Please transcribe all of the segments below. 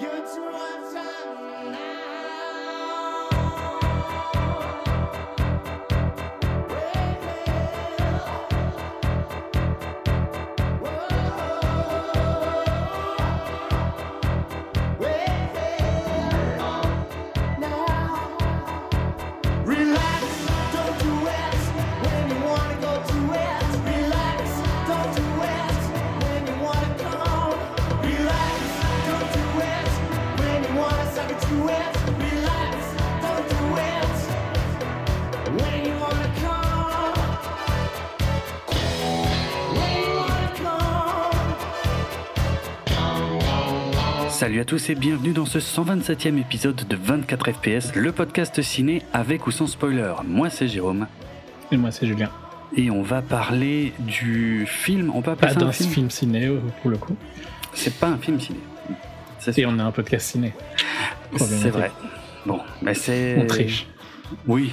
You're too much time now. Salut à tous et bienvenue dans ce 127e épisode de 24 FPS, le podcast ciné avec ou sans spoiler. Moi c'est Jérôme. Et moi c'est Julien. Et on va parler du film. On peut appeler ça un film, film ciné euh, pour le coup. C'est pas un film ciné. Et on a un podcast ciné. C'est vrai. Bon, mais c'est. On triche. Oui,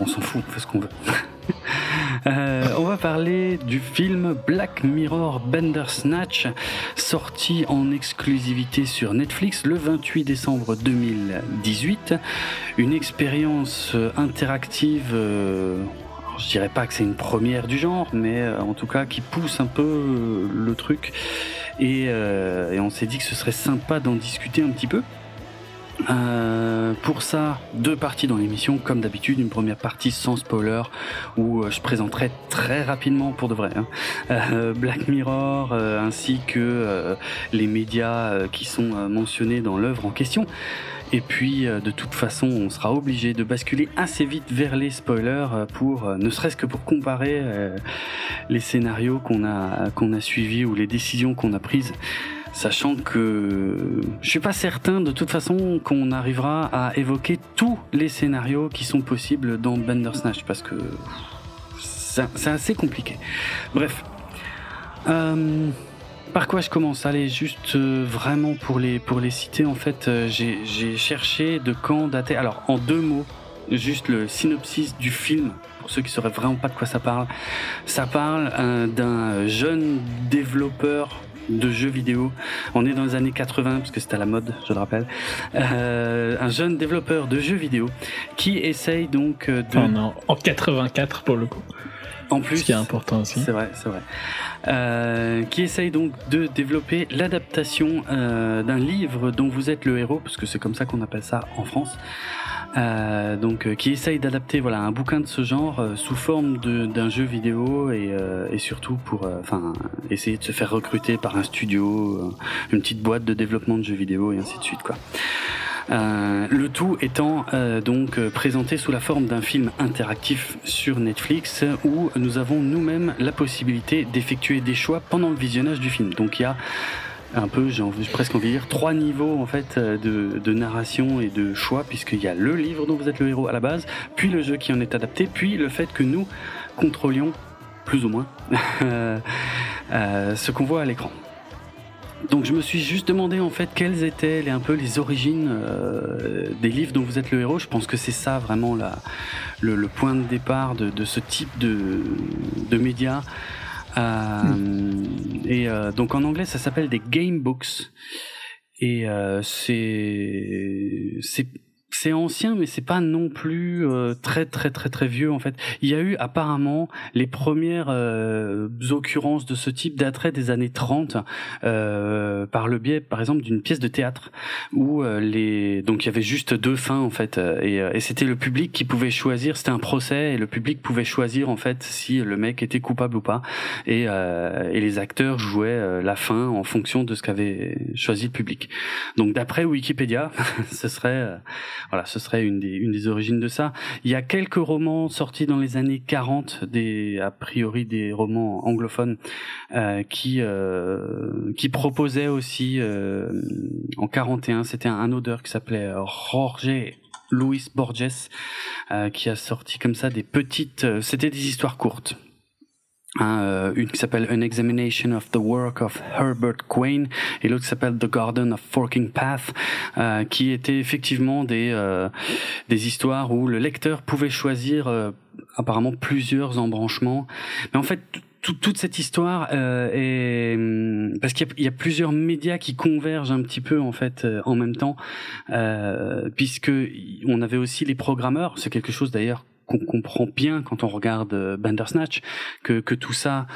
on s'en fout, on fait ce qu'on veut. Euh, on va parler du film Black Mirror Bandersnatch, sorti en exclusivité sur Netflix le 28 décembre 2018. Une expérience interactive. Euh, je dirais pas que c'est une première du genre, mais euh, en tout cas qui pousse un peu le truc. et on s'est dit que ce serait sympa d'en discuter un petit peu. Euh, pour ça, deux parties dans l'émission, comme d'habitude, une première partie sans spoiler, où euh, je présenterai très rapidement, pour de vrai, hein, euh, Black Mirror, ainsi que les médias qui sont mentionnés dans l'œuvre en question. Et puis, de toute façon, on sera obligé de basculer assez vite vers les spoilers pour, ne serait-ce que pour comparer les scénarios qu'on a qu'on a suivis ou les décisions qu'on a prises sachant que je suis pas certain de toute façon qu'on arrivera à évoquer tous les scénarios qui sont possibles dans Bandersnatch parce que c'est assez compliqué. Bref. Euh, par quoi je commence? Allez, juste euh, vraiment pour les, pour les citer, en fait, euh, j'ai cherché de quand dater. Alors, en deux mots, juste le synopsis du film, pour ceux qui sauraient vraiment pas de quoi ça parle. Ça parle d'un jeune développeur de jeux vidéo. On est dans les années 80 parce que c'est à la mode, je le rappelle. Euh, un jeune développeur de jeux vidéo qui essaye donc euh, de. en 84 pour le coup. En plus, ce qui est important aussi. C'est vrai, c'est vrai. Euh, qui essaye donc de développer l'adaptation d'un livre dont vous êtes le héros, parce que c'est comme ça qu'on appelle ça en France. Euh, donc euh, qui essaye d'adapter voilà un bouquin de ce genre euh, sous forme d'un jeu vidéo et, et surtout pour enfin essayer de se faire recruter par un studio, une petite boîte de développement de jeux vidéo et ainsi de suite quoi. le tout étant donc présenté sous la forme d'un film interactif sur Netflix où nous avons nous-mêmes la possibilité d'effectuer des choix pendant le visionnage du film. Donc il y a un peu, j'ai presque envie de dire, trois niveaux en fait euh, de, narration et de choix, puisqu'il y a le livre dont vous êtes le héros à la base, puis le jeu qui en est adapté, puis le fait que nous contrôlions plus ou moins euh, ce qu'on voit à l'écran. Donc je me suis juste demandé en fait quelles étaient les, un peu les origines euh, des livres dont vous êtes le héros. Je pense que c'est ça vraiment la, le, point de départ de, de ce type de, de médias. Euh, et euh, donc en anglais, ça s'appelle des game books. Et euh, c'est c'est ancien, mais c'est pas non plus euh, très très très très vieux en fait. Il y a eu apparemment les premières euh, occurrences de ce type d'attrait des années 30 euh, par le biais, par exemple, d'une pièce de théâtre où les donc il y avait juste deux fins en fait et, et c'était le public qui pouvait choisir. C'était un procès et le public pouvait choisir en fait si le mec était coupable ou pas et, et les acteurs jouaient la fin en fonction de ce qu'avait choisi le public. Donc d'après Wikipédia, ce serait voilà, ce serait une des, une des origines de ça. Il y a quelques romans sortis dans les années 40, des, a priori des romans anglophones, euh, qui, euh, qui proposaient aussi, euh, en 41, c'était un, un auteur qui s'appelait Jorge Luis Borges, euh, qui a sorti comme ça des petites, euh, c'était des histoires courtes. Hein, euh, une qui s'appelle An Examination of the Work of Herbert Quain et l'autre qui s'appelle The Garden of Forking Path euh, qui étaient effectivement des euh, des histoires où le lecteur pouvait choisir apparemment plusieurs embranchements mais en fait toute cette histoire euh, est hum, parce qu'il y, y, a plusieurs médias qui convergent un petit peu en fait euh, en même temps, euh, puisque on avait aussi les programmeurs. C'est quelque chose d'ailleurs qu'on comprend bien quand on regarde euh, Bandersnatch, que, que tout ça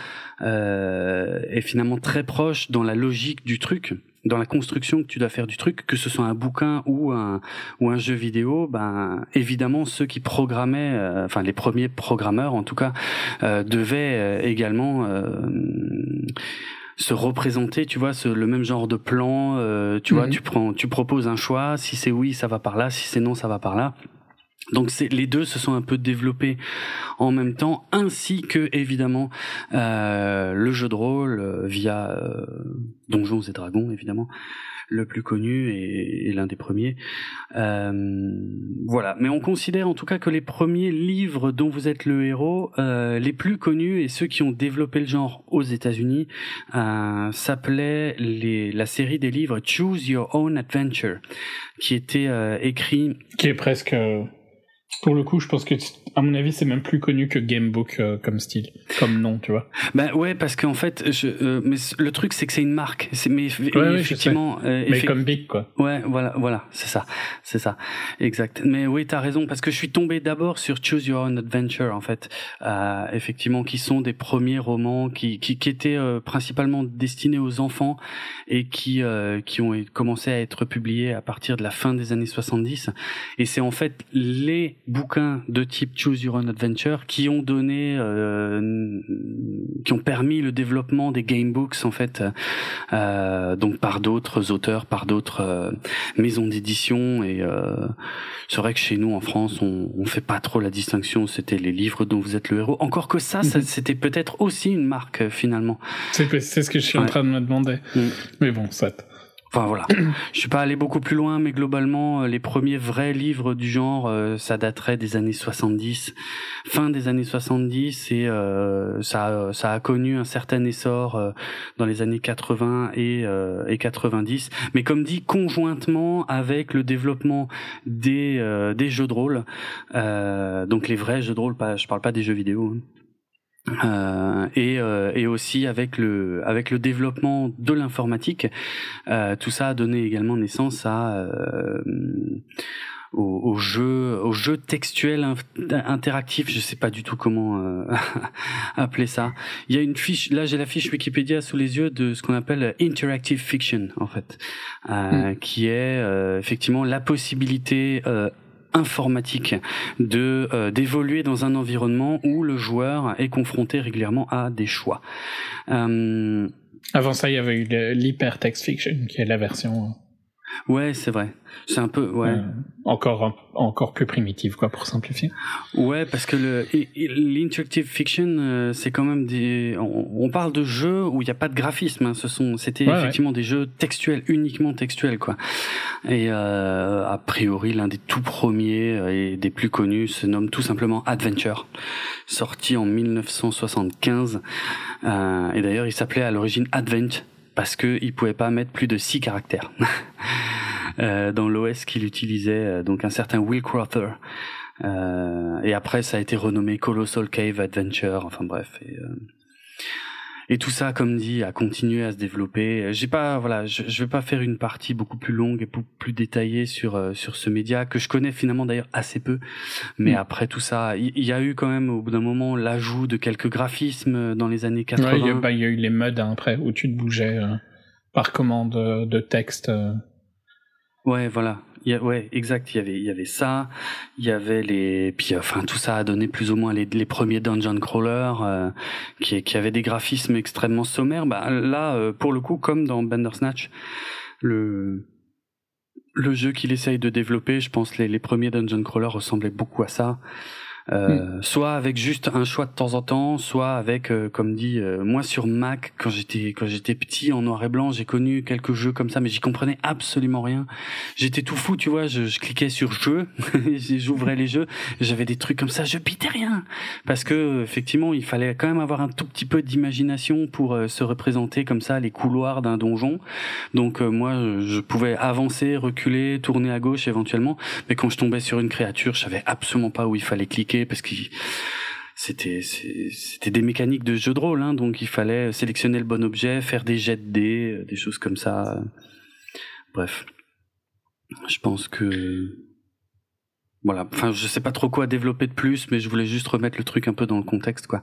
euh, est finalement très proche dans la logique du truc dans la construction que tu dois faire du truc, que ce soit un bouquin ou un ou un jeu vidéo, ben évidemment ceux qui programmaient, euh, enfin les premiers programmeurs en tout cas, euh, devaient également se représenter, tu vois, ce, le même genre de plan. tu vois, mhm. tu prends, tu proposes un choix. Si c'est oui, ça va par là. Si c'est non, ça va par là. Donc les deux se sont un peu développés en même temps, ainsi que évidemment euh, le jeu de rôle euh, via euh, Donjons et Dragons évidemment le plus connu et, et l'un des premiers. Euh, voilà, mais on considère en tout cas que les premiers livres dont vous êtes le héros, euh, les plus connus et ceux qui ont développé le genre aux États-Unis, s'appelaient la série des livres Choose Your Own Adventure, qui était écrit, qui est presque pour le coup, je pense que, à mon avis, c'est même plus connu que Gamebook euh, comme style, comme nom, tu vois. Ben ouais, parce qu'en fait, je, euh, mais le truc, c'est que c'est une marque. C'est, mais, effectivement, euh, mais comme Big, quoi. Ouais, voilà, voilà, c'est ça, c'est ça, exact. Mais oui, t'as raison, parce que je suis tombé d'abord sur Choose Your Own Adventure, en fait, euh, effectivement, qui sont des premiers romans qui, qui, qui étaient principalement destinés aux enfants et qui, qui ont commencé à être publiés à partir de la fin des années 70. Et c'est en fait les bouquins de type Choose Your Own Adventure qui ont donné, euh, qui ont permis le développement des gamebooks en fait, euh, donc par d'autres auteurs, par d'autres euh, maisons d'édition et euh, c'est vrai que chez nous en France on, on fait pas trop la distinction. C'était les livres dont vous êtes le héros. Encore que ça, ça mhm. c'était peut-être aussi une marque finalement. C'est ce que je suis en train de me demander. Mm. Mais bon, ça. Enfin voilà, je suis pas allé beaucoup plus loin, mais globalement, euh, les premiers vrais livres du genre, euh, ça daterait des années 70, fin des années 70, et euh, ça, ça a connu un certain essor dans les années 80 et, et 90. Mais comme dit, conjointement avec le développement des, des jeux de rôle, donc les vrais jeux de rôle, pas, je parle pas des jeux vidéo. Hein. Euh, et, euh, et, aussi avec le avec le développement de l'informatique, euh, tout ça a donné également naissance à euh, aux, jeux aux jeux textuels interactifs. Je sais pas du tout comment euh, appeler ça. Il y a une fiche. Là, j'ai la fiche Wikipédia sous les yeux de ce qu'on appelle interactive fiction en fait, hmm. qui est effectivement la possibilité informatique de euh, d'évoluer dans un environnement où le joueur est confronté régulièrement à des choix. Euh... Avant ça, il y avait eu l'hypertext fiction, qui est la version. Euh, ouais, c'est vrai. C'est un peu, ouais. Euh, encore, encore plus primitive, quoi, pour simplifier. Ouais, parce que le l'interactive fiction, euh, c'est quand même des. On, parle de jeux où il n'y a pas de graphisme. Hein. Ce sont, c'était effectivement des jeux textuels, uniquement textuels, quoi. Et euh, a priori, l'un des tout premiers et des plus connus se nomme tout simplement Adventure, sorti en 1975. Euh, et d'ailleurs, il s'appelait à l'origine Advent parce que il pouvait pas mettre plus de six caractères. Euh, dans l'OS qu'il utilisait, euh, donc un certain Will Crowther. Euh, et après, ça a été renommé Colossal Cave Adventure. Enfin bref. Et tout ça, comme dit, a continué à se développer. J'ai pas, voilà, je, je vais pas faire une partie beaucoup plus longue et plus détaillée sur sur ce média que je connais finalement d'ailleurs assez peu. Mais mm. après tout ça, il y, a eu quand même au bout d'un moment l'ajout de quelques graphismes dans les années 80. Il ouais, y, y, a eu les modes hein, après où tu te bougeais par commande de texte. Ouais, voilà. Y a, ouais, exact. Il y avait, il y avait ça. Il y avait les, puis enfin tout ça a donné plus ou moins les, les premiers dungeon crawlers euh, qui, qui avaient des graphismes extrêmement sommaires. Bah là, euh, pour le coup, comme dans Bandersnatch, le le jeu qu'il essaye de développer, je pense les, les premiers dungeon crawlers ressemblaient beaucoup à ça. Euh, hmm. soit avec juste un choix de temps en temps, soit avec, euh, comme dit, euh, moi sur Mac quand j'étais quand j'étais petit en noir et blanc, j'ai connu quelques jeux comme ça, mais j'y comprenais absolument rien. J'étais tout fou, tu vois, je, je cliquais sur jeu, j'ouvrais les jeux, j'avais des trucs comme ça, je pitais rien, parce que effectivement, il fallait quand même avoir un tout petit peu d'imagination pour se représenter comme ça les couloirs d'un donjon. Donc moi, je pouvais avancer, reculer, tourner à gauche éventuellement, mais quand je tombais sur une créature, je savais absolument pas où il fallait cliquer parce qu'il c'était c'était des mécaniques de jeu de rôle, hein, donc il fallait sélectionner le bon objet, faire des jets de dés, des choses comme ça. Bref, je pense que voilà. Enfin, je sais pas trop quoi développer de plus, mais je voulais juste remettre le truc un peu dans le contexte, quoi,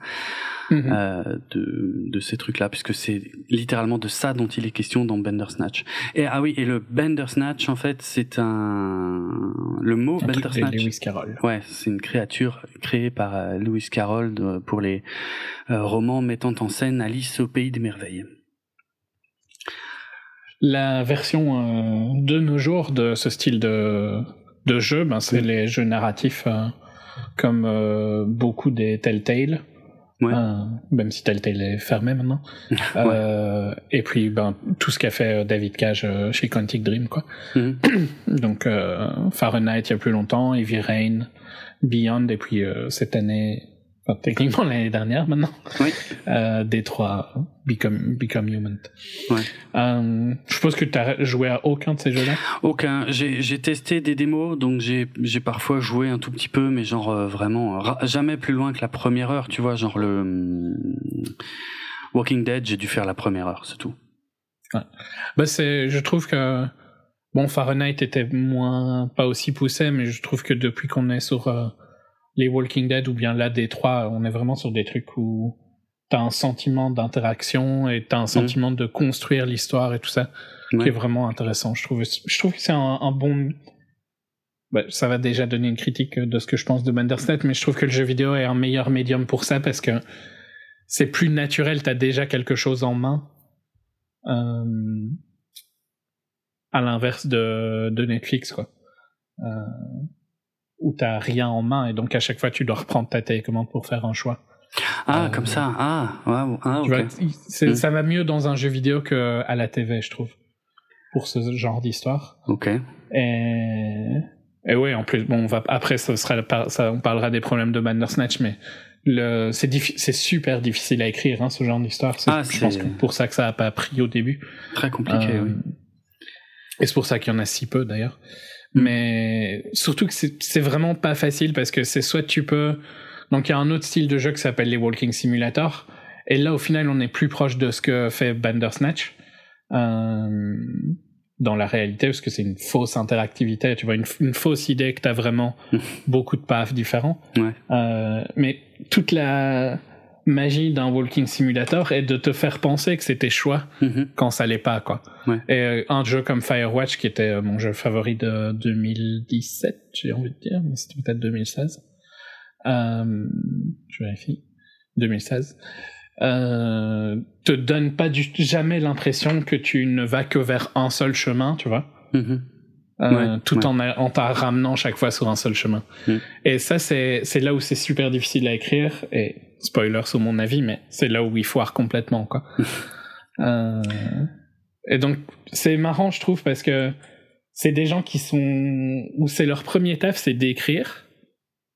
Mhm. euh, de de ces trucs-là, puisque c'est littéralement de ça dont il est question dans Bandersnatch. Et ah oui, et le Bandersnatch, en fait, c'est un le mot Un truc de Bandersnatch. Lewis Carroll. Ouais, c'est une créature créée par euh, Lewis Carroll de- pour les euh, romans mettant en scène Alice au pays des merveilles. La version euh, de nos jours de ce style de, de jeu, ben, c'est Mm. les jeux narratifs euh, comme euh, beaucoup des Telltale. Ouais. Euh, même si Telltale est fermé maintenant. Et puis ben, tout ce qu'a fait David Cage chez Quantic Dream. Quoi. Mhm. Donc euh, Fahrenheit il y a plus longtemps, Heavy Rain, Beyond, et puis cette année, enfin, techniquement l'année dernière maintenant, Oui. euh, Détroit, Become, Become Human. Ouais. Euh, je suppose que tu as joué à aucun de ces jeux-là? Aucun. J'ai testé des démos, donc j'ai parfois joué un tout petit peu, mais genre euh, vraiment euh, jamais plus loin que la première heure, tu vois, genre le hum, Walking Dead, j'ai dû faire la première heure, c'est tout. bah, c'est, Je trouve que bon, Fahrenheit était moins, pas aussi poussé, mais je trouve que depuis qu'on est sur euh, les Walking Dead ou bien là Détroit, on est vraiment sur des trucs où t'as un sentiment d'interaction et t'as un sentiment de construire l'histoire et tout ça. Ouais. qui est vraiment intéressant. Je trouve, je trouve que c'est un, un bon. Bah, ça va déjà donner une critique de ce que je pense de Bandersnatch, mais je trouve que le jeu vidéo est un meilleur médium pour ça parce que c'est plus naturel. T'as déjà quelque chose en main. Euh, à l'inverse de, de Netflix, quoi. Euh, où t'as rien en main et donc à chaque fois tu dois reprendre ta télécommande pour faire un choix. Ah, Euh, comme ça. Ah, waouh. Ah, Tu ok. vois, c'est- Mm. ça va mieux dans un jeu vidéo que à la TV, je trouve, pour ce genre d'histoire. Ok. Et, et ouais, en plus, bon, on va après, ça sera, ça, on parlera des problèmes de Bandersnatch, mais le, c'est diffi- c'est super difficile à écrire, hein, ce genre d'histoire. C'est, Ah, je pense c'est- que pour ça que ça a pas pris au début. Très compliqué, Euh, oui. Et c'est pour ça qu'il y en a si peu d'ailleurs. Mm. Mais surtout que c'est, c'est vraiment pas facile parce que c'est soit tu peux. Donc il y a un autre style de jeu qui s'appelle les Walking Simulator. Et là, au final, on est plus proche de ce que fait Bandersnatch. Euh, dans la réalité, parce que c'est une fausse interactivité, tu vois, une, une fausse idée que tu as vraiment beaucoup de paths différents. Ouais. Euh, mais toute la magie d'un walking simulator est de te faire penser que c'est tes choix Mhm. quand ça l'est pas, quoi. Ouais. Et euh, un jeu comme Firewatch, qui était euh, mon jeu favori de 2017, j'ai envie de dire, mais c'était peut-être 2016. Euh, je vérifie. 2016. Euh, te donne pas du, jamais l'impression que tu ne vas que vers un seul chemin, tu vois. Mhm. Euh, Ouais, tout ouais. en, en t'en ramenant chaque fois sur un seul chemin. Mm. Et ça, c'est c'est là où c'est super difficile à écrire. Et spoiler sur mon avis, mais c'est là où il foire complètement, quoi. Euh, et donc, c'est marrant, je trouve, parce que c'est des gens qui sont où c'est leur premier taf, c'est d'écrire,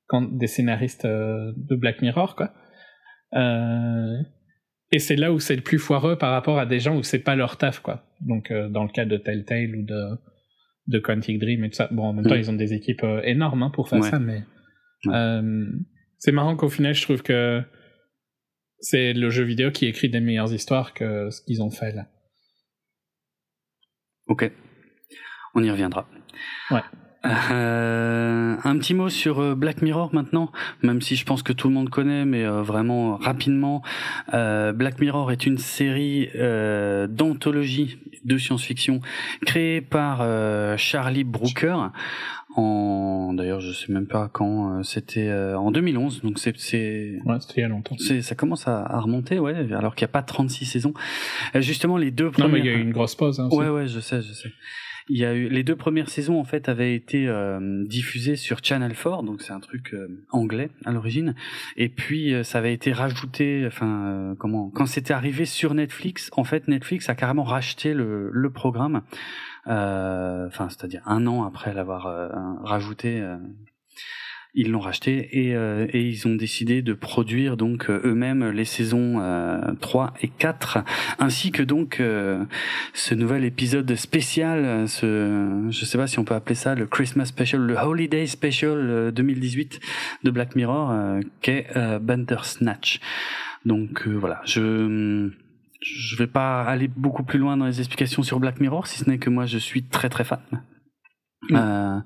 quand des scénaristes euh, de Black Mirror, quoi. Euh, et c'est là où c'est le plus foireux par rapport à des gens où c'est pas leur taf, quoi. Donc, dans le cas de Telltale ou de de Quantic Dream et tout ça. Bon, en même temps, Mm. ils ont des équipes énormes hein, pour faire Ouais. ça, mais Ouais. C'est marrant qu'au final, je trouve que c'est le jeu vidéo qui écrit des meilleures histoires que ce qu'ils ont fait là. Ok. On y reviendra. Ouais. Euh, un petit mot sur euh, Black Mirror maintenant, même si je pense que tout le monde connaît, mais euh, vraiment rapidement. Euh, Black Mirror est une série d'anthologie de science-fiction créée par Charlie Brooker. En d'ailleurs, je sais même pas quand. C'était en 2011, donc c'est c'est Ouais, c'était il y a longtemps. c'est ça commence à, à remonter, ouais. Alors qu'il n'y a pas 36 saisons. Justement, les deux Non, premières. mais il y a eu une grosse pause. Hein. Ouais, ouais, je sais, je sais. Il y a eu les deux premières saisons en fait avaient été euh, diffusées sur Channel 4, donc c'est un truc euh, anglais à l'origine. Et puis euh, ça avait été rajouté, enfin euh, comment Quand c'était arrivé sur Netflix, en fait Netflix a carrément racheté le, le programme. Euh, Enfin, c'est-à-dire un an après l'avoir rajouté. Euh, ils l'ont racheté et, euh, et, ils ont décidé de produire donc euh, eux-mêmes les saisons 3 et 4 ainsi que donc ce nouvel épisode spécial ce je sais pas si on peut appeler ça le Christmas special le Holiday special 2018 de Black Mirror qu'est Bandersnatch. Donc voilà, je je vais pas aller beaucoup plus loin dans les explications sur Black Mirror si ce n'est que moi je suis très très fan. Mm.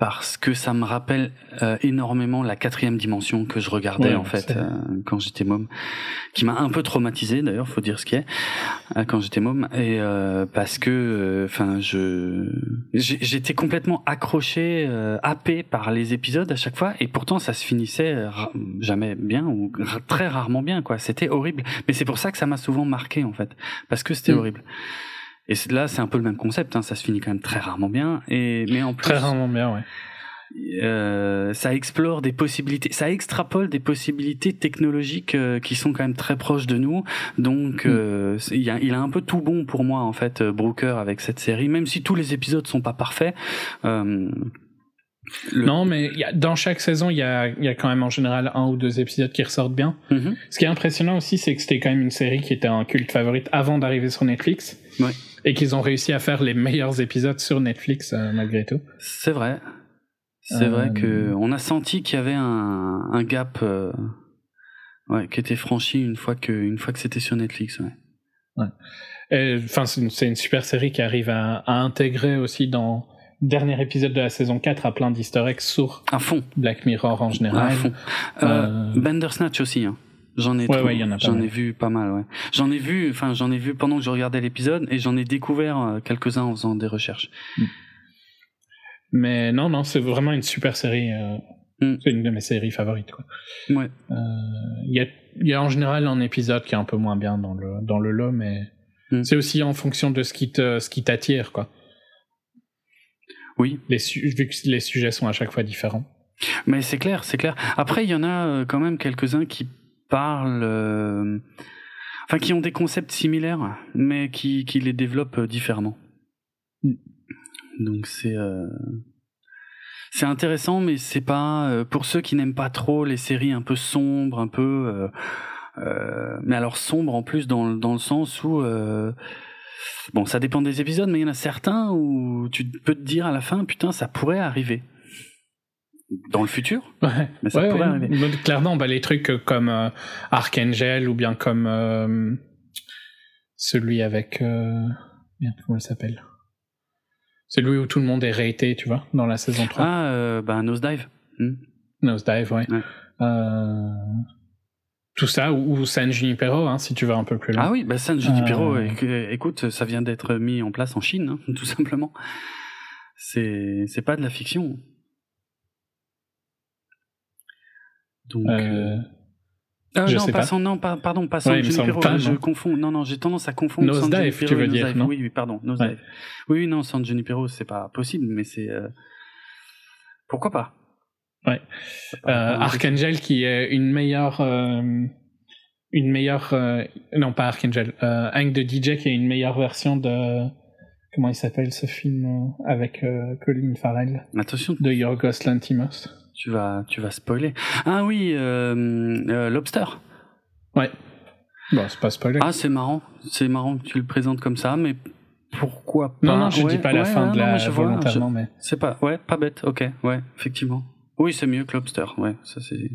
Euh, parce que ça me rappelle euh, énormément la quatrième dimension que je regardais en fait euh, quand j'étais môme, qui m'a un peu traumatisé d'ailleurs, faut dire ce qui est, euh, quand j'étais môme, et parce que, enfin, je j'étais complètement accroché, happé par les épisodes à chaque fois, et pourtant ça se finissait jamais bien ou très rarement bien, quoi. C'était horrible, mais c'est pour ça que ça m'a souvent marqué en fait, parce que c'était mm. horrible. Et là, c'est un peu le même concept. Hein, ça se finit quand même très rarement bien. Et mais en plus, très rarement bien, ouais. Euh, ça explore des possibilités, ça extrapole des possibilités technologiques euh, qui sont quand même très proches de nous. Donc, mm. euh, il, a, il, a, un peu tout bon pour moi en fait, euh, Brooker avec cette série, même si tous les épisodes sont pas parfaits. Euh, non, mais y a, dans chaque saison, il y a, y a, quand même en général un ou deux épisodes qui ressortent bien. Mm-hmm. Ce qui est impressionnant aussi, c'est que c'était quand même une série qui était un culte favorite avant d'arriver sur Netflix. Ouais. Et qu'ils ont réussi à faire les meilleurs épisodes sur Netflix euh, malgré tout. C'est vrai. C'est vrai que euh. on a senti qu'il y avait un, un gap euh, ouais, qui était franchi une fois que une fois que c'était sur Netflix. Ouais. ouais. Enfin, c'est une, une, super série qui arrive à, à, intégrer aussi dans dernier épisode de la saison 4 à plein eggs sur à fond. Black Mirror en général. À fond. Bandersnatch aussi. Hein. J'en ai, j'en ai vu pas mal, ouais. J'en ai vu, enfin, j'en ai vu pendant que je regardais l'épisode et j'en ai découvert euh, quelques-uns en faisant des recherches. Mm. Mais non, non, c'est vraiment une super série. Euh, mm. C'est une de mes séries favorites, quoi. Ouais. Il euh, y, a, y a en général un épisode qui est un peu moins bien dans le dans le lot, mais mm. c'est aussi en fonction de ce qui te ce qui t'attire, quoi. Oui. Les vu que les sujets sont à chaque fois différents. Mais c'est clair, c'est clair. Après, il y en a quand même quelques-uns qui parlent, euh, enfin qui ont des concepts similaires, mais qui, qui les développent différemment. Mm. Donc c'est euh, c'est intéressant, mais c'est pas euh, pour ceux qui n'aiment pas trop les séries un peu sombres, un peu, mais alors sombres en plus dans dans le sens où bon, ça dépend des épisodes, mais il y en a certains où tu peux te dire à la fin, putain, ça pourrait arriver dans le futur. Ouais. Mais ça pourrait arriver. Clairement, bah, les trucs comme euh, Archangel ou bien comme euh, celui avec. Euh... Merde, comment il s'appelle? Celui où tout le monde est raté, tu vois, dans la saison 3. Ah, bah, Nosedive. Hmm. Nosedive, ouais. ouais. Tout ça, ou, San Junipero, hein, si tu vas un peu plus loin. Ah oui, bah San Junipero, écoute, ça vient d'être mis en place en Chine, hein, tout simplement. C'est pas de la fiction. Donc. Euh... Euh, je non, sais pas. non, pas, pardon, pas ouais, Junipero, je confonds. Non, non, j'ai tendance à confondre Nosedive, tu veux dire, non Oui, oui, pardon, Nosedive. Ouais. Oui, oui, non, San Junipero, c'est pas possible, mais c'est... Euh... Pourquoi pas? Ouais. Euh, Archangel qui est une meilleure... Euh, une meilleure... Euh, non, pas Archangel. Euh, Hank de DJ qui est une meilleure version de... Comment il s'appelle ce film avec Colin Farrell? Attention. De Yorgos Lanthimos tu vas, tu vas spoiler. Ah oui, euh, euh, Lobster. Ouais. Bon, c'est pas spoiler. Ah, c'est marrant. C'est marrant que tu le présentes comme ça, mais pourquoi pas Non, non, je dis pas la fin de la non, volontairement, mais. C'est pas, ouais, pas bête. Ok, ouais, effectivement. Oui, c'est mieux que Lobster. Ouais, ça c'est,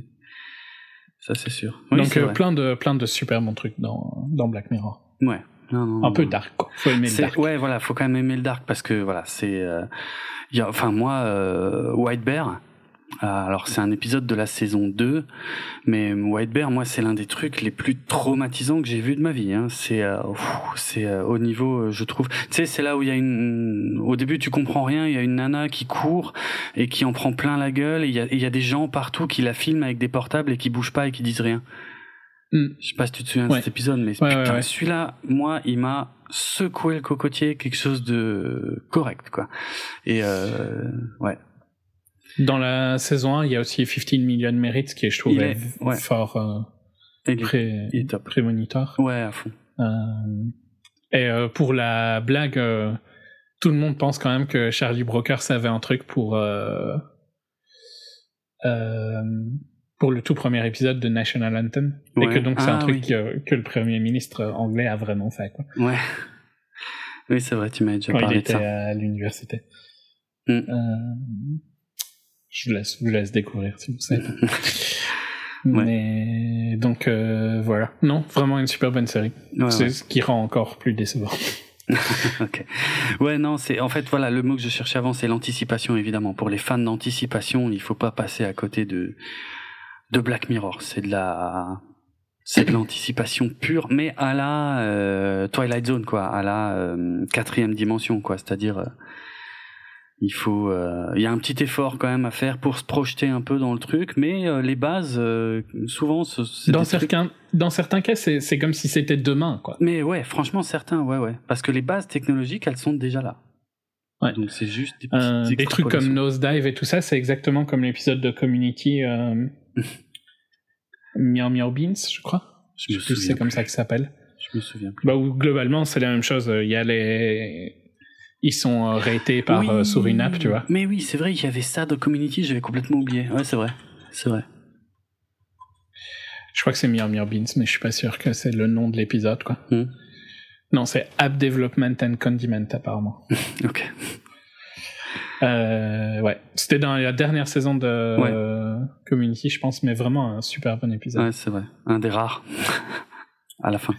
ça c'est sûr. Donc euh, plein de, plein de super bons trucs dans, dans Black Mirror. Ouais. Non, non, un peu dark quoi. Faut aimer le dark. Ouais, voilà, faut quand même aimer le dark parce que voilà, c'est, euh, enfin moi, euh, White Bear alors c'est un épisode de la saison 2, mais White Bear, moi c'est l'un des trucs les plus traumatisants que j'ai vu de ma vie. Hein. C'est euh, c'est euh, au niveau, je trouve. Tu sais, c'est là où il y a une. Au début, tu comprends rien. Il y a une nana qui court et qui en prend plein la gueule. Et il y a, y a des gens partout qui la filment avec des portables et qui bougent pas et qui disent rien. Mm. Je sais pas si tu te souviens de cet épisode, mais putain, celui-là, moi, il m'a secoué le cocotier, quelque chose de correct, quoi. Et euh, ouais, dans la saison 1, il y a aussi 15 Million Merits qui est, je trouve, ouais. fort euh, pré, prémonitoire. Ouais, à fond. Euh, et euh, pour la blague, tout le monde pense quand même que Charlie Brokers avait un truc pour pour le tout premier épisode de National Anthem. Et que donc c'est un ah truc que, que, le premier ministre anglais a vraiment fait. Quoi. Ouais. Oui, c'est vrai, tu m'as déjà parlé de ça. Il était à l'université. Mm. Je vous laisse, vous laisse découvrir si vous savez. Mais donc euh, voilà, non, vraiment une super bonne série. c'est ce qui rend encore plus décevant. ok. Ouais, non, c'est en fait voilà le mot que je cherchais avant, c'est l'anticipation évidemment. Pour les fans d'anticipation, il faut pas passer à côté de de Black Mirror. C'est de la c'est de l'anticipation pure, mais à la euh, Twilight Zone quoi, à la euh, quatrième dimension quoi. C'est-à-dire il faut, euh, il y a un petit effort quand même à faire pour se projeter un peu dans le truc, mais euh, les bases, euh, souvent, dans certains, dans certains cas, c'est comme si c'était demain, quoi. Mais ouais, franchement, certains, ouais, ouais, parce que les bases technologiques, elles sont déjà là. Ouais. Donc c'est juste des, petits, des trucs comme Nosedive et tout ça, c'est exactement comme l'épisode de Community Meow Meow Beans, je crois. Je, me sais c'est comme ça que ça s'appelle. Je me souviens plus. Bah, globalement, c'est la même chose. Il y a les ils sont euh, ratés par euh, sur une app, tu vois. Mais oui, c'est vrai, il y avait ça dans Community, j'avais complètement oublié. Ouais, c'est vrai, c'est vrai. Je crois que c'est Mir Mir Beans, mais je suis pas sûr que c'est le nom de l'épisode, quoi. Hmm. Non, c'est App Development and Condiment, apparemment. ok. Euh, ouais, c'était dans la dernière saison de Community, je pense, mais vraiment un super bon épisode. Ouais, c'est vrai. Un des rares. à la fin.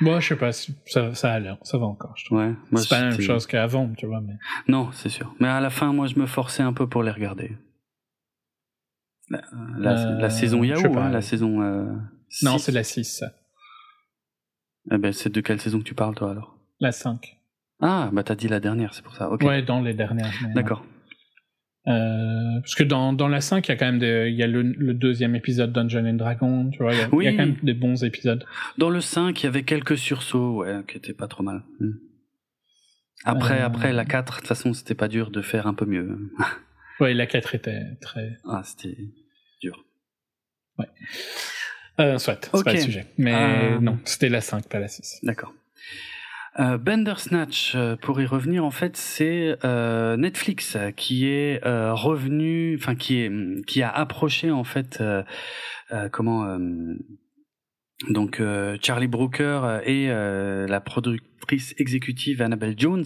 Moi, je sais pas, ça, ça a l'air, ça va encore, je trouve. Ouais, c'est pas la même chose qu'avant, tu vois. Mais... Non, c'est sûr. Mais à la fin, moi, je me forçais un peu pour les regarder. La, la, euh, saison Yahoo, hein, la saison. Euh, non, c'est la 6, ça. Eh ben, c'est de quelle saison que tu parles, toi, alors? La 5. Ah, bah t'as dit la dernière, c'est pour ça. ok Ouais, dans les dernières. D'accord. Euh, parce que dans, dans la 5, il y a quand même des, il y a le, le, deuxième épisode Dungeon and Dragon, tu vois, il y, a, il y, a, quand même des bons épisodes. Dans le 5, il y avait quelques sursauts, ouais, qui étaient pas trop mal. Hmm. Après, euh... après la 4, de toute façon, c'était pas dur de faire un peu mieux. ouais, la 4 était très. Ah, c'était dur. Ouais. Euh, soit, c'est pas le sujet. Mais non, c'était la 5, pas la 6. D'accord. Euh, Bandersnatch, euh, pour y revenir, en fait, c'est euh, Netflix qui est euh, revenu, enfin qui est qui a approché en fait comment donc Charlie Brooker et la productrice exécutive Annabelle Jones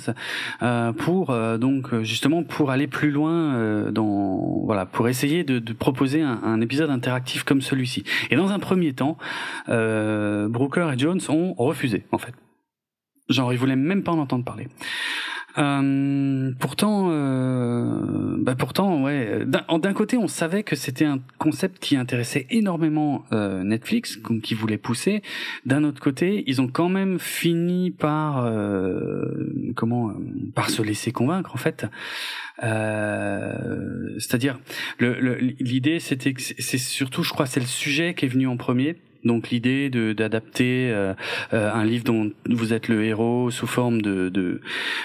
pour donc justement pour aller plus loin dans voilà pour essayer de, de proposer un, un, épisode interactif comme celui-ci. Et dans un premier temps, Brooker et Jones ont refusé en fait Genre, ils voulaient même pas en entendre parler. Euh, pourtant, euh, bah pourtant, ouais. D'un côté, on savait que c'était un concept qui intéressait énormément euh, Netflix, qui voulait pousser. D'un autre côté, ils ont quand même fini par euh, comment, par se laisser convaincre en fait. Euh, c'est-à-dire, l'idée, c'était que c'est surtout, je crois, c'est le sujet qui est venu en premier donc l'idée de d'adapter euh, euh, un livre dont vous êtes le héros sous forme de de,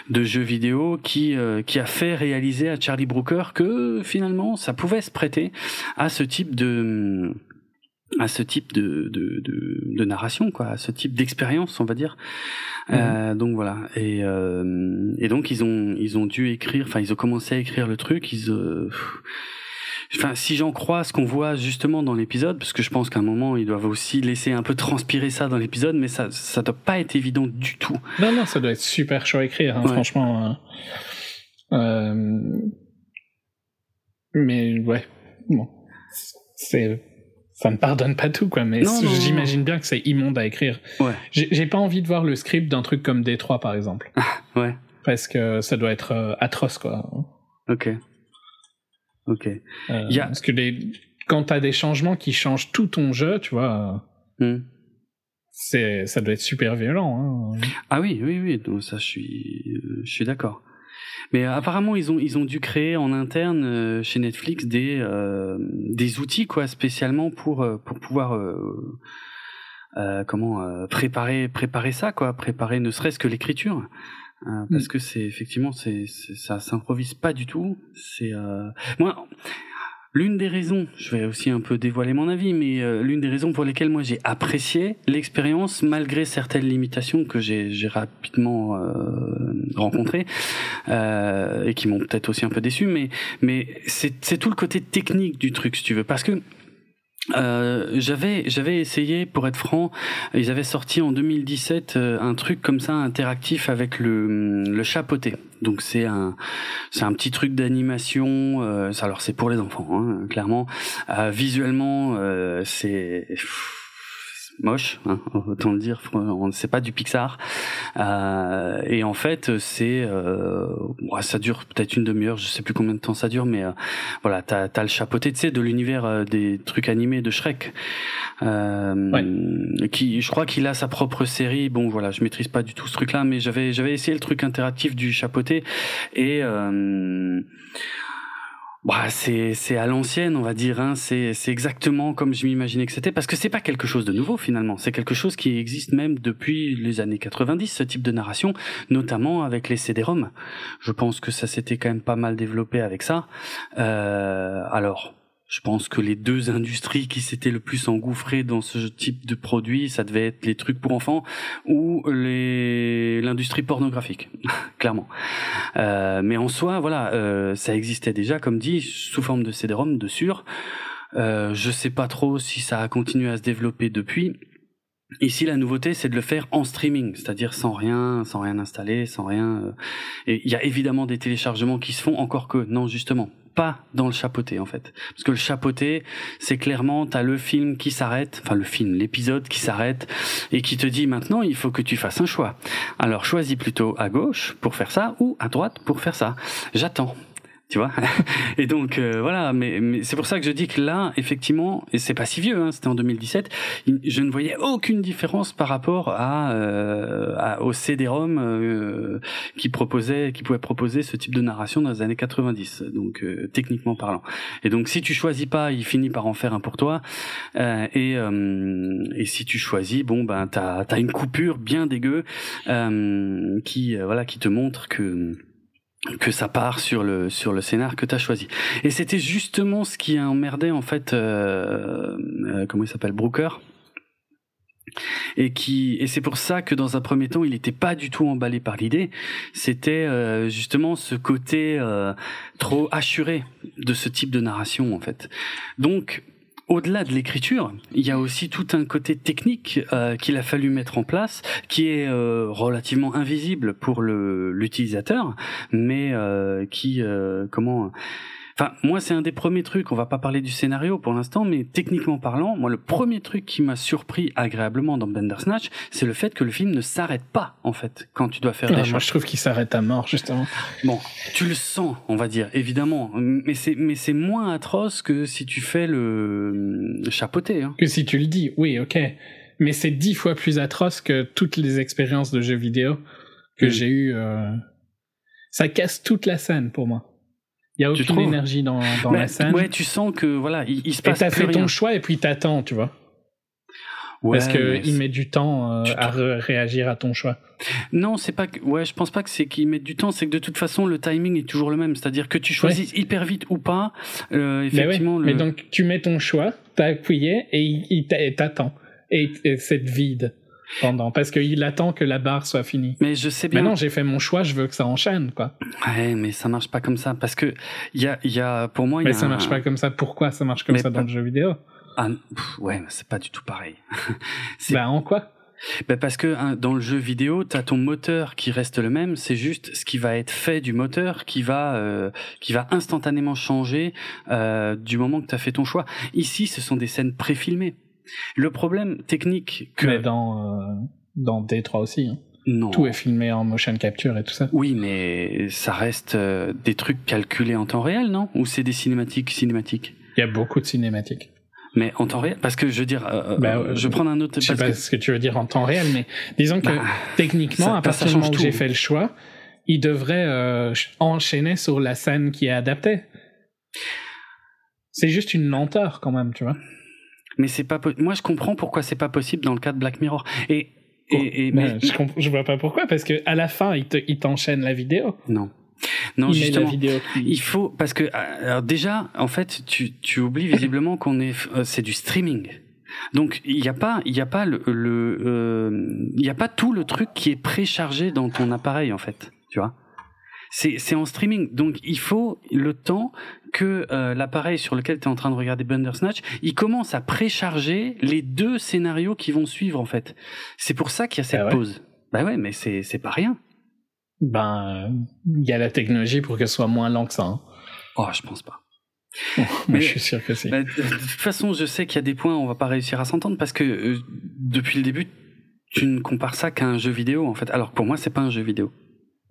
de jeu vidéo qui euh, qui a fait réaliser à Charlie Brooker que finalement ça pouvait se prêter à ce type de à ce type de, de, de, de narration, quoi, à ce type d'expérience, on va dire. Euh, mhm. donc voilà. Et, et donc ils ont ils ont dû écrire, enfin ils ont commencé à écrire le truc. Ils enfin, si j'en crois ce qu'on voit justement dans l'épisode, parce que je pense qu'à un moment ils doivent aussi laisser un peu transpirer ça dans l'épisode, mais ça, ça doit pas être évident du tout. Non, non, ça doit être super chaud à écrire, hein, franchement. Euh, euh... Mais ouais, bon, c'est ça ne pardonne pas tout, quoi. Mais j'imagine bien que c'est immonde à écrire. Ouais. J'ai pas envie de voir le script d'un truc comme D3, par exemple. ouais. Parce que ça doit être euh, atroce, quoi. Ok. Ok. Euh. Parce que les... quand t'as des changements qui changent tout ton jeu, tu vois, hmm. c'est ça doit être super violent. Hein. Ah oui, oui, oui. Donc ça, je suis, je suis d'accord. Mais apparemment, ils ont ils ont dû créer en interne euh, chez Netflix des euh, des outils quoi spécialement pour euh, pour pouvoir euh, euh, comment préparer préparer ça quoi, préparer ne serait-ce que l'écriture. Euh, parce mm. que c'est effectivement c'est ça s'improvise pas du tout. C'est euh... moi l'une des raisons, je vais aussi un peu dévoiler mon avis, mais euh, l'une des raisons pour lesquelles moi j'ai apprécié l'expérience malgré certaines limitations que j'ai rapidement euh, rencontrées euh, et qui m'ont peut-être aussi un peu déçu, mais mais c'est tout le côté technique du truc si tu veux, parce que euh, j'avais j'avais essayé pour être franc ils avaient sorti en 2017 euh, un truc comme ça interactif avec le le chapeauté. Donc c'est un c'est un petit truc d'animation euh, alors c'est pour les enfants hein, clairement. Euh, visuellement c'est moche, hein, autant le dire. On ne sait pas du Pixar. Euh, et en fait, c'est, euh, ça dure peut-être une demi-heure, je sais plus combien de temps ça dure, mais euh, voilà, t'as as le chapeauté, tu sais, de l'univers euh, des trucs animés de Shrek. Euh, qui, je crois qu'il a sa propre série. Bon, voilà, je maîtrise pas du tout ce truc-là, mais j'avais j'avais essayé le truc interactif du chapeauté et bah, c'est à l'ancienne, on va dire. Hein. C'est c'est exactement comme je m'imaginais que c'était, parce que c'est pas quelque chose de nouveau finalement. C'est quelque chose qui existe même depuis les années 90, ce type de narration, notamment avec les CD-ROM. Je pense que ça s'était quand même pas mal développé avec ça. Euh, alors je pense que les deux industries qui s'étaient le plus engouffrées dans ce type de produit, ça devait être les trucs pour enfants ou les l'industrie pornographique, clairement. Euh, mais en soi, voilà, euh, ça existait déjà, comme dit, sous forme de CD-ROM, de sûr. Euh, je sais pas trop si ça a continué à se développer depuis. Ici, la nouveauté, c'est de le faire en streaming, c'est-à-dire sans rien, sans rien installer, sans rien. Euh, et il y a évidemment des téléchargements qui se font, encore que non, justement, pas dans le chapeauté en fait. Parce que le chapeauté, c'est clairement, t'as le film qui s'arrête, enfin le film, l'épisode qui s'arrête et qui te dit maintenant il faut que tu fasses un choix. Alors choisis plutôt à gauche pour faire ça ou à droite pour faire ça. J'attends tu vois. Et donc euh, voilà mais, mais c'est pour ça que je dis que là effectivement et c'est pas si vieux hein, c'était en 2017 je ne voyais aucune différence par rapport à, euh, à au CD-ROM euh, qui proposait qui pouvait proposer ce type de narration dans les années 90 donc euh, techniquement parlant. Et donc si tu choisis pas il finit par en faire un pour toi et et si tu choisis bon ben t'as as une coupure bien dégueu qui voilà qui te montre que que ça part sur le sur le scénar que tu as choisi. Et c'était justement ce qui emmerdait en fait euh, euh, comment il s'appelle Brooker. Et qui et c'est pour ça que dans un premier temps il n'était pas du tout emballé par l'idée. C'était euh, justement ce côté euh, trop assuré de ce type de narration en fait. Donc au-delà de l'écriture, il y a aussi tout un côté technique euh, qu'il a fallu mettre en place, qui est euh, relativement invisible pour l'utilisateur, mais euh, qui comment Enfin, moi, c'est un des premiers trucs. On va pas parler du scénario pour l'instant, mais techniquement parlant, moi, le premier truc qui m'a surpris agréablement dans Bandersnatch, c'est le fait que le film ne s'arrête pas, en fait, quand tu dois faire des des Moi, je trouve qu'il s'arrête à mort, justement. Bon, tu le sens, on va dire, évidemment, mais c'est mais c'est moins atroce que si tu fais le, chapeauté. Hein. Que si tu le dis, oui, ok. Mais c'est dix fois plus atroce que toutes les expériences de jeux vidéo que mm. j'ai eues. Euh... Ça casse toute la scène pour moi. Il y a aucune énergie dans, dans la scène. Ouais, tu sens que voilà, il, se passe et t'as fait ton choix et puis t'attends, tu vois. Ouais, Parce que il met du temps euh, à réagir à ton choix. Non, c'est pas que, ouais, je pense pas que c'est qu'il met du temps, c'est que de toute façon le timing est toujours le même, c'est-à-dire que tu choisis hyper vite ou pas. Euh, effectivement. Mais, donc tu mets ton choix, t'as appuyé et il t'attend et, et c'est vide pendant parce qu'il attend que la barre soit finie. Mais je sais bien. Maintenant, j'ai fait mon choix, je veux que ça enchaîne, quoi. Ouais, mais ça marche pas comme ça parce que il y a, y a, pour moi, il y a ça marche pas comme ça. Pourquoi ça marche comme ça dans le jeu vidéo? Ah, ouais, c'est pas du tout pareil. bah en quoi? Bah parce que hein, dans le jeu vidéo, tu as ton moteur qui reste le même, c'est juste ce qui va être fait du moteur qui va euh, qui va instantanément changer euh, du moment que tu as fait ton choix. Ici, ce sont des scènes préfilmées. Le problème technique que... Mais dans, euh, dans D3 aussi. Hein. Non. Tout est filmé en motion capture et tout ça. Oui, mais ça reste euh, des trucs calculés en temps réel, non? Ou c'est des cinématiques cinématiques? Il y a beaucoup de cinématiques. Mais en temps réel, parce que je veux dire, euh, bah, je prends un autre. Je sais pas ce que tu veux dire en temps réel, mais disons que bah, techniquement, à partir du moment où j'ai fait le choix, il devrait enchaîner sur la scène qui est adaptée. C'est juste une lenteur quand même, tu vois mais c'est pas moi je comprends pourquoi c'est pas possible dans le cas de Black Mirror. Et et, mais, je, je, vois pas pourquoi parce que à la fin il te il t'enchaîne la vidéo. Non. Non, il justement, vidéo qui- il faut parce que alors déjà, en fait, tu, tu oublies visiblement qu'on est, euh, c'est du streaming. Donc il n'y a pas, il y a pas le, le euh, il y a pas tout le truc qui est préchargé dans ton appareil en fait, tu vois? C'est c'est en streaming, donc il faut le temps que euh, l'appareil sur lequel tu es en train de regarder Bandersnatch, il commence à précharger les deux scénarios qui vont suivre en fait. C'est pour ça qu'il y a cette Ah ouais pause. Bah ouais, mais c'est c'est pas rien. Ben, il y a la technologie pour que ce soit moins lent que ça. hein. Oh, je pense pas. Mais- je suis sûr que si. Bah, de, toute façon, je sais qu'il y a des points où on va pas réussir à s'entendre parce que euh, depuis le début, tu ne compares ça qu'à un jeu vidéo en fait. Alors pour moi, c'est pas un jeu vidéo.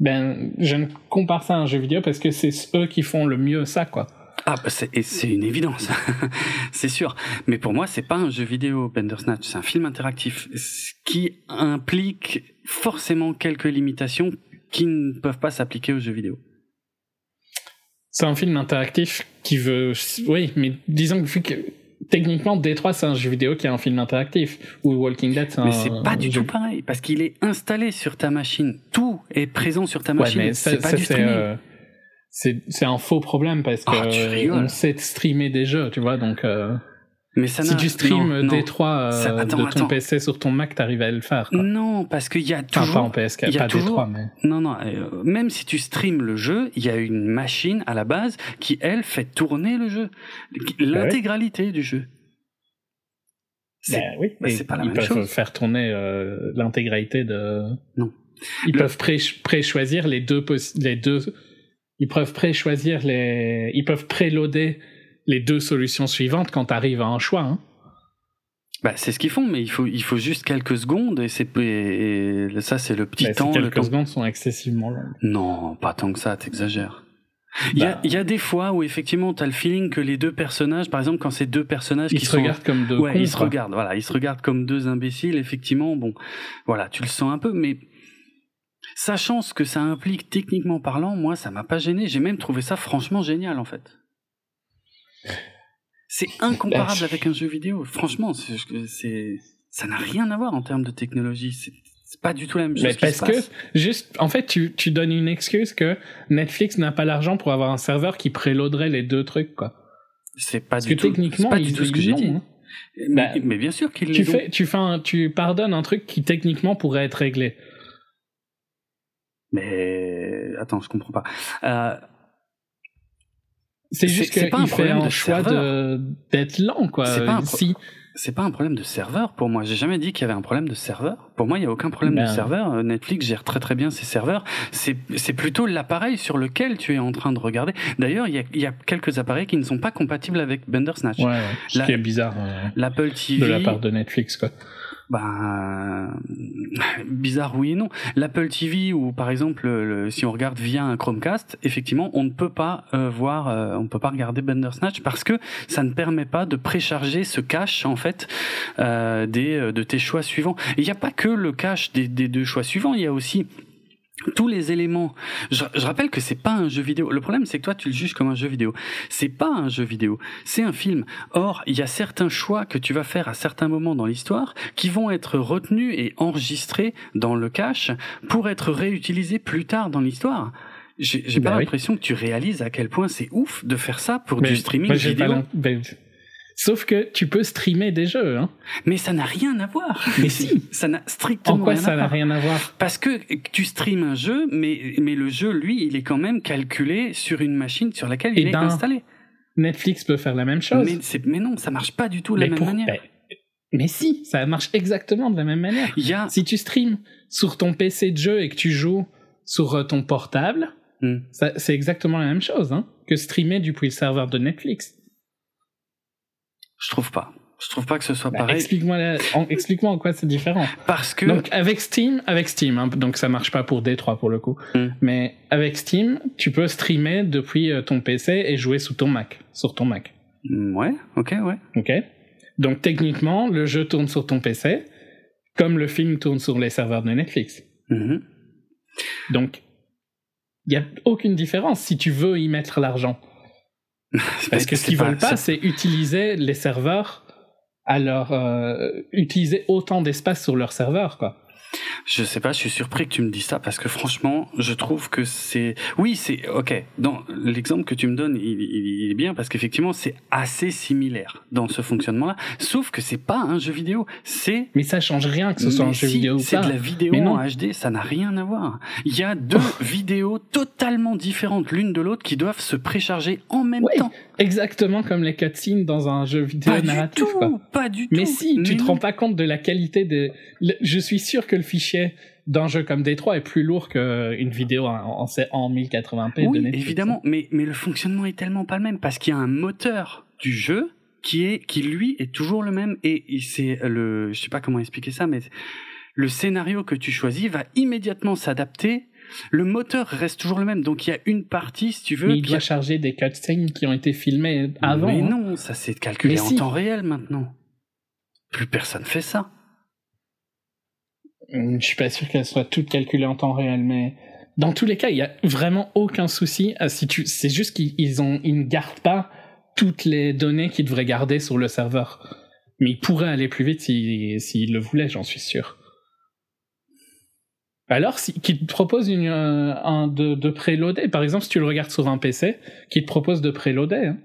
Ben, je ne compare ça à un jeu vidéo parce que c'est eux qui font le mieux ça, quoi. Ah, bah, c'est une évidence, c'est sûr. Mais pour moi, c'est pas un jeu vidéo, Bandersnatch. C'est un film interactif, ce qui implique forcément quelques limitations qui ne peuvent pas s'appliquer aux jeux vidéo. C'est un film interactif qui veut. Oui, mais disons que techniquement D3 c'est un jeu vidéo qui est un film interactif ou Walking Dead c'est un. Mais c'est pas du jeu- tout pareil parce qu'il est installé sur ta machine. Tout est présent sur ta machine. c'est pas ça, du c'est, streaming. euh, c'est un faux problème parce que Ah, tu euh, on sait streamer des jeux, tu vois. Donc euh, Mais ça si tu streams non, non. D3 euh, de ton attends. PC sur ton Mac, t'arrives à le faire. Quoi. Non, parce qu'il y a Enfin, toujours. pas en PS4, il y a pas toujours- D3, mais. Non, non. euh, même si tu streames le jeu, il y a une machine à la base qui elle fait tourner le jeu, l'intégralité du jeu. C'est- Ben oui, bah, et c'est pas la ils même peuvent chose. faire tourner euh, l'intégralité de. Non. Ils Le- peuvent pré- pré-choisir les deux les deux. Ils peuvent pré-choisir les. Ils peuvent préloader les deux solutions suivantes quand t'arrives à un choix. Hein. Bah, c'est ce qu'ils font, mais il faut, il faut juste quelques secondes et c'est et, ça c'est le petit ces temps. Le quelques temps. secondes sont excessivement longues. Non, pas tant que ça, t'exagères. Il y, a, Bah. y a des fois où effectivement t'as le feeling que les deux personnages, par exemple quand c'est deux personnages Ils qui se sont regardent comme deux ouais, cons. ils se regardent, voilà, ils se regardent comme deux imbéciles, effectivement, bon, voilà, tu le sens un peu, mais sachant ce que ça implique techniquement parlant, moi, ça m'a pas gêné, j'ai même trouvé ça franchement génial, en fait. C'est incomparable avec un jeu vidéo, franchement, c'est, ça n'a rien à voir en termes de technologie, c'est, pas du tout la même chose Mais qui parce que, juste, en fait, tu, tu donnes une excuse que Netflix n'a pas l'argent pour avoir un serveur qui préloaderait les deux trucs, quoi. C'est pas Parce du que tout, techniquement, pas du ils- tout ce que j'ai dit. hein. Mais, Bah, mais bien sûr qu'ils Tu fais, tu fais un, tu pardonnes un truc qui techniquement pourrait être réglé. Mais attends, je comprends pas. Euh, C'est juste qu'il fait un de choix d'être lent, quoi. C'est pas pro- pas un problème de serveur pour moi. J'ai jamais dit qu'il y avait un problème de serveur. Pour moi, il y a aucun problème Ben. de serveur. Euh, Netflix gère très très bien ses serveurs. C'est plutôt l'appareil sur lequel tu es en train de regarder. D'ailleurs, il y y a quelques appareils qui ne sont pas compatibles avec Bandersnatch. ouais, ouais. ce La- qui est bizarre euh, L'Apple TV. de la part de Netflix, quoi. Ben, bizarre oui et non. L'Apple TV ou par exemple le- si on regarde via un Chromecast, effectivement, on ne peut pas euh, voir, euh, on ne peut pas regarder Bandersnatch parce que ça ne permet pas de précharger ce cache en fait euh, de tes choix suivants. Il n'y a pas que le cache des deux choix suivants, il y a aussi tous les éléments. Je, je rappelle que c'est pas un jeu vidéo. Le problème, c'est que toi, tu le juges comme un jeu vidéo. C'est pas un jeu vidéo. C'est un film. Or, il y a certains choix que tu vas faire à certains moments dans l'histoire qui vont être retenus et enregistrés dans le cache pour être réutilisés plus tard dans l'histoire. J'ai Bah pas oui. l'impression que tu réalises à quel point c'est ouf de faire ça pour Mais du streaming moi, vidéo. ben, Sauf que tu peux streamer des jeux, hein. Mais ça n'a rien à voir. Mais si. Ça n'a strictement En quoi rien ça n'a rien à voir Parce que tu streames un jeu, mais, mais le jeu, lui, il est quand même calculé sur une machine sur laquelle Et il est d'un- installé. Netflix peut faire la même chose. Mais, non, ça marche pas du tout de la même pour- manière. ben, mais si, ça marche exactement de la même manière. Il y a... Si tu streams sur ton PC de jeu et que tu joues sur euh, ton portable, Hmm. c'est exactement la même chose hein, que streamer depuis le serveur de Netflix. Je trouve pas. Je trouve pas que ce soit Bah, pareil. Explique-moi la- en, explique-moi en quoi c'est différent. Parce que... Donc avec Steam, avec Steam, hein, donc ça marche pas pour D3 pour le coup, Hmm. mais avec Steam, tu peux streamer depuis euh, ton PC et jouer sous ton Mac, sur ton Mac. Mm, Ouais, ok, ouais. Ok. Donc techniquement, le jeu tourne sur ton PC, comme le film tourne sur les serveurs de Netflix. Mhm. Donc, il n'y a aucune différence si tu veux y mettre l'argent. Parce que ce qu'ils veulent pas, c'est- c'est utiliser les serveurs à leur... euh, utiliser autant d'espace sur leur serveur, quoi. Je sais pas, je suis surpris que tu me dises ça parce que franchement, je trouve que c'est. Oui, c'est ok. Dans l'exemple que tu me donnes, il, il, est bien parce qu'effectivement, c'est assez similaire dans ce fonctionnement-là. Sauf que c'est pas un jeu vidéo. C'est. Mais ça change rien que ce soit un jeu vidéo ou C'est de la vidéo en HD. Ça n'a rien à voir. Il y a deux vidéos totalement différentes l'une de l'autre qui doivent se précharger en même temps. Exactement comme les cutscenes dans un jeu vidéo pas narratif. Du tout, quoi. Pas du Mais tout. si, tu te rends pas compte de la qualité de. Je suis sûr que le fichier d'un jeu comme Détroit est plus lourd qu'une vidéo en, en 1080p. Oui, de évidemment, mais, mais le fonctionnement est tellement pas le même parce qu'il y a un moteur du jeu qui est qui lui est toujours le même et, et c'est le je sais pas comment expliquer ça mais le scénario que tu choisis va immédiatement s'adapter le moteur reste toujours le même, donc il y a une partie, si tu veux. Mais il doit charger des cutscenes qui ont été filmées avant. Mais hein. non, ça c'est calculé Mais en si. temps réel maintenant. Plus personne fait ça. Hum, Je suis pas sûr qu'elles soient toutes calculées en temps réel, mais dans tous les cas, il y a vraiment aucun souci. à Si tu, c'est juste qu'ils ils ont, ils ne gardent pas toutes les données qu'ils devraient garder sur le serveur. Mais ils pourraient aller plus vite s'ils s'ils le voulaient, j'en suis sûr. Alors, si, qu'ils te proposent une, euh, un de, de préloader, par exemple, si tu le regardes sur un PC, qu'ils te proposent de préloader. Hein.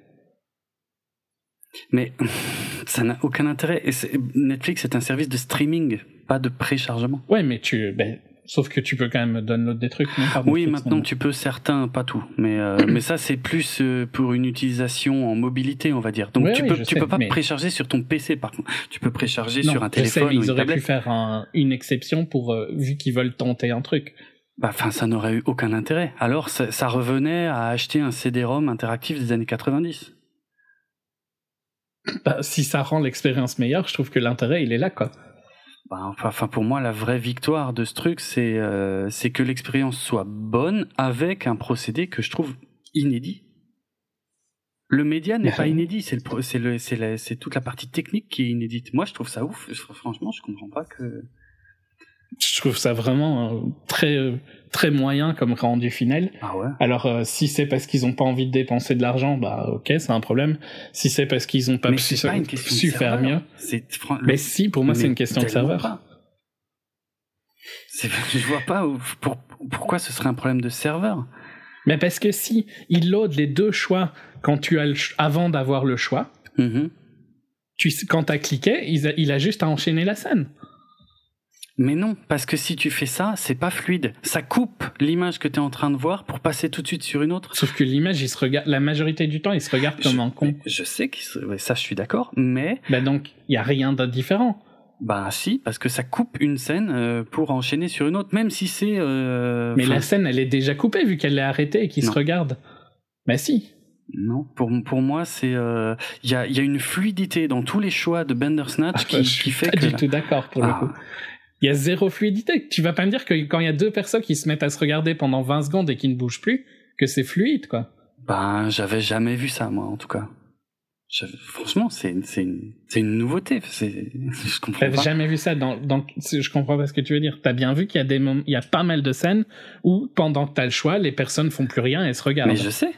Mais ça n'a aucun intérêt. Et c'est- Netflix est un service de streaming, pas de préchargement. Ouais, mais tu, ben, sauf que tu peux quand même download des trucs. non, Oui, Netflix, maintenant non. tu peux certains, pas tout, mais euh, mais ça c'est plus euh, pour une utilisation en mobilité, on va dire. Donc tu oui, peux tu sais, peux pas mais- précharger sur ton PC par contre. Tu peux précharger Non, sur un sais, téléphone mais ou ils auraient tablette. pu faire un- une exception pour euh, vu qu'ils veulent tenter un truc. Bah, enfin, ça n'aurait eu aucun intérêt. Alors, ça, ça revenait à acheter un CD-ROM interactif des années 90. Bah, si ça rend l'expérience meilleure, je trouve que l'intérêt il est là quoi. Bah, enfin, pour moi, la vraie victoire de ce truc, c'est euh, c'est que l'expérience soit bonne avec un procédé que je trouve inédit. Le média n'est pas inédit, c'est le, pro- c'est le, c'est la- c'est toute la partie technique qui est inédite. Moi, je trouve ça ouf. Franchement, je comprends pas que. Je trouve ça vraiment euh, très euh, très moyen comme rendu final. Ah ouais. Alors euh, si c'est parce qu'ils ont pas envie de dépenser de l'argent, bah ok, c'est un problème. Si c'est parce qu'ils ont pas Mais c'est pas une su faire serveur. mieux. Mais si, pour moi c'est une question de serveur. pas. Je vois pas où- pour- pourquoi ce serait un problème de serveur? Mais parce que si il load les deux choix quand tu as le avant d'avoir le choix, Mhm. tu quand t'as cliqué, il a, il a juste à enchaîner la scène. Mais non, parce que si tu fais ça, c'est pas fluide. Ça coupe l'image que tu es en train de voir pour passer tout de suite sur une autre. Sauf que l'image, il se regarde, la majorité du temps, il se regarde comme je, un con. je sais que ça, je suis d'accord, mais Bah donc, il y a rien de différent. bah si, parce que ça coupe une scène euh, pour enchaîner sur une autre, même si c'est. euh, Mais la scène, elle est déjà coupée vu qu'elle est arrêtée et qu'il se regarde. Bah si. Non, pour pour moi, c'est euh, il y a y a une fluidité dans tous les choix de Bandersnatch Ah, qui, je suis qui fait pas que du tout d'accord pour le Ah. coup. Il y a zéro fluidité. Tu vas pas me dire que quand il y a deux personnes qui se mettent à se regarder pendant 20 secondes et qui ne bougent plus, que c'est fluide, quoi. Ben, j'avais jamais vu ça, moi, en tout cas. Franchement, c'est une, c'est une nouveauté. Je comprends T'avais jamais vu ça dans, dans, je comprends pas ce que tu veux dire. T'as bien vu qu'il y a des il y a pas mal de scènes où, pendant que t'as le choix, les personnes font plus rien et se regardent. Mais je sais.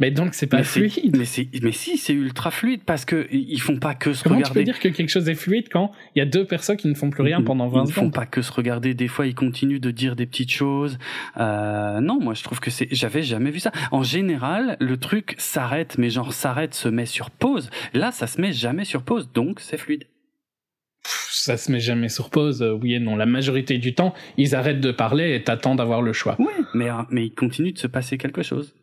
Mais donc c'est pas mais fluide. Mais, c'est, mais si, c'est ultra fluide parce que ils font pas que se Comment tu regarder. peux dire que quelque chose est fluide quand il y a deux personnes qui ne font plus rien Ils- pendant Ils 20 ne font secondes pas que se regarder. Des fois, ils continuent de dire des petites choses. Euh, non, moi, je trouve que c'est. J'avais jamais vu ça. En général, le truc s'arrête, mais genre s'arrête, se met sur pause. Là, ça se met jamais sur pause, donc c'est fluide. Ça se met jamais sur pause, euh, oui et non. La majorité du temps, ils arrêtent de parler et t'attends d'avoir le choix. Oui, mais mais il continue de se passer quelque chose.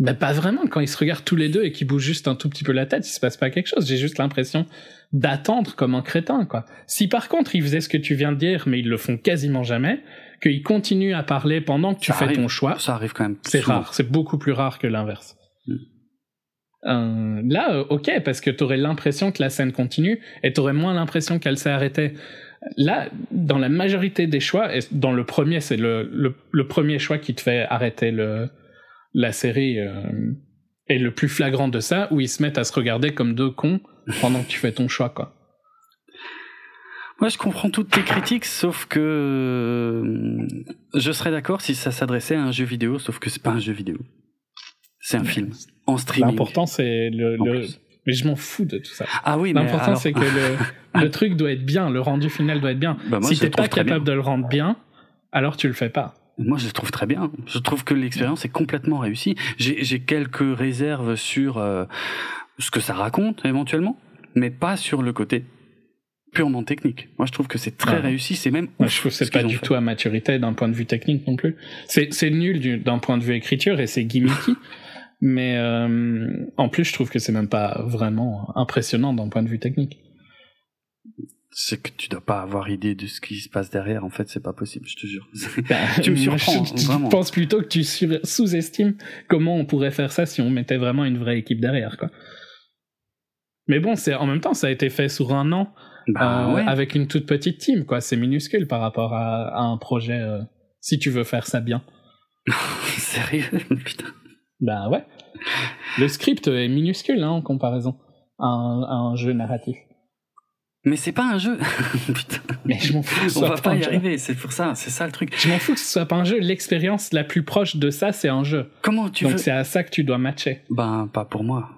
Bah pas vraiment, quand ils se regardent tous les deux et qu'ils bougent juste un tout petit peu la tête, il se passe pas quelque chose. J'ai juste l'impression d'attendre comme un crétin, quoi. Si par contre ils faisaient ce que tu viens de dire, mais ils le font quasiment jamais, qu'ils continuent à parler pendant que tu Ça fais arrive. ton choix, Ça arrive quand même. c'est rare, c'est beaucoup plus rare que l'inverse. Mm. Euh, là, euh, ok, parce que t'aurais l'impression que la scène continue et t'aurais moins l'impression qu'elle s'est arrêtée. Là, dans la majorité des choix, et dans le premier, c'est le, le, le premier choix qui te fait arrêter le, la série euh, est le plus flagrant de ça, où ils se mettent à se regarder comme deux cons pendant que tu fais ton choix, quoi. Moi, je comprends toutes tes critiques, sauf que euh, je serais d'accord si ça s'adressait à un jeu vidéo, sauf que c'est pas un jeu vidéo. C'est un film en streaming. L'important, c'est le. Mais je m'en fous de tout ça. Ah oui, mais L'important, alors- c'est que le, le truc doit être bien, le rendu final doit être bien. Bah, moi, si t'es pas capable de le rendre bien, alors tu le fais pas. Moi, je le trouve très bien. Je trouve que l'expérience est complètement réussie. J'ai j'ai quelques réserves sur euh, ce que ça raconte éventuellement, mais pas sur le côté purement technique. Moi, je trouve que c'est très Ouais. réussi. C'est même Moi, je trouve que c'est ce pas du fait. tout à maturité d'un point de vue technique non plus. C'est c'est nul du- d'un point de vue écriture et c'est gimmicky. mais euh, en plus, je trouve que c'est même pas vraiment impressionnant d'un point de vue technique. C'est que tu dois pas avoir idée de ce qui se passe derrière. En fait, c'est pas possible. Je te jure. Tu me moi, surprends, je, vraiment. pense plutôt que tu sous-estimes comment on pourrait faire ça si on mettait vraiment une vraie équipe derrière, quoi. Mais bon, c'est en même temps, ça a été fait sur un an Bah euh, ouais. avec une toute petite team, quoi. C'est minuscule par rapport à, à un projet. euh, si tu veux faire ça bien, Sérieux, putain. bah ouais. Le script est minuscule hein, en comparaison à un, à un jeu narratif. Mais c'est pas un jeu. putain. Mais je m'en fous. On va pas y jeu. arriver. C'est pour ça. C'est ça le truc. Je m'en fous que ce soit pas un jeu. L'expérience la plus proche de ça, c'est un jeu. Comment tu Donc veux c'est à ça que tu dois matcher. Ben pas pour moi.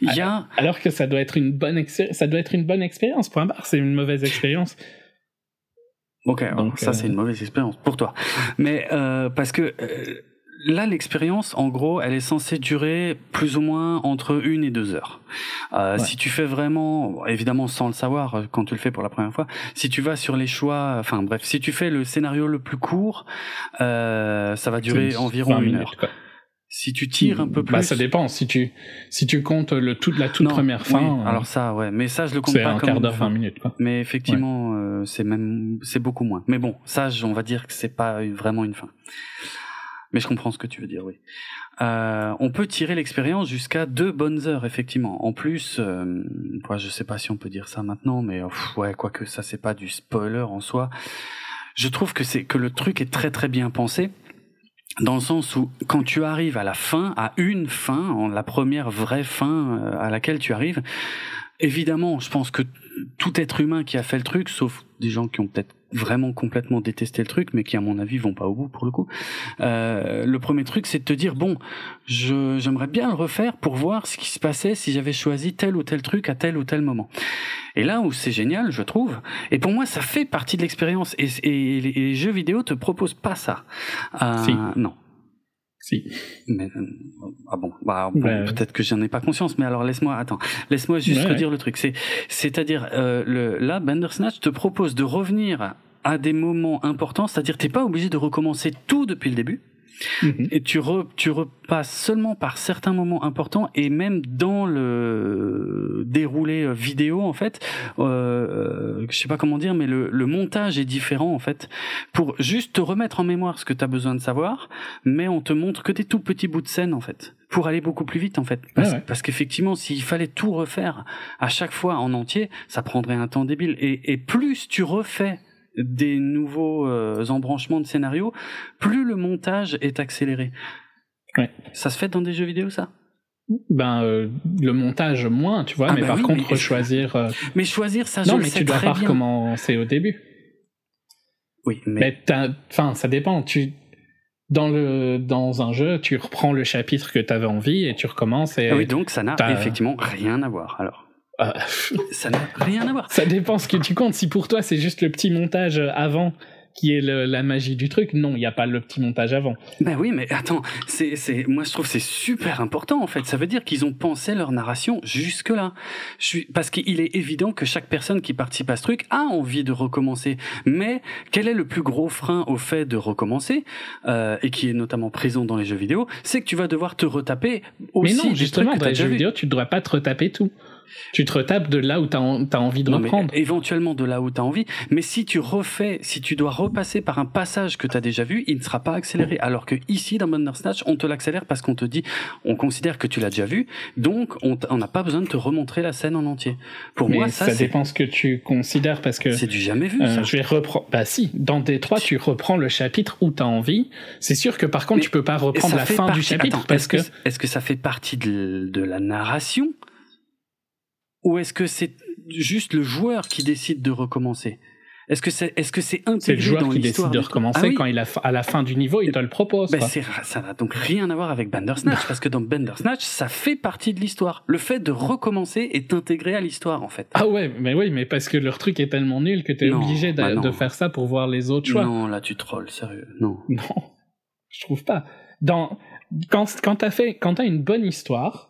Il y a Alors que ça doit être une bonne expé- ça doit être une bonne expérience. Point barre. C'est une mauvaise expérience. Ok, alors, Donc, ça euh, c'est une mauvaise expérience pour toi. Mais euh, parce que euh, là l'expérience, en gros, elle est censée durer plus ou moins entre une et deux heures. Euh, Ouais. Si tu fais vraiment, évidemment sans le savoir euh, quand tu le fais pour la première fois, si tu vas sur les choix, enfin bref, si tu fais le scénario le plus court, euh, ça va durer environ 20 une minutes, heure. quoi. Si tu tires un peu plus, Bah, ça dépend. Si tu, si tu comptes le tout, la toute Non, première oui, fin, euh, alors ça, ouais, mais ça je le compte c'est pas un comme quart d'heure, fin. 20 minutes, quoi. Mais effectivement, euh, c'est même c'est beaucoup moins. Mais bon, ça, on va dire que c'est pas vraiment une fin. Mais je comprends ce que tu veux dire, oui. Euh, on peut tirer l'expérience jusqu'à deux bonnes heures, effectivement. En plus, euh, ouais, je sais pas si on peut dire ça maintenant, mais pff, ouais, quoique ça, c'est pas du spoiler en soi. Je trouve que c'est que le truc est très très bien pensé. Dans le sens où, quand tu arrives à la fin, à une fin, en la première vraie fin euh, à laquelle tu arrives, évidemment, je pense que tout être humain qui a fait le truc, sauf des gens qui ont peut-être vraiment complètement détesté le truc, mais qui à mon avis vont pas au bout pour le coup. Euh, le premier truc, c'est de te dire bon, je j'aimerais bien le refaire pour voir ce qui se passait si j'avais choisi tel ou tel truc à tel ou tel moment. Et là où c'est génial, je trouve, et pour moi ça fait partie de l'expérience. Et, et les, et les jeux vidéo te proposent pas ça. Euh, Si. Non. Si. Mais euh, ah bon, bah, bon, Ouais. peut-être que j'en ai pas conscience, mais alors laisse-moi attends, laisse-moi juste Ouais, redire le truc. C'est c'est-à-dire euh, le là Bandersnatch te propose de revenir à des moments importants, c'est-à-dire t'es pas obligé de recommencer tout depuis le début Mhm. et tu re, tu repasses seulement par certains moments importants et même dans le déroulé euh, vidéo en fait, euh, euh, je sais pas comment dire, mais le, le montage est différent en fait pour juste te remettre en mémoire ce que tu as besoin de savoir, mais on te montre que des tout petits bouts de scène en fait pour aller beaucoup plus vite en fait parce, ouais. parce qu'effectivement s'il fallait tout refaire à chaque fois en entier ça prendrait un temps débile et, et plus tu refais des nouveaux euh, embranchements de scénario plus le montage est accéléré Ouais. ça se fait dans des jeux vidéo ça? Ben, euh, le montage, moins, tu vois, Ah mais bah par oui, contre, mais- choisir. euh, mais choisir ça Non, je le mais sais tu dois pas recommencer au début. oui mais, enfin, ça dépend. Tu dans le dans un jeu, tu reprends le chapitre que t'avais envie et tu recommences et Ah oui donc ça n'a effectivement rien à voir alors Euh, ça n'a rien à voir ça dépend ce que tu comptes. Si pour toi c'est juste le petit montage avant qui est le- la magie du truc, non, il n'y a pas le petit montage avant. Ben oui, mais attends, c'est, c'est, moi je trouve que c'est super important en fait. Ça veut dire qu'ils ont pensé leur narration jusque là. Je suis, parce qu'il est évident que chaque personne qui participe à ce truc a envie de recommencer. Mais quel est le plus gros frein au fait de recommencer euh, et qui est notamment présent dans les jeux vidéo, c'est que tu vas devoir te retaper aussi mais non, des justement, trucs que dans les jeux vidéo, tu ne devrais pas te retaper tout. Tu te retapes de là où tu as, envie de Non, reprendre. éventuellement de là où tu as envie. Mais si tu refais, si tu dois repasser par un passage que tu as déjà vu, il ne sera pas accéléré. Alors que ici, dans Bandersnatch, on te l'accélère parce qu'on te dit, on considère que tu l'as déjà vu, donc on n'a pas besoin de te remontrer la scène en entier. Pour mais moi, ça, ça, dépend ce que tu considères parce que c'est du jamais vu. Euh, ça. je vais reprendre. Bah si, dans Détroit, tu reprends le chapitre où t'as envie. C'est sûr que par contre, Mais tu peux pas reprendre la fin du chapitre Attends, parce est-ce que. que, est-ce que ça fait partie de, de la narration? Ou est-ce que c'est juste le joueur qui décide de recommencer? Est-ce que c'est est-ce que c'est C'est le intégré joueur dans qui décide de recommencer Ah oui. quand il a à la fin du niveau, il te le propose. Ben, c'est- ça n'a donc rien à voir avec Bandersnatch parce que dans Bandersnatch, ça fait partie de l'histoire. Le fait de recommencer est intégré à l'histoire en fait. Ah ouais, mais oui, mais parce que leur truc est tellement nul que t'es Non, obligé de, bah de faire ça pour voir les autres choix. non, là tu trolls, sérieux. Non. Non, je trouve pas. Dans, quand quand t'as fait, quand t'as une bonne histoire,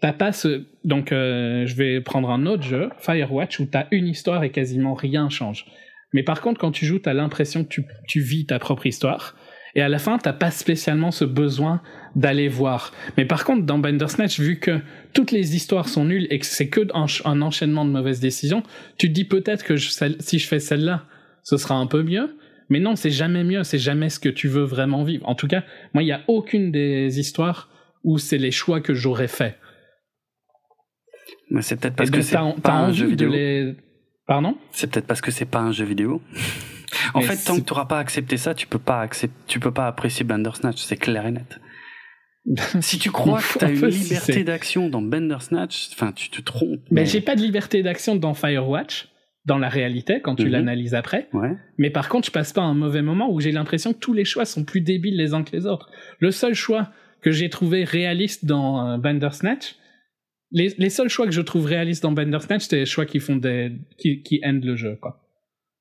t'as pas ce. Donc, euh, je vais prendre un autre jeu, Firewatch, où t'as une histoire et quasiment rien change. Mais par contre, quand tu joues, t'as l'impression que tu, tu vis ta propre histoire. Et à la fin, t'as pas spécialement ce besoin d'aller voir. Mais par contre, dans Bandersnatch, vu que toutes les histoires sont nulles et que c'est que un, enchaînement de mauvaises décisions, tu te dis peut-être que je- si je fais celle-là, ce sera un peu mieux. Mais non, c'est jamais mieux, c'est jamais ce que tu veux vraiment vivre. En tout cas, moi, il n'y a aucune des histoires où c'est les choix que j'aurais fait. Mais c'est peut-être parce que c'est pas un jeu vidéo. Pardon? C'est peut-être parce que c'est pas un jeu vidéo. En Mais fait, tant que tu n'auras pas accepté ça, tu peux pas accepter, tu peux pas apprécier Bandersnatch, c'est clair et net. Si tu crois que tu as Un une si liberté d'action dans Bandersnatch, enfin, tu te trompes. Mais j'ai pas de liberté d'action dans Firewatch, dans la réalité, quand tu Mhm. l'analyses après. Ouais. Mais par contre, je passe pas un mauvais moment où j'ai l'impression que tous les choix sont plus débiles les uns que les autres. Le seul choix que j'ai trouvé réaliste dans euh, Bandersnatch, les, les seuls choix que je trouve réalistes dans Bandersnatch, c'est les choix qui font des, qui, qui endent le jeu, quoi.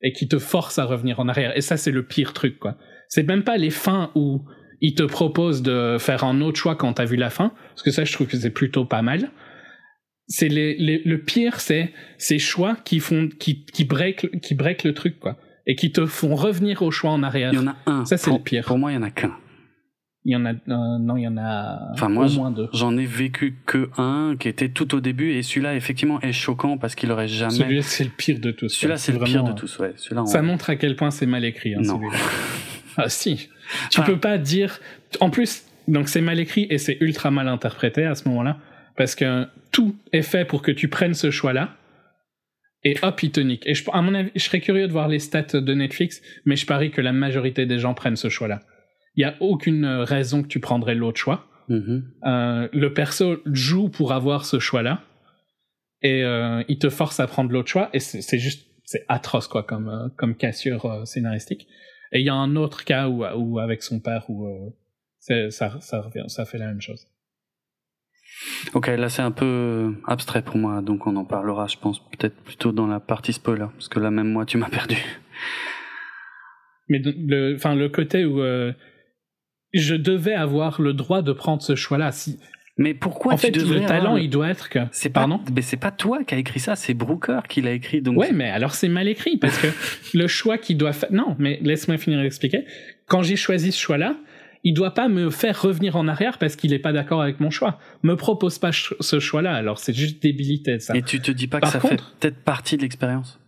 Et qui te forcent à revenir en arrière. Et ça, c'est le pire truc, quoi. C'est même pas les fins où ils te proposent de faire un autre choix quand t'as vu la fin, parce que ça, je trouve que c'est plutôt pas mal. C'est les, les- le pire, c'est ces choix qui font, qui, qui break, qui break le truc, quoi. Et qui te font revenir au choix en arrière. Il y en a un. Ça, c'est le pire. Pour moi, il y en a qu'un. Il y en a, euh, non, il y en a Enfin, moi, au moins deux. J'en ai vécu que un qui était tout au début et celui-là effectivement est choquant parce qu'il aurait jamais. Celui-là, c'est le pire de tous. Celui-là, c'est le pire vraiment- de tous, ouais. Celui-là, on- Ça montre à quel point c'est mal écrit, hein, Non. ah, si. Tu Enfin- peux pas dire. En plus, donc c'est mal écrit et c'est ultra mal interprété à ce moment-là. Parce que tout est fait pour que tu prennes ce choix-là. Et hop, il te nique. Et je, à mon avis, je serais curieux de voir les stats de Netflix, mais je parie que la majorité des gens prennent ce choix-là. Il y a aucune euh, raison que tu prendrais l'autre choix. Mhm. Euh, le perso joue pour avoir ce choix-là et euh, il te force à prendre l'autre choix et c'est juste c'est atroce quoi comme euh, comme cassure scénaristique. Et il y a un autre cas où, où avec son père où ça ça revient ça fait la même chose. Ok, là c'est un peu abstrait pour moi, donc on en parlera, je pense, peut-être plutôt dans la partie spoiler, parce que là même moi tu m'as perdu. Mais le enfin le côté où je devais avoir le droit de prendre ce choix-là. Si Mais pourquoi en tu fait le talent le- il doit être que C'est pas, pardon. mais c'est pas toi qui a écrit ça, c'est Brooker qui l'a écrit. Donc Ouais, mais alors c'est mal écrit parce que le choix qu'il doit faire. Non, mais laisse-moi finir d'expliquer. Quand j'ai choisi ce choix-là, il doit pas me faire revenir en arrière parce qu'il est pas d'accord avec mon choix. Me propose pas ce choix-là, alors c'est juste débilité ça. Et tu te dis pas que ça contre- fait peut-être partie de l'expérience?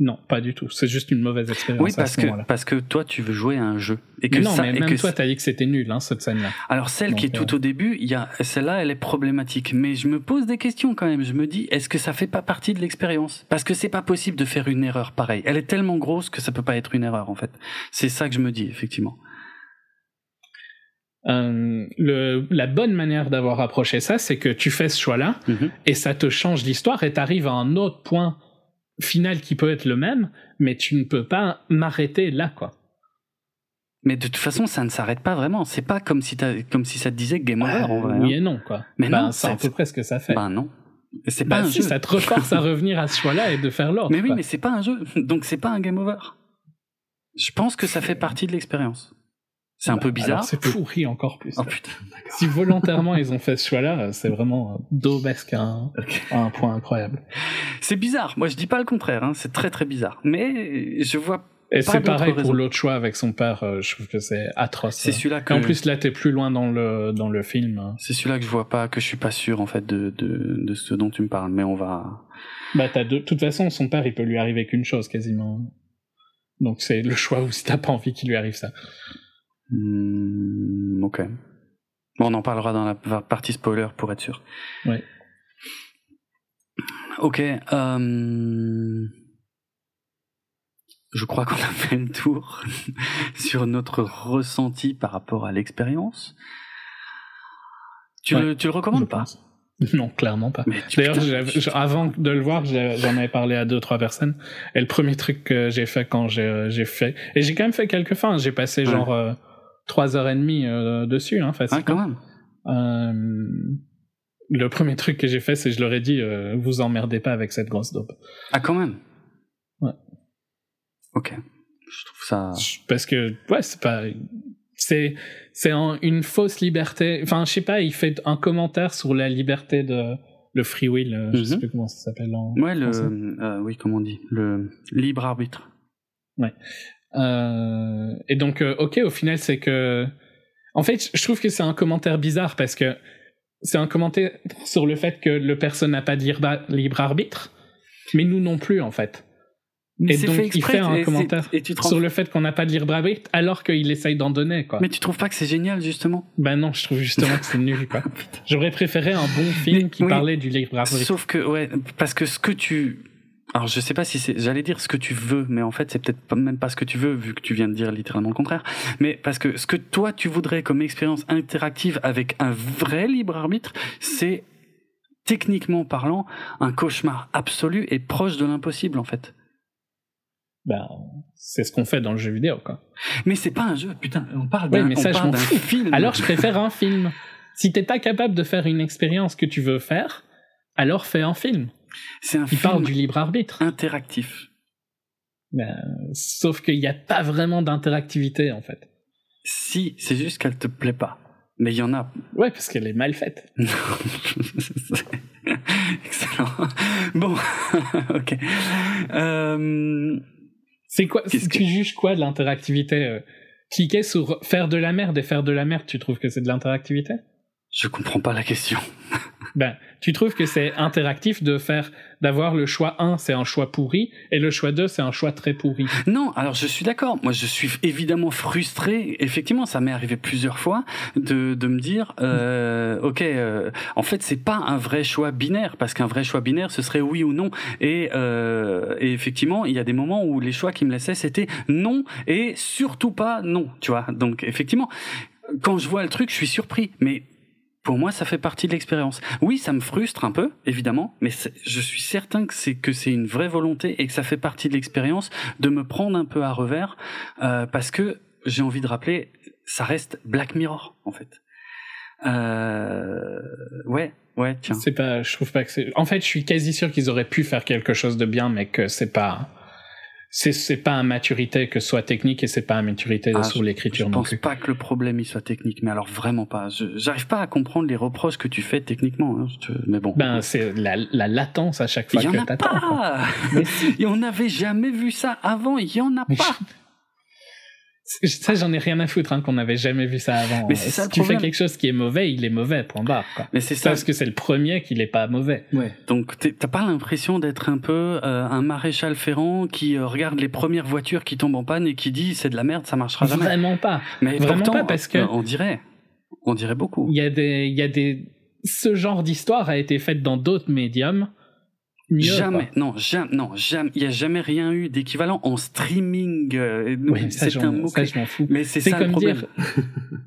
Non, pas du tout. C'est juste une mauvaise expérience Oui, à parce ce que parce que toi tu veux jouer à un jeu et que Mais non, ça mais et même que toi, t'as dit que c'était nul, hein, cette scène-là. Alors celle qui est tout au début, il y a celle-là, elle est problématique. Mais je me pose des questions quand même. Je me dis, est-ce que ça fait pas partie de l'expérience? Parce que c'est pas possible de faire une erreur pareille. Elle est tellement grosse que ça peut pas être une erreur en fait. C'est ça que je me dis effectivement. Euh, le, la bonne manière d'avoir approché ça, c'est que tu fais ce choix-là Mhm. et ça te change l'histoire et t'arrives à un autre point final qui peut être le même, mais tu ne peux pas m'arrêter là, quoi. Mais de toute façon, ça ne s'arrête pas vraiment. C'est pas comme si comme si ça te disait game over en vrai. Euh, oui hein. et non, quoi. Mais Ben, non, c'est à peu près ce que ça fait. Ben non. Et C'est Bah pas un si, jeu. ça te reforce à revenir à ce choix-là et de faire l'autre. Mais oui, quoi. mais c'est pas un jeu. Donc c'est pas un game over. Je pense que ça fait partie de l'expérience. C'est un peu bizarre. C'est pourri encore plus. Oh putain. Si volontairement ils ont fait ce choix-là, c'est vraiment daubesque à un, à un point incroyable. C'est bizarre. Moi, je dis pas le contraire. hein. C'est très très bizarre. Mais je vois. Et c'est pareil pour l'autre choix avec son père, euh, je trouve que c'est atroce. C'est celui-là Et que. En plus, là, t'es plus loin dans le, dans le film. C'est celui-là que je vois pas, que je suis pas sûr en fait de, de, de ce dont tu me parles, mais on va. Bah, t'as de, de toute façon, son père, il peut lui arriver qu'une chose quasiment. Donc, c'est le choix où si t'as pas envie qu'il lui arrive ça. Hmm, ok. Bon, on en parlera dans la partie spoiler pour être sûr. Ouais. Ok. euh, Je crois qu'on a fait le tour sur notre ressenti par rapport à l'expérience. Tu, Ouais, le, tu le Je recommandes pas pense. Non, clairement pas. D'ailleurs, avant de le voir, j'en avais parlé à deux, trois personnes. Et le premier truc que j'ai fait quand j'ai j'ai fait. Et j'ai quand même fait quelques fins. J'ai passé Ouais. genre euh, trois heures et demie euh, dessus, hein, Ouais, facilement. quand même. Euh, le premier truc que j'ai fait, c'est je leur ai dit euh, vous emmerdez pas avec cette grosse dope. Ah, quand même. Ouais. Ok. Je trouve ça. Parce que, ouais, c'est pas. C'est c'est une fausse liberté. Enfin, je sais pas, il fait un commentaire sur la liberté de. Le free will, euh, je sais Mhm. plus comment ça s'appelle en. Ouais, le. français. oui, comment on dit Le libre arbitre. Euh, et donc, euh, ok, au final, c'est que. En fait, je trouve que c'est un commentaire bizarre parce que c'est un commentaire sur le fait que le personne n'a pas de libre, libre arbitre, mais nous non plus, en fait. Mais Et donc, fait il fait un commentaire Et tu te Sur le fait qu'on n'a pas de libre arbitre alors qu'il essaye d'en donner, quoi. Mais tu trouves pas que c'est génial, justement? Ben non, je trouve justement que c'est nul, quoi. J'aurais préféré un bon film Mais qui oui. parlait du libre arbitre. Sauf que, ouais, parce que ce que tu. Alors, je sais pas si c'est. J'allais dire ce que tu veux, mais en fait, c'est peut-être même pas ce que tu veux, vu que tu viens de dire littéralement le contraire. Mais parce que ce que toi, tu voudrais comme expérience interactive avec un vrai libre arbitre, c'est techniquement parlant un cauchemar absolu et proche de l'impossible, en fait. Ben, c'est ce qu'on fait dans le jeu vidéo, quoi. Mais c'est pas un jeu, putain, on parle d'un mais on ça, je parle d'un fous. film. Alors, je préfère un film. Si t'es pas capable de faire une expérience que tu veux faire, alors fais un film. C'est un Il parle film du libre arbitre. interactif. Ben, sauf qu'il n'y a pas vraiment d'interactivité, en fait. Si, c'est juste qu'elle te plaît pas. Mais il y en a. Ouais, parce qu'elle est mal faite. Excellent. Bon, ok. Euh, C'est quoi Tu juges quoi de l'interactivité euh, Cliquer sur faire de la merde et faire de la merde, tu trouves que c'est de l'interactivité? Je comprends pas la question. Ben, tu trouves que c'est interactif de faire, d'avoir le choix 1, c'est un choix pourri, et le choix 2, c'est un choix très pourri. Non, alors je suis d'accord. Moi, je suis évidemment frustré. Effectivement, ça m'est arrivé plusieurs fois de, de me dire, euh, ok, euh, en fait, c'est pas un vrai choix binaire parce qu'un vrai choix binaire, ce serait oui ou non. Et, euh, et effectivement, il y a des moments où les choix qui me laissaient, c'était non et surtout pas non. Tu vois. Donc, effectivement, quand je vois le truc, je suis surpris. Mais pour moi, ça fait partie de l'expérience. Oui, ça me frustre un peu, évidemment, mais je suis certain que c'est que c'est une vraie volonté et que ça fait partie de l'expérience de me prendre un peu à revers euh, parce que j'ai envie de rappeler, ça reste Black Mirror en fait. Euh, ouais, ouais, tiens. C'est pas, je trouve pas que c'est. En fait, je suis quasi sûr qu'ils auraient pu faire quelque chose de bien, mais que c'est pas. C'est, c'est pas à maturité que ce soit technique et c'est pas à maturité Ah, sur Je l'écriture non pense plus. pas que le problème il soit technique, mais alors vraiment pas. Je- J'arrive pas à comprendre les reproches que tu fais techniquement, hein, je te- mais bon. Ben, c'est la, la latence à chaque fois il y en que a t'attends. quoi. pas. Mais si. Et on n'avait jamais vu ça avant. Il y en a Mais pas. Ça, j'en ai rien à foutre, hein, qu'on n'avait jamais vu ça avant. Mais c'est ça si le tu fais quelque chose qui est mauvais, il est mauvais, point barre. Quoi. Mais c'est ça. Parce que c'est le premier qu'il est pas mauvais. Ouais. Donc t'as pas l'impression d'être un peu euh, un maréchal Ferrand qui euh, regarde les premières voitures qui tombent en panne et qui dit c'est de la merde, ça marchera jamais. Vraiment pas. Mais vraiment pourtant, pas, parce que- on dirait, on dirait beaucoup. Il y a des, il y a des, ce genre d'histoire a été faite dans d'autres médiums. Mieux, jamais, non, jamais, non, jamais. Il y a jamais rien eu d'équivalent en streaming. euh, Oui, c'est un mot. ça, je m'en fous. Mais c'est ça le comme problème. dire.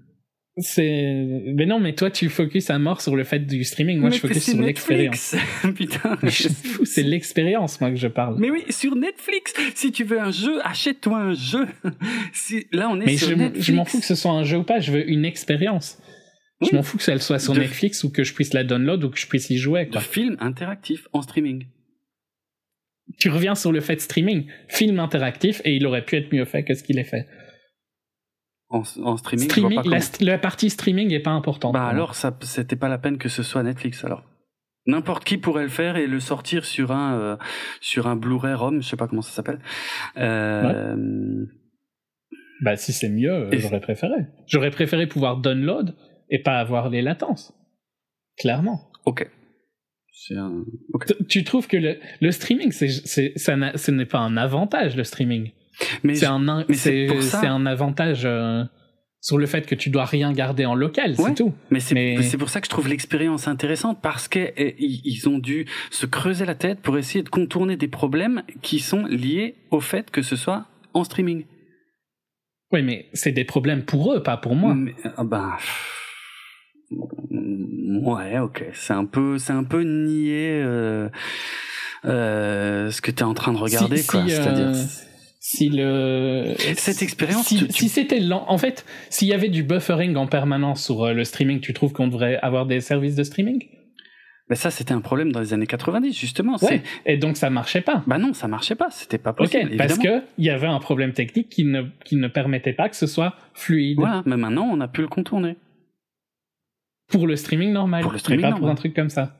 C'est. Mais non, mais toi, tu focuses à mort sur le fait du streaming. Moi, Mais je focus sur l'expérience. Putain. C'est l'expérience, moi, que je parle. Mais oui, sur Netflix. Si tu veux un jeu, achète-toi un jeu. Si, là, on est Mais sur je, Netflix. je m'en fous que ce soit un jeu ou pas, je veux une expérience. Oui. Je m'en fous que elle soit sur De- Netflix ou que je puisse la download ou que je puisse y jouer. de Quoi. film interactif en streaming. Tu reviens sur le fait de streaming, film interactif, et il aurait pu être mieux fait que ce qu'il est fait. En, en streaming, je Streaming, vois pas la, comment. st- la partie streaming est pas importante. Bah alors, ça, c'était pas la peine que ce soit Netflix alors. N'importe qui pourrait le faire et le sortir sur un euh, sur un Blu-ray ROM, je sais pas comment ça s'appelle. Euh, Bah si c'est mieux, euh, j'aurais préféré. J'aurais préféré pouvoir download et pas avoir les latences. Clairement. Ok. Un. Tu trouves que le, le streaming, c'est, ça ce n'est pas un avantage, le streaming. Mais C'est je- un, c'est avantage euh, sur le fait que tu dois rien garder en local, Ouais. c'est tout. Mais c'est Mais- pour ça que je trouve l'expérience intéressante parce qu'ils ont dû se creuser la tête pour essayer de contourner des problèmes qui sont liés au fait que ce soit en streaming. Oui, mais c'est des problèmes pour eux, pas pour moi. Mais, ah ben, Ouais, ok. C'est un peu, c'est un peu nier euh, euh, ce que tu es en train de regarder, si, quoi. Si, C'est-à-dire. euh, si le Cette expérience, si, tu- tu- si c'était lent en fait s'il y avait du buffering en permanence sur le streaming tu trouves qu'on devrait avoir des services de streaming? Mais ça, c'était un problème dans les années 90, justement. ouais et donc ça marchait pas Bah non, ça marchait pas. C'était pas possible. parce évidemment. que il y avait un problème technique qui ne qui ne permettait pas que ce soit fluide Voilà, mais maintenant, on a pu le contourner. Pour le streaming normal Pour le streaming mais pas pour normal. un truc comme ça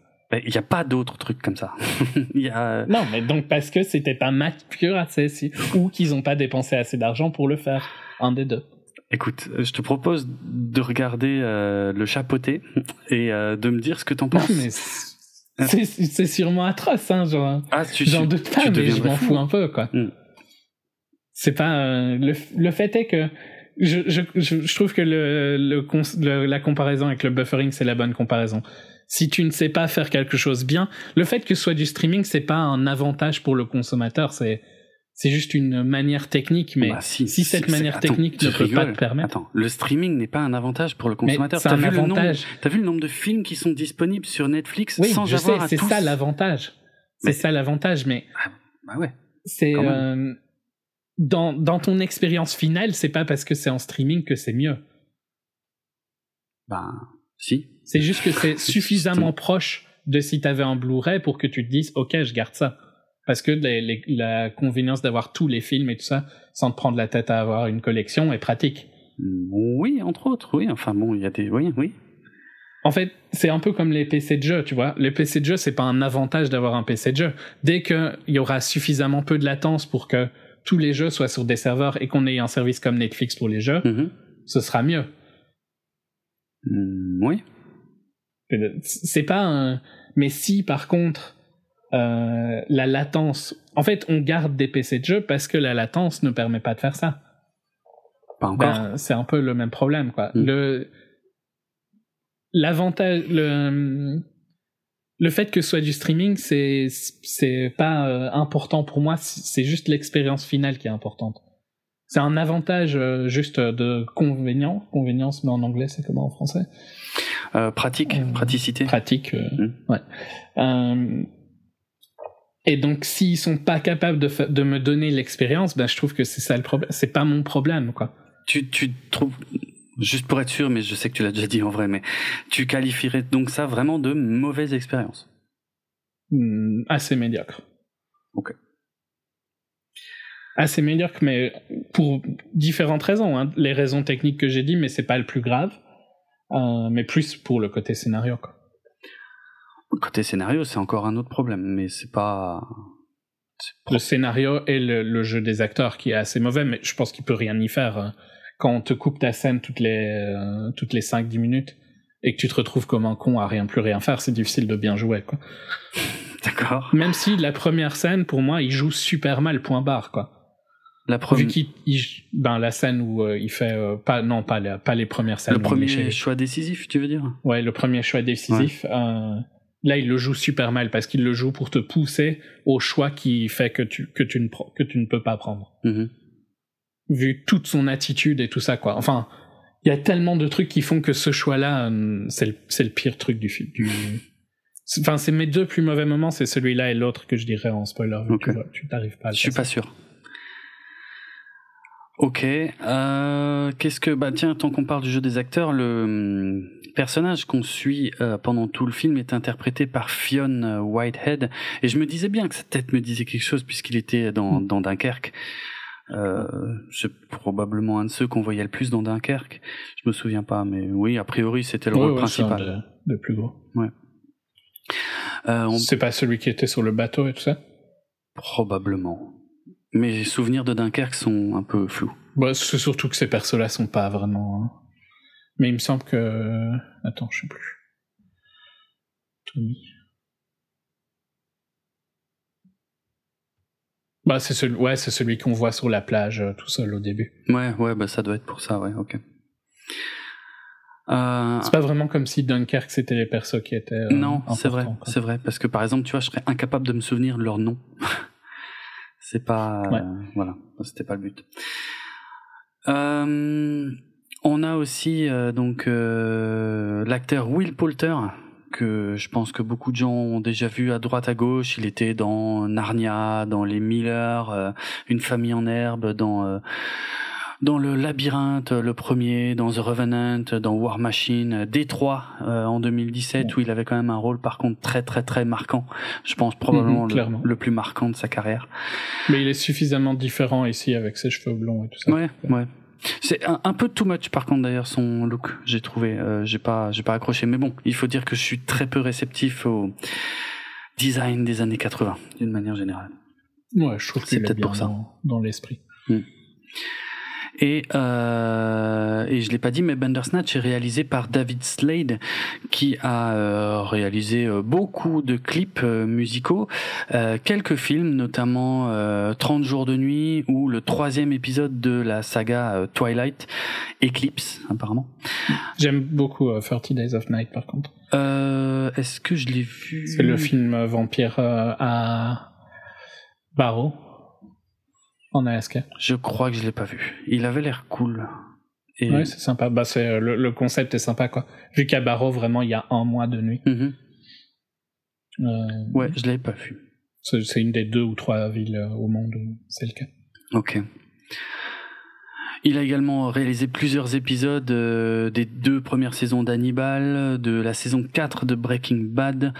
Il n'y a pas d'autres trucs comme ça. Il y a. non mais donc parce que c'était pas mature assez si, ou qu'ils ont pas dépensé assez d'argent pour le faire un des deux Écoute, euh, je te propose de regarder euh, le chapeauté et euh, de me dire ce que t'en penses. mais c'est sûrement atroce hein genre Ah, tu, J'en doute pas, mais je m'en fou. fous un peu, quoi. Mm. C'est pas euh, le, le fait est que je, je, je, je trouve que le, le, cons- le- la comparaison avec le buffering c'est la bonne comparaison. Si tu ne sais pas faire quelque chose bien, le fait que ce soit du streaming c'est pas un avantage pour le consommateur, c'est c'est juste une manière technique, mais Bah, si, si cette manière attends, technique ne peut pas te permettre, Attends, le streaming n'est pas un avantage pour le consommateur. c'est un vu, avantage. t'as vu le nombre de films qui sont disponibles sur Netflix Oui, sans je sais, avoir à c'est ça l'avantage. C'est ça l'avantage, mais Bah ouais. c'est euh, dans dans ton expérience finale, c'est pas parce que c'est en streaming que c'est mieux. Bah, si. C'est juste que c'est suffisamment proche de si t'avais un Blu-ray pour que tu te dises ok je garde ça parce que les- les- la convenience d'avoir tous les films et tout ça sans te prendre la tête à avoir une collection est pratique. Mm, Oui, entre autres, oui. Enfin bon, il y a des... Oui, oui. En fait, c'est un peu comme les PC de jeu, tu vois. Les PC de jeu, c'est pas un avantage d'avoir un PC de jeu. Dès qu'il y aura suffisamment peu de latence pour que tous les jeux soient sur des serveurs et qu'on ait un service comme Netflix pour les jeux, Mhm. ce sera mieux. Mm, oui. C'est pas un. Mais si par contre euh, la latence, en fait, on garde des PC de jeu parce que la latence ne permet pas de faire ça. Pas encore. Ben, c'est un peu le même problème, quoi. Mm. Le l'avantage, le le fait que ce soit du streaming, c'est c'est pas euh, important pour moi. C'est juste l'expérience finale qui est importante. C'est un avantage euh, juste de convénient, convenience, mais en anglais, c'est comment en français? Euh, pratique, praticité. pratique. euh, Mm. Ouais. Et donc, s'ils sont pas capables de, de me donner l'expérience, ben je trouve que c'est ça le problème. C'est pas mon problème, quoi. Tu, tu trouves, juste pour être sûr, mais je sais que tu l'as déjà dit en vrai, mais tu qualifierais donc ça vraiment de mauvaise expérience. Hmm, assez médiocre. Ok. Assez médiocre, mais pour différentes raisons. hein. Les raisons techniques que j'ai dit, mais c'est pas le plus grave. Euh, mais plus pour le côté scénario, quoi. Côté scénario, c'est encore un autre problème, mais c'est pas. Le scénario et le, le jeu des acteurs qui est assez mauvais, mais je pense qu'il peut rien y faire. Quand on te coupe ta scène toutes les, euh, toutes les 5-10 minutes et que tu te retrouves comme un con à rien plus rien faire, c'est difficile de bien jouer, quoi. D'accord. Même si la première scène, pour moi, il joue super mal, point barre, quoi. La Vu première. ben, la scène où euh, il fait, euh, pas, non, pas, les- pas les premières scènes. Le premier chez- choix décisif, tu veux dire? Ouais, le premier choix décisif. là, il le joue super mal parce qu'il le joue pour te pousser au choix qui fait que tu, que tu, ne, que tu ne peux pas prendre. Mhm. Vu toute son attitude et tout ça, quoi. Enfin, il y a tellement de trucs qui font que ce choix-là, euh, c'est le, pire truc du film. Du... Enfin, c'est mes deux plus mauvais moments, c'est celui-là et l'autre que je dirais en spoiler. vu que Ok. Tu t'arrives pas à le Je suis pas sûr. Ok. Euh, Qu'est-ce que bah tiens, tant qu'on parle du jeu des acteurs, le hum, personnage qu'on suit euh, pendant tout le film est interprété par Fionn Whitehead, et je me disais bien que sa tête me disait quelque chose puisqu'il était dans, dans Dunkerque. Euh, c'est probablement un de ceux qu'on voyait le plus dans Dunkerque. Je me souviens pas, mais oui, a priori c'était le Ouais, rôle ouais, principal. de, de plus gros. Euh, on- C'est pas celui qui était sur le bateau et tout ça? Probablement. Mes souvenirs de Dunkerque sont un peu flous. Bah, c'est surtout que ces persos-là sont pas vraiment. hein. Mais il me semble que. Attends, je sais plus. Tony. Bah, c'est celui, ouais, c'est celui qu'on voit sur la plage euh, tout seul au début. Ouais, ouais, bah ça doit être pour ça, ouais, ok. Euh, C'est pas vraiment comme si Dunkerque c'était les persos qui étaient. euh, non, c'est vrai, c'est vrai, parce que par exemple, tu vois, je serais incapable de me souvenir de leur nom. c'est pas, Ouais. voilà, c'était pas le but. On a aussi donc l'acteur Will Poulter que je pense que beaucoup de gens ont déjà vu à droite à gauche. Il était dans Narnia, dans Les Miller, Une famille en herbe, dans dans le labyrinthe, le premier, dans The Revenant, dans War Machine, Détroit euh, en 2017 où il avait quand même un rôle par contre très très très marquant. Je pense probablement mhm, le, plus marquant de sa carrière. Mais il est suffisamment différent ici avec ses cheveux blonds et tout ça. Ouais, ouais. C'est un, peu too much par contre d'ailleurs son look, j'ai trouvé, euh, j'ai pas j'ai pas accroché mais bon, il faut dire que je suis très peu réceptif au design des années 80 d'une manière générale. Ouais, je trouve que c'est peut-être pour ça dans, l'esprit. Hmm. Et, euh, et je l'ai pas dit, mais Bandersnatch est réalisé par David Slade, qui a euh, réalisé euh, beaucoup de clips euh, musicaux, quelques films, notamment 30 jours de nuit ou le troisième épisode de la saga Twilight, Eclipse, apparemment. J'aime beaucoup 30 Days of Night, par contre. Est-ce que je l'ai vu? C'est le film vampire à Barrow en Alaska Je crois que je l'ai pas vu. Il avait l'air cool. Et... Ouais, c'est sympa. Bah, c'est, le, concept est sympa, quoi. Vu qu'à Barrow, vraiment, il y a un mois de nuit. Mm-hmm. Euh, ouais, je l'avais pas vu. C'est, une des deux ou trois villes euh, au monde où c'est le cas. Ok. Il a également réalisé plusieurs épisodes euh, des deux premières saisons d'Hannibal, de la saison 4 de Breaking Bad,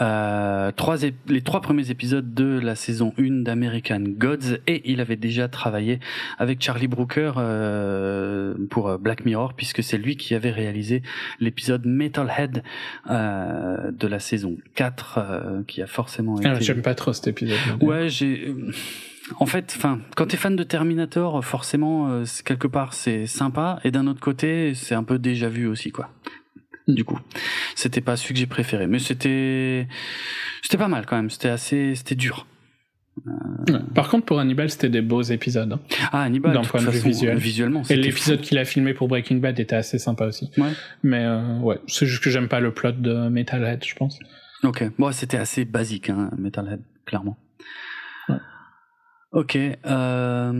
euh, trois les trois premiers épisodes de la saison 1 d'American Gods, et il avait déjà travaillé avec Charlie Brooker euh, pour Black Mirror, puisque c'est lui qui avait réalisé l'épisode Metalhead euh, de la saison 4, euh, qui a forcément ah, été... J'aime pas trop cet épisode. Ouais, j'ai en fait, enfin, quand t'es fan de Terminator, forcément, euh, quelque part, c'est sympa, et d'un autre côté, c'est un peu déjà vu aussi, quoi. Du coup, c'était pas celui que j'ai préféré, mais c'était, c'était pas mal quand même. C'était assez, c'était dur. Euh, Par contre, pour Hannibal, c'était des beaux épisodes. Hein. Ah, Hannibal, d'un point de vue visuel. Visuellement, et l'épisode qu'il a filmé pour Breaking Bad était assez sympa aussi. Ouais. Mais euh, ouais, c'est juste que j'aime pas le plot de Metalhead, je pense. Ok, bon, c'était assez basique, hein, Metalhead, clairement. Ok. Euh...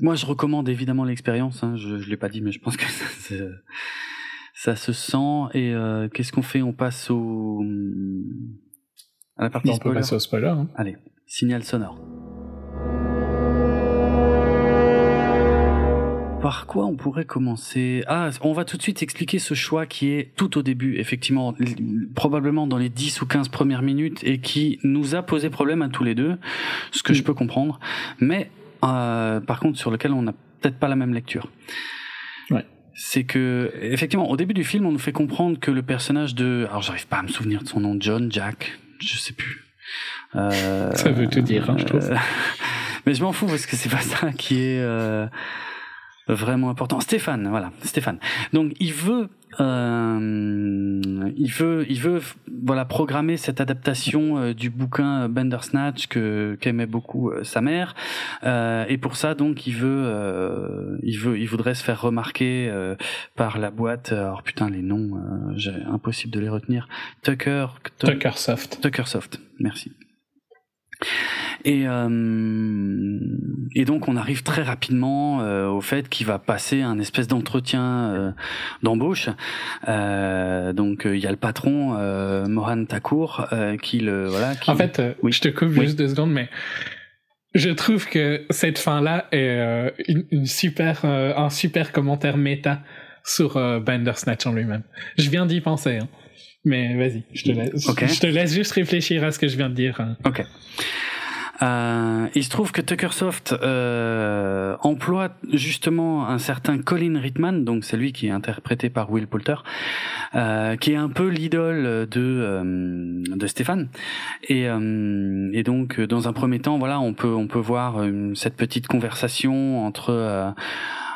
Moi, je recommande évidemment l'expérience. Hein. Je, je l'ai pas dit, mais je pense que ça, ça se sent. Et euh, qu'est-ce qu'on fait? On passe au à la partie spoiler. On peut passer au spoiler. Hein. Allez, signal sonore. Par quoi on pourrait commencer? Ah, on va tout de suite expliquer ce choix qui est tout au début, effectivement, probablement dans les 10 ou 15 premières minutes et qui nous a posé problème à tous les deux, ce que je peux comprendre, mais euh, par contre sur lequel on n'a peut-être pas la même lecture. Ouais. C'est que, effectivement, au début du film, on nous fait comprendre que le personnage de, alors j'arrive pas à me souvenir de son nom, John, Jack, je sais plus. Euh, ça veut tout dire, hein, je trouve. mais je m'en fous parce que c'est pas ça qui est. Euh, vraiment important. Stéphane, voilà, Stéphane. Donc il veut, euh, il veut, il veut, voilà, programmer cette adaptation euh, du bouquin Bandersnatch que qu'aimait beaucoup euh, sa mère. Euh, et pour ça, donc, il veut, il veut, il voudrait se faire remarquer par la boîte. Alors putain, les noms, j'ai impossible de les retenir. Tucker, Tuckersoft. Tuckersoft. Merci. Et, euh, et donc on arrive très rapidement euh, au fait qu'il va passer un espèce d'entretien euh, d'embauche. Donc il y a le patron Mohan Thakur qui le voilà. Qui... En fait, oui. je te coupe juste deux secondes, mais je trouve que cette fin là est une, une, super un super commentaire méta sur Bandersnatch en lui-même. Je viens d'y penser. Hein. Mais vas-y, je te laisse. Je te laisse juste réfléchir à ce que je viens de dire. Hein. Ok. Euh, il se trouve que Tuckersoft euh, emploie justement un certain Colin Ritman, donc c'est lui qui est interprété par Will Poulter, euh, qui est un peu l'idole de euh, de Stéphane. Et, euh, et donc dans un premier temps, voilà, on peut on peut voir cette petite conversation entre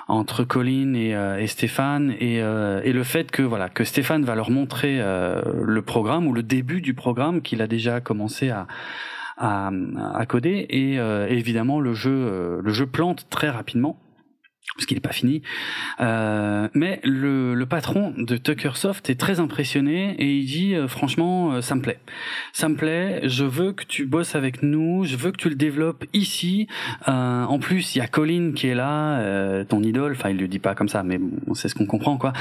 entre Colin et, et Stéphane et, et, le fait que voilà que Stéphane va leur montrer le programme ou le début du programme qu'il a déjà commencé à à, coder. Et euh, évidemment le jeu euh, le jeu plante très rapidement parce qu'il n'est pas fini. Euh, mais le, le, patron de Tuckersoft est très impressionné et il dit euh, franchement euh, ça me plaît, ça me plaît. Je veux que tu bosses avec nous, je veux que tu le développes ici. En plus il y a Colin qui est là, ton idole. Enfin il le dit pas comme ça, mais bon, c'est ce qu'on comprend quoi.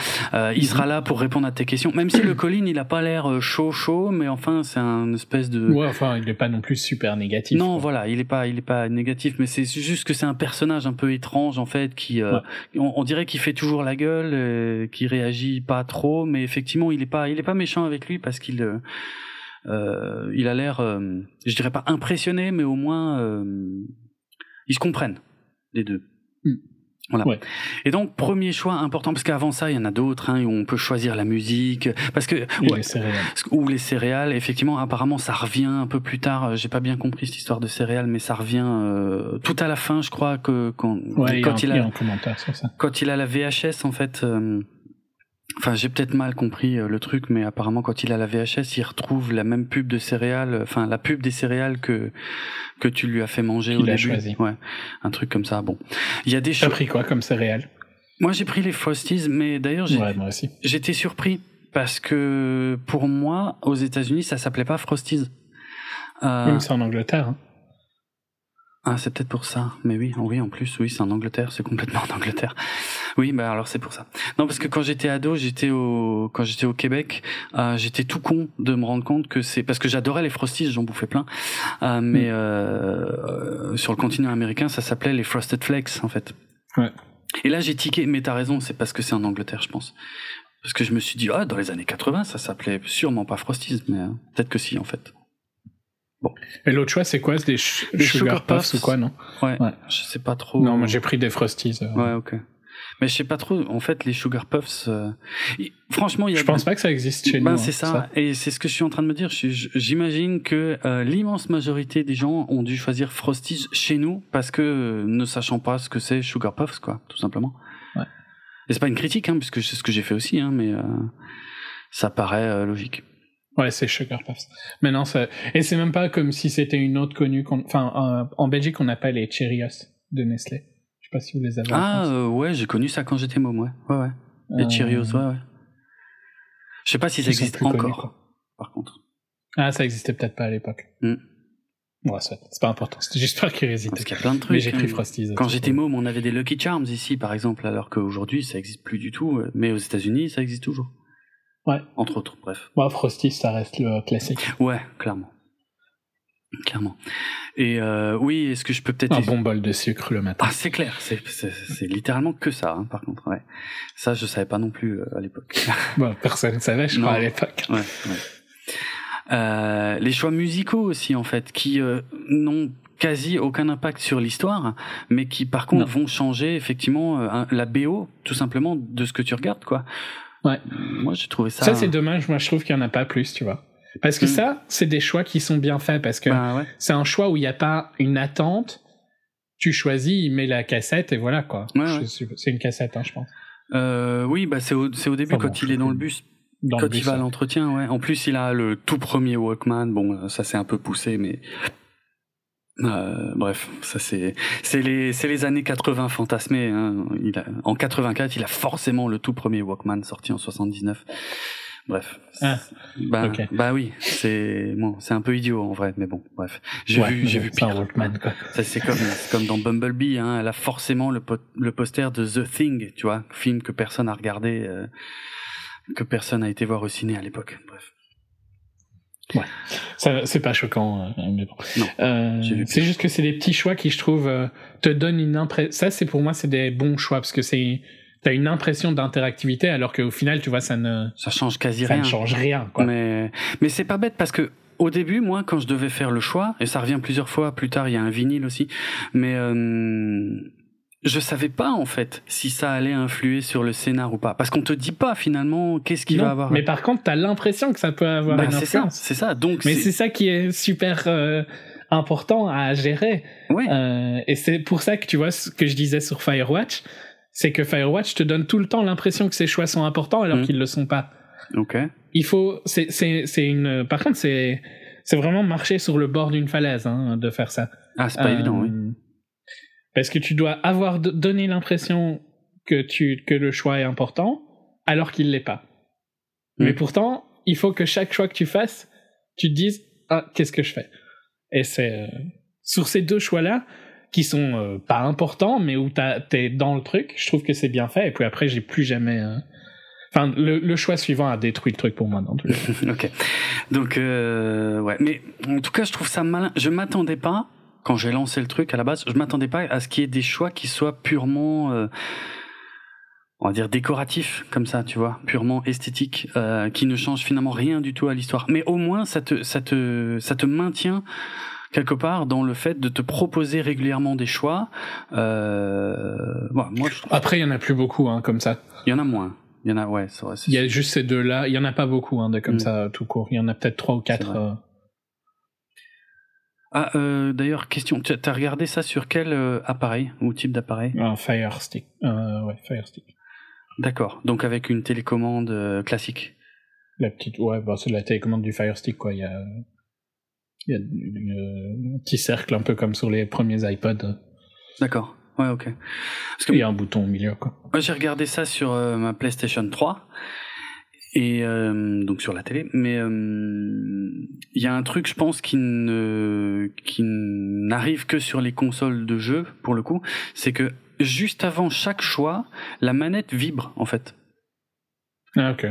il sera là pour répondre à tes questions. Même si le Colin il a pas l'air chaud chaud, mais enfin c'est un espèce de. Ouais enfin il n'est pas non plus super négatif. Non voilà il est pas il est pas négatif, mais c'est juste que c'est un personnage un peu étrange en fait qui euh, on, dirait qu'il fait toujours la gueule, euh, qu'il réagit pas trop, mais effectivement, il est pas, il est pas méchant avec lui parce qu'il, euh, euh il a l'air, je dirais pas impressionné, mais au moins, ils se comprennent les deux. Mm. Voilà. Et donc premier choix important parce qu'avant ça il y en a d'autres hein, où on peut choisir la musique parce que les céréales. ou les céréales effectivement apparemment ça revient un peu plus tard j'ai pas bien compris cette histoire de céréales mais ça revient euh, tout à la fin je crois que quand quand il, a, un commentaire sur ça. quand il a la VHS en fait euh, Enfin, j'ai peut-être mal compris euh, le truc, mais apparemment, quand il a la VHS, il retrouve la même pub de céréales, enfin la pub des céréales que que tu lui as fait manger au début. Choisi. Ouais, un truc comme ça. Bon, il y a des choses. pris quoi comme céréales? Moi, j'ai pris les Frosties, mais d'ailleurs, j'étais surpris parce que pour moi, aux États-Unis, ça s'appelait pas Frosties. Euh... c'est en Angleterre. Hein. Ah, c'est peut-être pour ça. Mais oui, oui, en plus, oui, c'est en Angleterre, c'est complètement en Angleterre. Oui, bah alors c'est pour ça. Non, parce que quand j'étais ado, j'étais au, quand j'étais au Québec, euh, j'étais tout con de me rendre compte que c'est parce que j'adorais les frosties, j'en bouffais plein. Euh, mais mm. euh, sur le continent américain, ça s'appelait les frosted flakes en fait. Ouais. Et là, j'ai tiqué. Mais t'as raison, c'est parce que c'est en Angleterre, je pense. Parce que je me suis dit, ah, dans les années 80, ça s'appelait sûrement pas frosties, mais euh, peut-être que si en fait. Bon. Et l'autre choix, c'est quoi C'est des, sugar, puffs, ou quoi, non ouais, ouais, Je sais pas trop. Non, moi j'ai pris des Frosties. Euh. Ouais, ok. Mais je sais pas trop. En fait, les sugar puffs. Euh... Franchement, il y a. Je pense pas que ça existe chez ben, nous. c'est hein, ça. ça. Et c'est ce que je suis en train de me dire. J'imagine que euh, l'immense majorité des gens ont dû choisir Frosties chez nous parce que ne sachant pas ce que c'est sugar puffs, quoi, tout simplement. Ouais. Et c'est pas une critique, hein, puisque c'est ce que j'ai fait aussi, hein, mais ça paraît logique. Ouais, c'est Sugar Puffs. Mais non, ça... et c'est même pas comme si c'était une autre connue. Enfin, euh, en Belgique, on appelle les Cheerios de Nestlé. Je sais pas si vous les avez. Ah euh, ouais, j'ai connu ça quand j'étais môme, ouais. Ouais, ouais. Les euh... Cheerios, ouais, ouais. Je sais pas si ça existe encore, connus, par contre. Ah, ça existait peut-être pas à l'époque. Mm. Ouais, c'est pas important. C'était juste par curiosité. Parce qu'il y a plein de trucs. Mais j'ai pris Frosties. Quand j'étais môme, on avait des Lucky Charms ici, par exemple, alors qu'aujourd'hui, ça existe plus du tout. Mais aux États-Unis, ça existe toujours. Ouais. Entre autres, bref. Ouais, Frosty, ça reste le classique. Ouais, clairement. Clairement. Et euh, oui, est-ce que je peux peut-être... Un bon bol de sucre le matin. Ah, c'est clair, c'est, littéralement que ça, hein, par contre. Ouais. Ça, je savais pas non plus euh, à l'époque. bon, personne ne savait, je crois, à l'époque. Ouais, ouais. Euh, les choix musicaux aussi, en fait, qui euh, n'ont quasi aucun impact sur l'histoire, mais qui par contre non. vont changer effectivement euh, la BO, tout simplement, de ce que tu regardes, quoi. Ouais. Moi, j'ai trouvé ça. Ça, c'est dommage. Moi, je trouve qu'il n'y en a pas plus, tu vois. Parce que mm. ça, c'est des choix qui sont bien faits. Parce que bah, ouais. c'est un choix où il n'y a pas une attente. Tu choisis, il met la cassette et voilà, quoi. Ouais, ouais. C'est une cassette, hein, je pense. Euh, oui, bah, c'est au, au, début enfin, quand bon, il est dans le bus. Dans quand le bus, il va à ouais. l'entretien, ouais. En plus, il a le tout premier Walkman. Bon, ça c'est un peu poussé, mais euh, bref, ça c'est c'est les c'est les années 80 fantasmées. Hein. Il a, en 84, il a forcément le tout premier Walkman sorti en 79. Bref. Ah, bah, bah oui, c'est bon, c'est un peu idiot en vrai, mais bon, bref. J'ai Ouais, vu j'ai vu pire. Walkman, quoi. Ça c'est comme comme dans Bumblebee, hein. Elle a forcément le po- le poster de The Thing, tu vois, film que personne a regardé, euh, que personne a été voir au ciné à l'époque. Bref. Ça, c'est pas choquant, euh, mais bon. Euh, c'est juste que c'est des petits choix qui, je trouve, euh, te donnent une impression. Ça, c'est pour moi, c'est des bons choix parce que c'est, t'as une impression d'interactivité alors qu'au final, tu vois, ça ne, Ça change quasi ça rien. ne change rien, quoi. Mais, mais c'est pas bête parce que au début, moi, quand je devais faire le choix, et ça revient plusieurs fois plus tard, il y a un vinyle aussi, mais euh, je savais pas en fait si ça allait influer sur le scénar ou pas, parce qu'on te dit pas finalement qu'est-ce qu'il va avoir. Mais par contre, t'as l'impression que ça peut avoir Bah, une c'est ça, influence. c'est ça. Donc Mais c'est- ça qui est super euh, important à gérer. ouais, Euh, et c'est pour ça que tu vois ce que je disais sur Firewatch, c'est que Firewatch te donne tout le temps l'impression que ses choix sont importants alors Mhm. qu'ils le sont pas. ok. Il faut, c'est, c'est, c'est une. Par contre, c'est, c'est vraiment marcher sur le bord d'une falaise hein, de faire ça. Ah, c'est pas Euh, évident, oui. Parce que tu dois avoir donné l'impression que, tu, que le choix est important, alors qu'il l'est pas. Mais Mm. pourtant, il faut que chaque choix que tu fasses, tu te dises ah qu'est-ce que je fais? Et c'est euh, sur ces deux choix-là qui sont euh, pas importants, mais où t'es dans le truc. Je trouve que c'est bien fait. Et puis après, j'ai plus jamais. euh, Enfin, le, le choix suivant a détruit le truc pour moi dans les cas. ok. Donc, ouais. Mais en tout cas, je trouve ça malin. Je m'attendais pas, quand j'ai lancé le truc à la base, je m'attendais pas à ce qu'il y ait des choix qui soient purement, euh, on va dire, décoratifs, comme ça, tu vois, purement esthétiques, euh, qui ne changent finalement rien du tout à l'histoire. Mais au moins, ça te, ça te, ça te maintient quelque part dans le fait de te proposer régulièrement des choix. Euh, bon, moi, je trouve, Après, il y en a plus beaucoup hein, comme ça. il y en a moins. Il y en a, ouais, c'est vrai. c'est Il y a juste ces deux-là. Il y en a pas beaucoup hein, de comme Mm. ça tout court. Il y en a peut-être trois ou quatre. Ah, euh, d'ailleurs, question. Tu as regardé ça sur quel euh, appareil ou type d'appareil? Un Fire Stick. Euh, ouais, Fire Stick. D'accord. Donc avec une télécommande euh, classique. La petite, ouais, bah, c'est la télécommande du Fire Stick, quoi. Il y a, il y a une- un petit cercle un peu comme sur les premiers iPods. D'accord. Ouais, ok. Parce que Il y a un bouton au milieu, quoi. j'ai regardé ça sur ma PlayStation 3 et euh, donc sur la télé. Mais euh, il y a un truc, je pense, qui ne qui n'arrive que sur les consoles de jeu pour le coup, c'est que juste avant chaque choix, la manette vibre en fait. Ah, ok.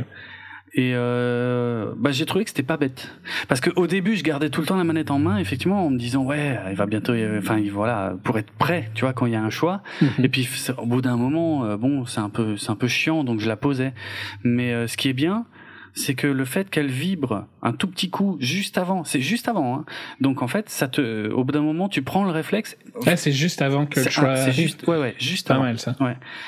Et euh, bah, j'ai trouvé que c'était pas bête. Parce que au début, je gardais tout le temps la manette en main, effectivement, en me disant ouais, il va bientôt, enfin il- voilà, pour être prêt, tu vois, quand il y a un choix. Et puis au bout d'un moment, euh, bon, c'est un peu, c'est un peu chiant, donc je la posais. Mais euh, ce qui est bien, c'est que le fait qu'elle vibre un tout petit coup juste avant, c'est juste avant. Hein. Donc en fait, ça te, au bout d'un moment, tu prends le réflexe. Ouais, c'est juste avant que le choix ah, c'est juste, ouais, ouais, juste pas avant. mal, ça.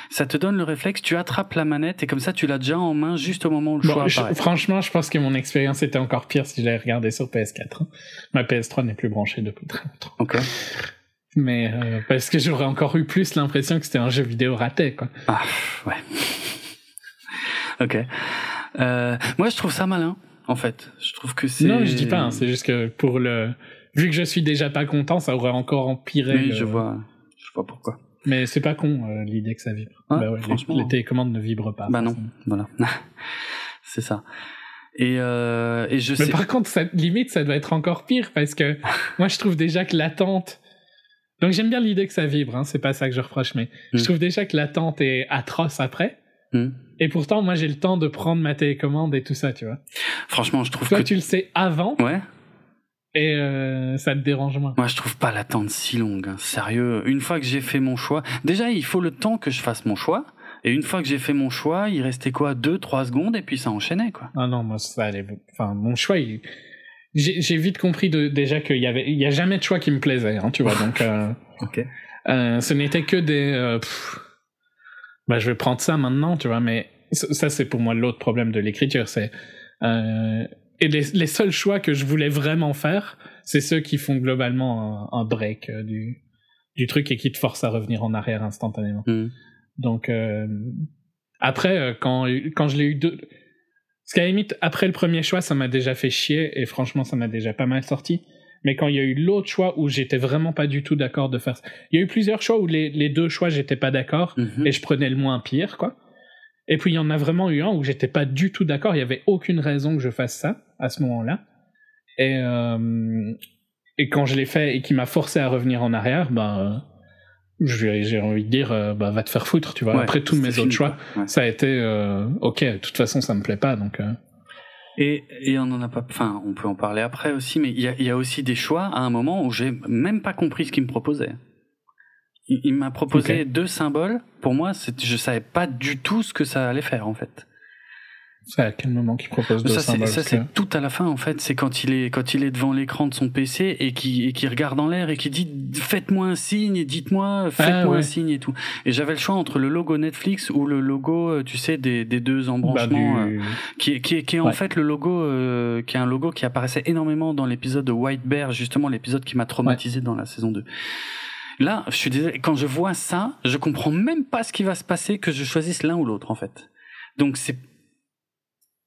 Ça te donne le réflexe, tu attrapes la manette et comme ça, tu l'as déjà en main juste au moment où le Bon, choix je- apparaît. franchement, je pense que mon expérience était encore pire si j'avais regardé sur PS4. hein. Ma PS3 n'est plus branchée depuis très longtemps. Ok. Mais euh, parce que j'aurais encore eu plus l'impression que c'était un jeu vidéo raté, quoi. Ah, ouais. ok. Euh, moi, je trouve ça malin, en fait. Je trouve que c'est. Non, je dis pas. hein, c'est juste que pour le, vu que je suis déjà pas content, ça aurait encore empiré. Oui, le- je vois. Je vois pourquoi. Mais c'est pas con euh, l'idée que ça vibre. Bah ouais, franchement. les, télécommandes ne vibrent pas. Bah non, voilà. c'est ça. Et, euh, et je Mais sais. par contre, ça, limite, ça doit être encore pire parce que moi, je trouve déjà que l'attente. Donc j'aime bien l'idée que ça vibre, hein, c'est pas ça que je reproche, mais je Mm. trouve déjà que l'attente est atroce après. Hmm. Et pourtant, moi, j'ai le temps de prendre ma télécommande et tout ça, tu vois. Franchement, je trouve Toi, que. tu le sais avant Ouais. et euh, ça te dérange moins. Moi, je trouve pas l'attente si longue. hein. Sérieux. Une fois que j'ai fait mon choix, déjà, il faut le temps que je fasse mon choix. Et une fois que j'ai fait mon choix, il restait quoi, deux, trois secondes, et puis ça enchaînait, quoi. Ah non, moi, ça allait. Enfin, mon choix, il- j'ai vite compris de, déjà qu'il y avait, il y a jamais de choix qui me plaisait, hein, tu vois. Donc, euh, Ok. euh, ce n'était que des. pff, bah, je vais prendre ça maintenant, tu vois. Mais ça, c'est pour moi l'autre problème de l'écriture, c'est. euh, et les, les seuls choix que je voulais vraiment faire, c'est ceux qui font globalement un, un break euh, du, du truc et qui te forcent à revenir en arrière instantanément. Hmm. Donc euh, après, quand quand je l'ai eu deux, parce qu'à limite après le premier choix, ça m'a déjà fait chier et franchement, ça m'a déjà pas mal sorti. Mais quand il y a eu l'autre choix où j'étais vraiment pas du tout d'accord de faire ça, il y a eu plusieurs choix où les, les deux choix j'étais pas d'accord Mhm. et je prenais le moins pire quoi. Et puis il y en a vraiment eu un où j'étais pas du tout d'accord, il y avait aucune raison que je fasse ça à ce moment-là. Et euh, et quand je l'ai fait et qui m'a forcé à revenir en arrière, ben euh, j'ai envie de dire euh, bah va te faire foutre, tu vois. Ouais, Après tous mes fini, autres choix. Ouais. ça a été euh, ok. De toute façon, ça me plaît pas, donc. Et, et on en a pas, enfin, on peut en parler après aussi, mais il y a, il y a aussi des choix à un moment où j'ai même pas compris ce qu'il me proposait. Il, il m'a proposé deux symboles. Pour moi, c'est- je savais pas du tout ce que ça allait faire en fait. C'est à quel moment qu'il propose deux ça, c'est, tout à la fin en fait. C'est quand il est quand il est devant l'écran de son PC et qui qui regarde en l'air et qui dit faites-moi un signe, dites-moi, faites-moi Ah, ouais. un signe et tout. Et j'avais le choix entre le logo Netflix ou le logo, euh, tu sais, des, des deux bah, embranchements. euh, du- qui est, qui est, qui est en Ouais. fait le logo, euh, qui est un logo qui apparaissait énormément dans l'épisode de White Bear, justement l'épisode qui m'a traumatisé dans la saison 2. Là, je suis désolé, quand je vois ça, je comprends même pas ce qui va se passer que je choisisse l'un ou l'autre en fait. Donc c'est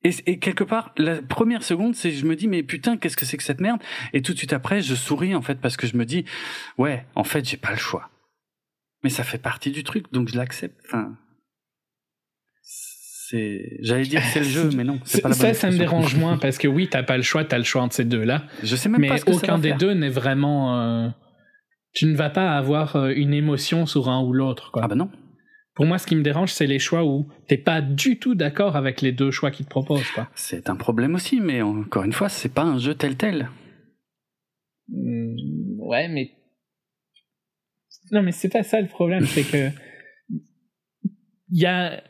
et, et quelque part, la première seconde, c'est je me dis mais putain qu'est-ce que c'est que cette merde? Et tout de suite après, je souris en fait parce que je me dis ouais, en fait j'ai pas le choix. Mais ça fait partie du truc, donc je l'accepte. Enfin, C'est, j'allais dire que c'est le jeu, mais non. C'est pas la ça, ça me dérange moins parce que oui, t'as pas le choix, t'as le choix entre ces deux-là. Je sais même mais pas ce que aucun ça va des faire. deux n'est vraiment. euh, tu ne vas pas avoir euh, une émotion sur un ou l'autre. Ah bah non. Pour moi, ce qui me dérange, c'est les choix où t'es pas du tout d'accord avec les deux choix qu'ils te proposent. Quoi. C'est un problème aussi, mais encore une fois, c'est pas un jeu tel tel. Hmm, ouais, mais. Non, mais c'est pas ça le problème, c'est que. Il y a.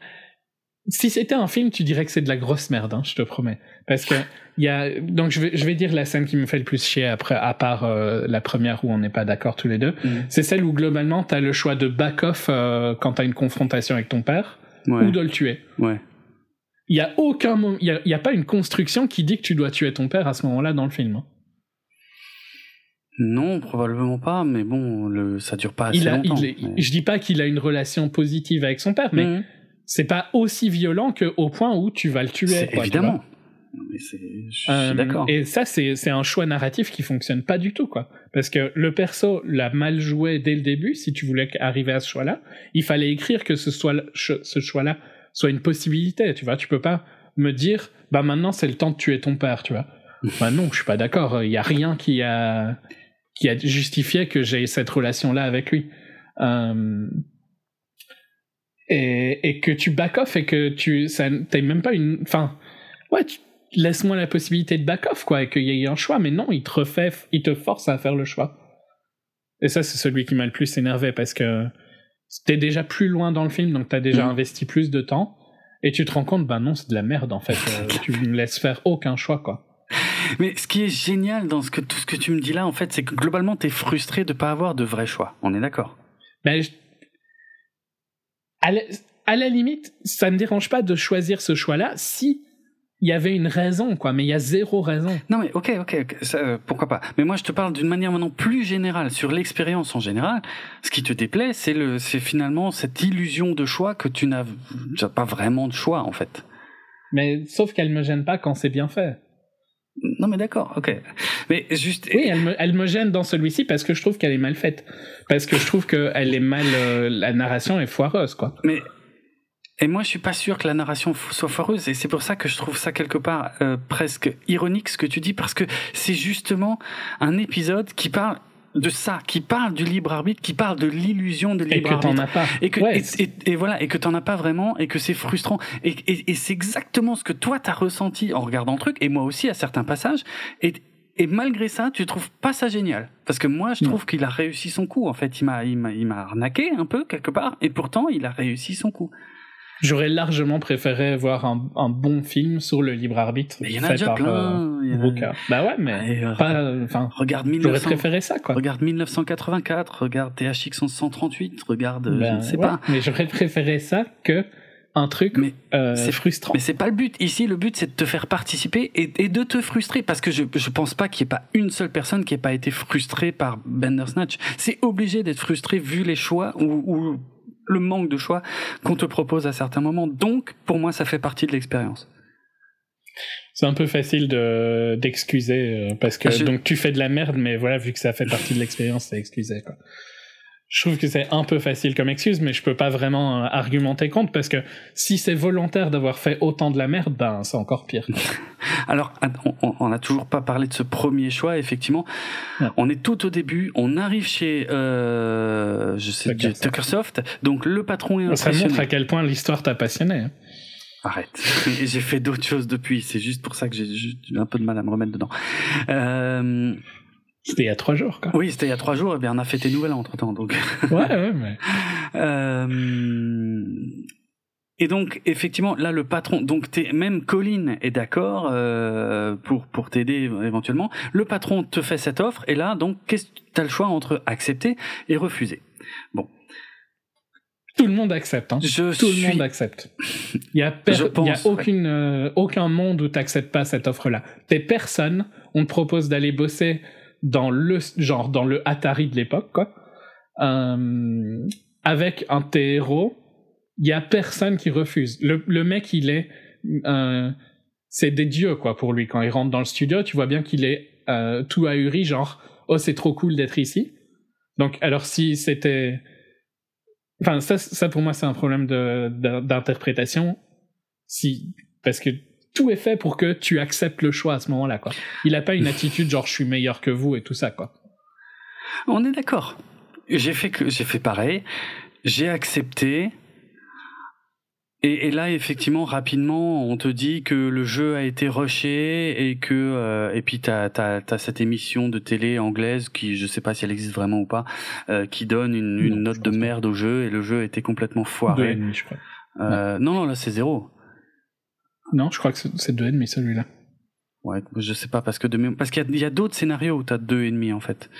Si c'était un film, tu dirais que c'est de la grosse merde, hein, je te promets. Parce que il y a. Donc je vais, je vais dire la scène qui me fait le plus chier après, à part euh, la première où on n'est pas d'accord tous les deux. C'est celle où globalement t'as le choix de back-off euh, quand t'as une confrontation avec ton père Ouais. ou de le tuer. Ouais. Il y a aucun il y a, il y a pas une construction qui dit que tu dois tuer ton père à ce moment-là dans le film. hein. Non, probablement pas, mais bon, le, ça dure pas assez Il a, longtemps. il mais- Je dis pas qu'il a une relation positive avec son père, mais Mhm. C'est pas aussi violent qu'au point où tu vas le tuer. Quoi, évidemment. Euh, d'accord. Et ça, c'est un choix narratif qui fonctionne pas du tout, quoi. Parce que le perso l'a mal joué dès le début. Si tu voulais arriver à ce choix-là, il fallait écrire que ce soit ce choix-là soit une possibilité. Tu vois, tu peux pas me dire, bah maintenant c'est le temps de tuer ton père, tu vois. bah non, je suis pas d'accord. Il y a rien qui a qui a justifié que j'ai cette relation-là avec lui. Euh, et, et que tu back off et que tu t'as même pas une enfin ouais tu- laisse-moi la possibilité de back off quoi et qu'il y ait un choix mais non il te refait il te force à faire le choix et ça c'est celui qui m'a le plus énervé parce que t'es déjà plus loin dans le film donc t'as déjà Mhm. investi plus de temps et tu te rends compte bah non c'est de la merde en fait Euh, tu me laisses faire aucun choix quoi Mais ce qui est génial dans ce que, tout ce que tu me dis là, en fait, c'est que globalement, t'es frustré de pas avoir de vrai choix. On est d'accord? Ben, je- à, la... à la limite, ça me dérange pas de choisir ce choix-là si il y avait une raison, quoi. Mais il y a zéro raison. Non mais ok, ok, ok, ça, euh, pourquoi pas. Mais moi je te parle d'une manière maintenant plus générale sur l'expérience en général. Ce qui te déplaît, c'est le, c'est finalement cette illusion de choix que tu n'as tu n'as pas vraiment de choix en fait. Mais sauf qu'elle me gêne pas quand c'est bien fait. Non mais d'accord, ok. Mais juste. Oui, elle me, elle me gêne dans celui-ci parce que je trouve qu'elle est mal faite. Parce que je trouve qu'elle est mal. euh, la narration est foireuse, quoi. Mais et moi je suis pas sûr que la narration soit foireuse et c'est pour ça que je trouve ça quelque part euh, presque ironique ce que tu dis parce que c'est justement un épisode qui parle de ça, qui parle du libre arbitre, qui parle de l'illusion de Et libre que arbitre. t'en as pas. Et que Ouais, et, et- et voilà et que t'en as pas vraiment et que c'est frustrant. Et, et, et c'est exactement ce que toi t'as ressenti en regardant le truc et moi aussi à certains passages. Et et malgré ça tu trouves pas ça génial. Parce que moi je trouve qu'il a réussi son coup en fait. Il m'a il m'a il m'a arnaqué un peu quelque part et pourtant il a réussi son coup J'aurais largement préféré voir un, un bon film sur le libre arbitre. mais y en a fait déjà par, plein euh, y a-. Bah ouais, mais pas. Enfin, regarde j'aurais 1900 préféré ça, quoi. regarde 1984 regarde THX 1138 regarde Ben, je ne sais ouais, pas Mais j'aurais préféré ça que un truc Mais euh, c'est- frustrant. Mais c'est pas le but. Ici, le but, c'est de te faire participer et, et de te frustrer. Parce que je, je pense pas qu'il y ait pas une seule personne qui ait pas été frustrée par Bandersnatch. C'est obligé d'être frustré vu les choix ou, ou le manque de choix qu'on te propose à certains moments. Donc, pour moi, ça fait partie de l'expérience. C'est un peu facile de d'excuser euh, parce que Ah, donc tu fais de la merde, mais voilà, vu que ça fait partie de l'expérience, c'est excusé quoi. Je trouve que c'est un peu facile comme excuse, mais je peux pas vraiment euh, argumenter contre parce que si c'est volontaire d'avoir fait autant de la merde, ben c'est encore pire. Alors, on- n'a toujours pas parlé de ce premier choix, effectivement. Ouais. On est tout au début, on arrive chez, euh, je sais, Tuckersoft. Tuckersoft. Donc, le patron est Ça impressionné. montre à quel point l'histoire t'a passionné. hein. Arrête. j'ai fait d'autres choses depuis. C'est juste pour ça que j'ai eu un peu de mal à me remettre dedans. Euh, C'était il y a trois jours, quoi. oui, c'était il y a trois jours. Et bien, on a fêté Noël entre temps. Donc, Ouais, ouais, mais euh, et donc, effectivement, là, le patron, donc même Colin est d'accord euh, pour pour t'aider éventuellement. Le patron te fait cette offre, et là, donc, qu'est-ce t'as le choix entre accepter et refuser? tout le monde accepte. Hein. Je Tout suis le monde accepte. Il y a, Je pense, il y a aucune, euh, aucun monde où t'acceptes pas cette offre-là. T'es personne. On te propose d'aller bosser dans le genre dans le Atari de l'époque, quoi. Euh, avec un de tes héros, il y a personne qui refuse. Le, mec, il est, euh, c'est des dieux quoi pour lui. Quand il rentre dans le studio, tu vois bien qu'il est euh, tout ahuri, genre oh c'est trop cool d'être ici. Donc alors si c'était Enfin, ça, ça pour moi, c'est un problème d'interprétation. Si, parce que tout est fait pour que tu acceptes le choix à ce moment-là, quoi. Il a pas une attitude genre je suis meilleur que vous et tout ça, quoi. On est d'accord. J'ai fait que j'ai fait pareil. J'ai accepté. Et, et, là, effectivement, rapidement, on te dit que le jeu a été rushé et que euh, et puis t'as as cette émission de télé anglaise qui, je sais pas si elle existe vraiment ou pas, euh, qui donne une, une Non, note de merde au jeu et le jeu était complètement Deux et foiré. je crois. Euh, non, non, là c'est zéro. Non, je crois que c'est- deux et demi celui-là. Ouais, je sais pas parce que de parce qu'il y a, d'autres scénarios où t'as deux et demi en fait.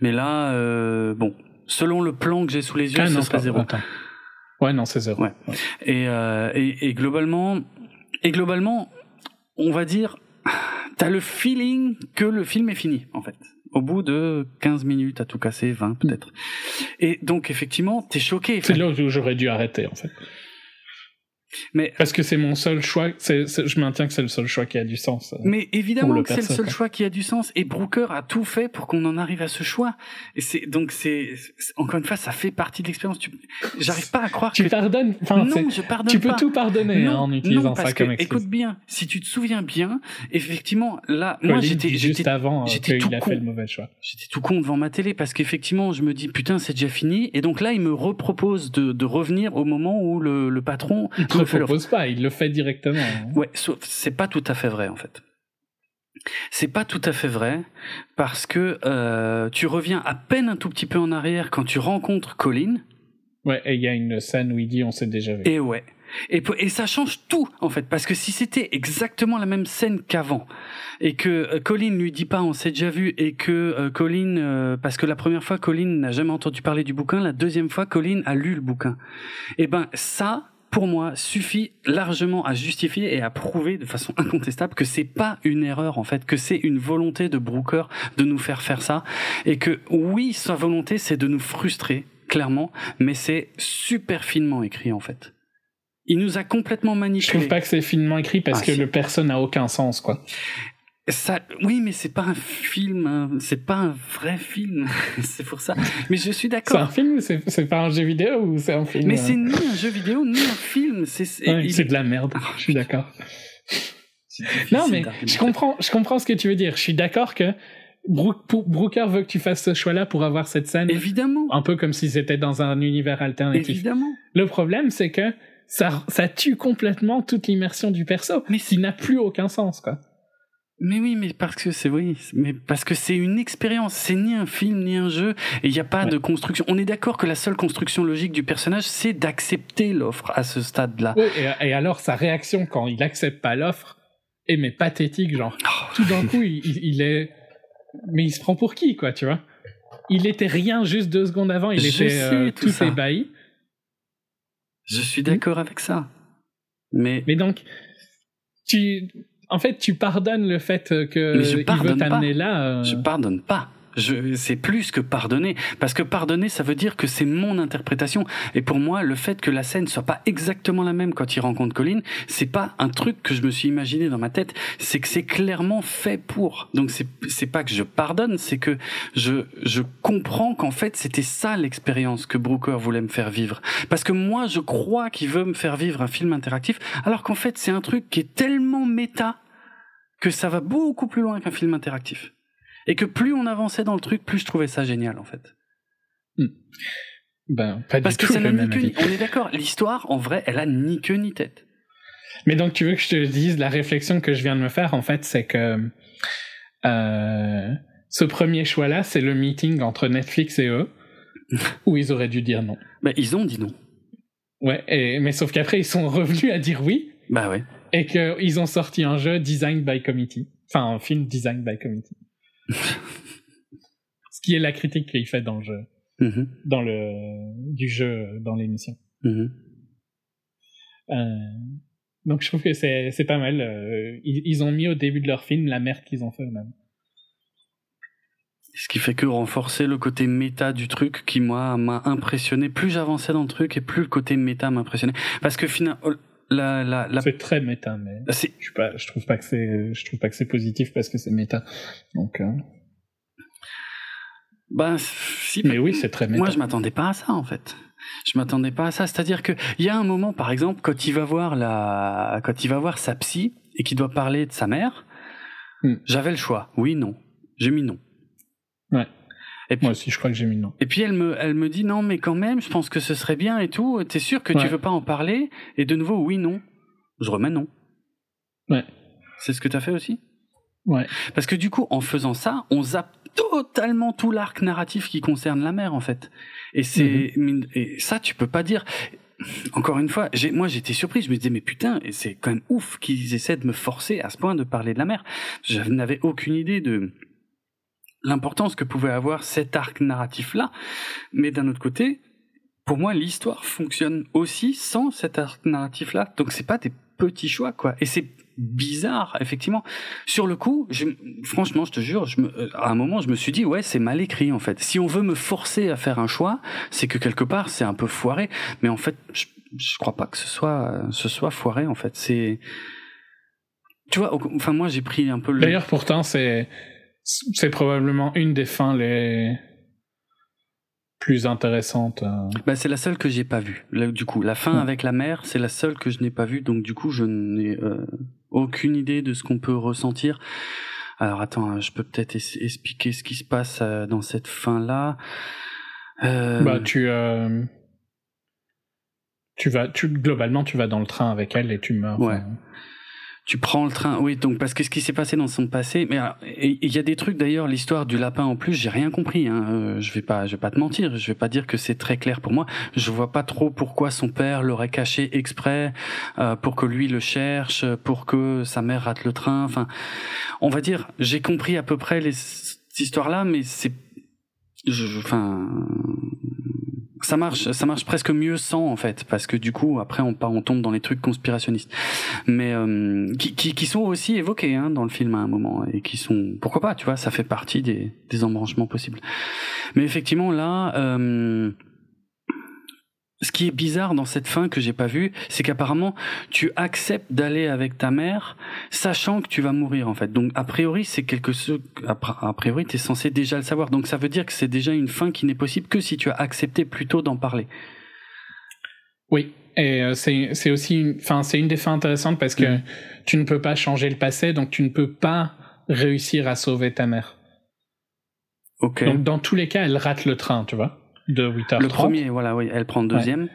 Mais là, euh, bon, selon le plan que j'ai sous les yeux, Ah ce non, serait zéro. attends. Ouais, non, c'est zéro. Ouais. Et, euh, et, et globalement, et globalement, on va dire, t'as le feeling que le film est fini, en fait. Au bout de 15 minutes à tout casser, 20 peut-être. Et donc, effectivement, t'es choqué. C'est là où j'aurais dû arrêter, en fait. Mais, Parce que c'est mon seul choix. je maintiens que c'est le seul choix qui a du sens. euh. mais évidemment que c'est le seul choix qui a du sens. Et Brooker a tout fait pour qu'on en arrive à ce choix. Et c'est, donc c'est, encore une fois, ça fait partie de l'expérience. Tu- J'arrive pas à croire Tu que pardonnes. Enfin, c'est- non, je pardonne tu peux pas. tout pardonner non, hein, en utilisant non, parce ça que, comme excuse. écoute bien, si tu te souviens bien, effectivement, là, moi Colin j'étais, juste avant euh, j'étais qu'il tout a con. fait le mauvais choix. J'étais tout con devant ma télé parce qu'effectivement, je me dis putain, c'est déjà fini. Et donc là, il me repropose de, de revenir au moment où le, le patron Il fait l'offre. propose pas, il le fait directement. hein. Ouais, sauf c'est pas tout à fait vrai en fait. C'est pas tout à fait vrai parce que euh, tu reviens à peine un tout petit peu en arrière quand tu rencontres Colin. Ouais, et il y a une scène où il dit on s'est déjà vu. Et ouais. Et, ça change tout en fait parce que si c'était exactement la même scène qu'avant et que euh, Colin lui dit pas on s'est déjà vu et que euh, Colin euh, parce que la première fois Colin n'a jamais entendu parler du bouquin la deuxième fois Colin a lu le bouquin et ben ça pour moi suffit largement à justifier et à prouver de façon incontestable que c'est pas une erreur en fait que c'est une volonté de Brooker de nous faire faire ça et que oui sa volonté c'est de nous frustrer clairement mais c'est super finement écrit en fait il nous a complètement Je manipulé. trouve pas que c'est finement écrit parce Ah, que si. le perso n'a aucun sens, quoi. Ça, oui, mais c'est pas un film, hein, c'est pas un vrai film. c'est pour ça. Mais je suis C'est un d'accord. film c'est pas un jeu vidéo ou c'est un film? Mais euh, c'est ni un jeu vidéo ni un film. C'est c'est- ouais, il- c'est de la merde. Ah, je suis d'accord. Non, mais je comprends, je comprends ce que tu veux dire. Je suis d'accord que Brooker veut que tu fasses ce choix-là pour avoir cette scène, Évidemment, un peu comme si c'était dans un univers alternatif. évidemment. Le problème, c'est que ça, ça tue complètement toute l'immersion du perso, Mais qui n'a plus aucun sens, quoi. Mais oui, mais parce que c'est oui, mais parce que c'est une expérience. C'est ni un film ni un jeu, et il n'y a pas Ouais. de construction. On est d'accord que la seule construction logique du personnage, c'est d'accepter l'offre à ce stade-là. Ouais, et, et alors, sa réaction quand il accepte pas l'offre est mais pathétique, genre. Oh, Tout d'un coup, il, il- il est. Mais il se prend pour qui, quoi, tu vois? Il était rien juste deux secondes avant, il Je était sais euh, tout tout ébahi. Je suis d'accord avec ça. Mais Mais donc, tu. En fait, tu pardonnes le fait que Mais je il veut t'amener là. euh, Je pardonne pas. C'est plus que pardonner. Parce que pardonner, ça veut dire que c'est mon interprétation. Et pour moi, le fait que la scène soit pas exactement la même quand il rencontre Colin, c'est pas un truc que je me suis imaginé dans ma tête. C'est que c'est clairement fait pour. Donc c'est, c'est pas que je pardonne, c'est que je, je comprends qu'en fait, c'était ça l'expérience que Brooker voulait me faire vivre. Parce que moi, je crois qu'il veut me faire vivre un film interactif, alors qu'en fait, c'est un truc qui est tellement méta que ça va beaucoup plus loin qu'un film interactif. Et que plus on avançait dans le truc, plus je trouvais ça génial en fait. Ben, pas Parce du que tout ça n'a ni même queue ni... On est d'accord, l'histoire, en vrai, elle a ni queue ni tête. Mais donc, tu veux que je te dise la réflexion que je viens de me faire, en fait, c'est que euh, ce premier choix-là, c'est le meeting entre Netflix et eux, où ils auraient dû dire non. Bah, ils ont dit non. Ouais, et, mais sauf qu'après, ils sont revenus à dire oui, Bah ouais. et qu'ils ont sorti un jeu designed by committee. Enfin, un film designed by committee. Ce qui est la critique qu'il fait dans le jeu, Mhm, dans le, du jeu dans l'émission. mhm. Euh, donc je trouve que c'est c'est pas mal. euh, ils, ils ont mis au début de leur film la merde qu'ils ont fait eux-mêmes. Ce qui fait que renforcer le côté méta du truc qui moi m'a impressionné. Plus j'avançais dans le truc et plus le côté méta m'impressionnait. Parce que finalement, la, la, la... C'est très méta, mais je, suis pas, je trouve pas que c'est je trouve pas que c'est positif parce que c'est méta. Donc, euh, bah si. mais oui, c'est très méta. Moi, je m'attendais pas à ça en fait. Je m'attendais pas à ça. C'est-à-dire que il y a un moment, par exemple, quand il va voir la, quand il va voir sa psy et qu'il doit parler de sa mère, Hmm. j'avais le choix. Oui, non. J'ai mis non. Ouais. Et puis, Moi aussi, je crois que j'ai mis non. et puis elle me, elle me dit non, mais quand même, je pense que ce serait bien et tout. T'es sûr que tu Ouais. veux pas en parler Et de nouveau, oui, non. Je remets non. Ouais. C'est ce que t'as fait aussi Ouais. Parce que du coup, en faisant ça, on zappe totalement tout l'arc narratif qui concerne la mère, en fait. Et c'est, Mhm. et ça, tu peux pas dire. Encore une fois, moi, j'étais surpris. Je me disais, mais putain, c'est quand même ouf qu'ils essaient de me forcer à ce point de parler de la mère. Je n'avais aucune idée de l'importance que pouvait avoir cet arc narratif-là. Mais d'un autre côté, pour moi, l'histoire fonctionne aussi sans cet arc narratif-là. Donc c'est pas des petits choix, quoi. Et c'est bizarre, effectivement. Sur le coup, franchement, je te jure, euh, à un moment, je me suis dit, ouais, c'est mal écrit, en fait. Si on veut me forcer à faire un choix, c'est que quelque part, c'est un peu foiré. Mais en fait, je, je crois pas que ce soit, euh, ce soit foiré, en fait. C'est, tu vois, enfin, moi, j'ai pris un peu le. D'ailleurs, pourtant, c'est c'est probablement une des fins les plus intéressantes. euh. Bah, c'est la seule que j'ai pas vue. Là, du coup, la fin Ouais. avec la mère, c'est la seule que je n'ai pas vue. Donc, du coup, je n'ai euh, aucune idée de ce qu'on peut ressentir. Alors, attends, hein, je peux peut-être expliquer ce qui se passe euh, dans cette fin-là. Euh, Bah, tu euh, tu vas, tu globalement, tu vas dans le train avec elle et tu meurs. Ouais. Tu prends le train, oui, donc parce que ce qui s'est passé dans son passé, mais et il y a des trucs d'ailleurs, l'histoire du lapin en plus, j'ai rien compris. Hein, euh, je vais pas, je vais pas te mentir, je vais pas dire que c'est très clair pour moi. Je vois pas trop pourquoi son père l'aurait caché exprès euh, pour que lui le cherche, pour que sa mère rate le train. Enfin, on va dire, j'ai compris à peu près les, cette histoire-là, mais c'est, enfin, ça marche, ça marche presque mieux sans en fait, parce que du coup après on, on tombe dans les trucs conspirationnistes, mais euh, qui, qui, qui sont aussi évoqués hein, dans le film à un moment et qui sont, pourquoi pas, tu vois, ça fait partie des, des embranchements possibles. Mais effectivement là, euh, ce qui est bizarre dans cette fin que j'ai pas vue, c'est qu'apparemment tu acceptes d'aller avec ta mère, sachant que tu vas mourir en fait. Donc a priori c'est quelque chose, a pri- a priori t'es censé déjà le savoir. Donc ça veut dire que c'est déjà une fin qui n'est possible que si tu as accepté plutôt d'en parler. Oui, et euh, c'est c'est aussi une, enfin c'est une des fins intéressantes parce que Mhm. tu ne peux pas changer le passé, donc tu ne peux pas réussir à sauver ta mère. Ok. Donc dans tous les cas, elle rate le train, tu vois, de 8h30. le premier, voilà, oui, elle prend le deuxième.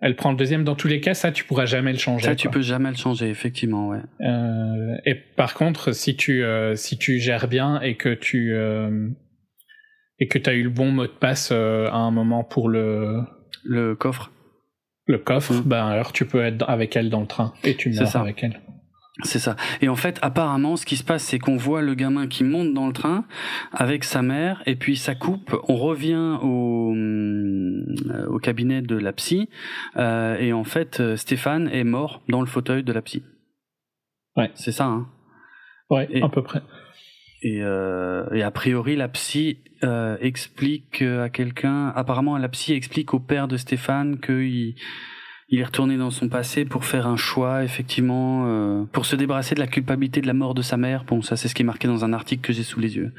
Elle prend le deuxième. Dans tous les cas, ça tu pourras jamais le changer. Ça, tu quoi. peux jamais le changer, effectivement, ouais. Euh, et par contre, si tu euh, si tu gères bien et que tu euh, et que tu as eu le bon mot de passe euh, à un moment pour le Le coffre, le coffre, Mm. ben alors tu peux être avec elle dans le train et tu meurs avec elle. C'est ça. Et en fait, apparemment, ce qui se passe, c'est qu'on voit le gamin qui monte dans le train avec sa mère, et puis ça coupe. On revient au, euh, au cabinet de la psy, euh, et en fait, euh, Stéphane est mort dans le fauteuil de la psy. Ouais. C'est ça, hein. Ouais, Et- à peu près. Et, euh, et a priori, la psy euh, explique à quelqu'un. Apparemment, la psy explique au père de Stéphane qu'il il est retourné dans son passé pour faire un choix, effectivement, euh, pour se débarrasser de la culpabilité de la mort de sa mère. Bon, ça, c'est ce qui est marqué dans un article que j'ai sous les yeux.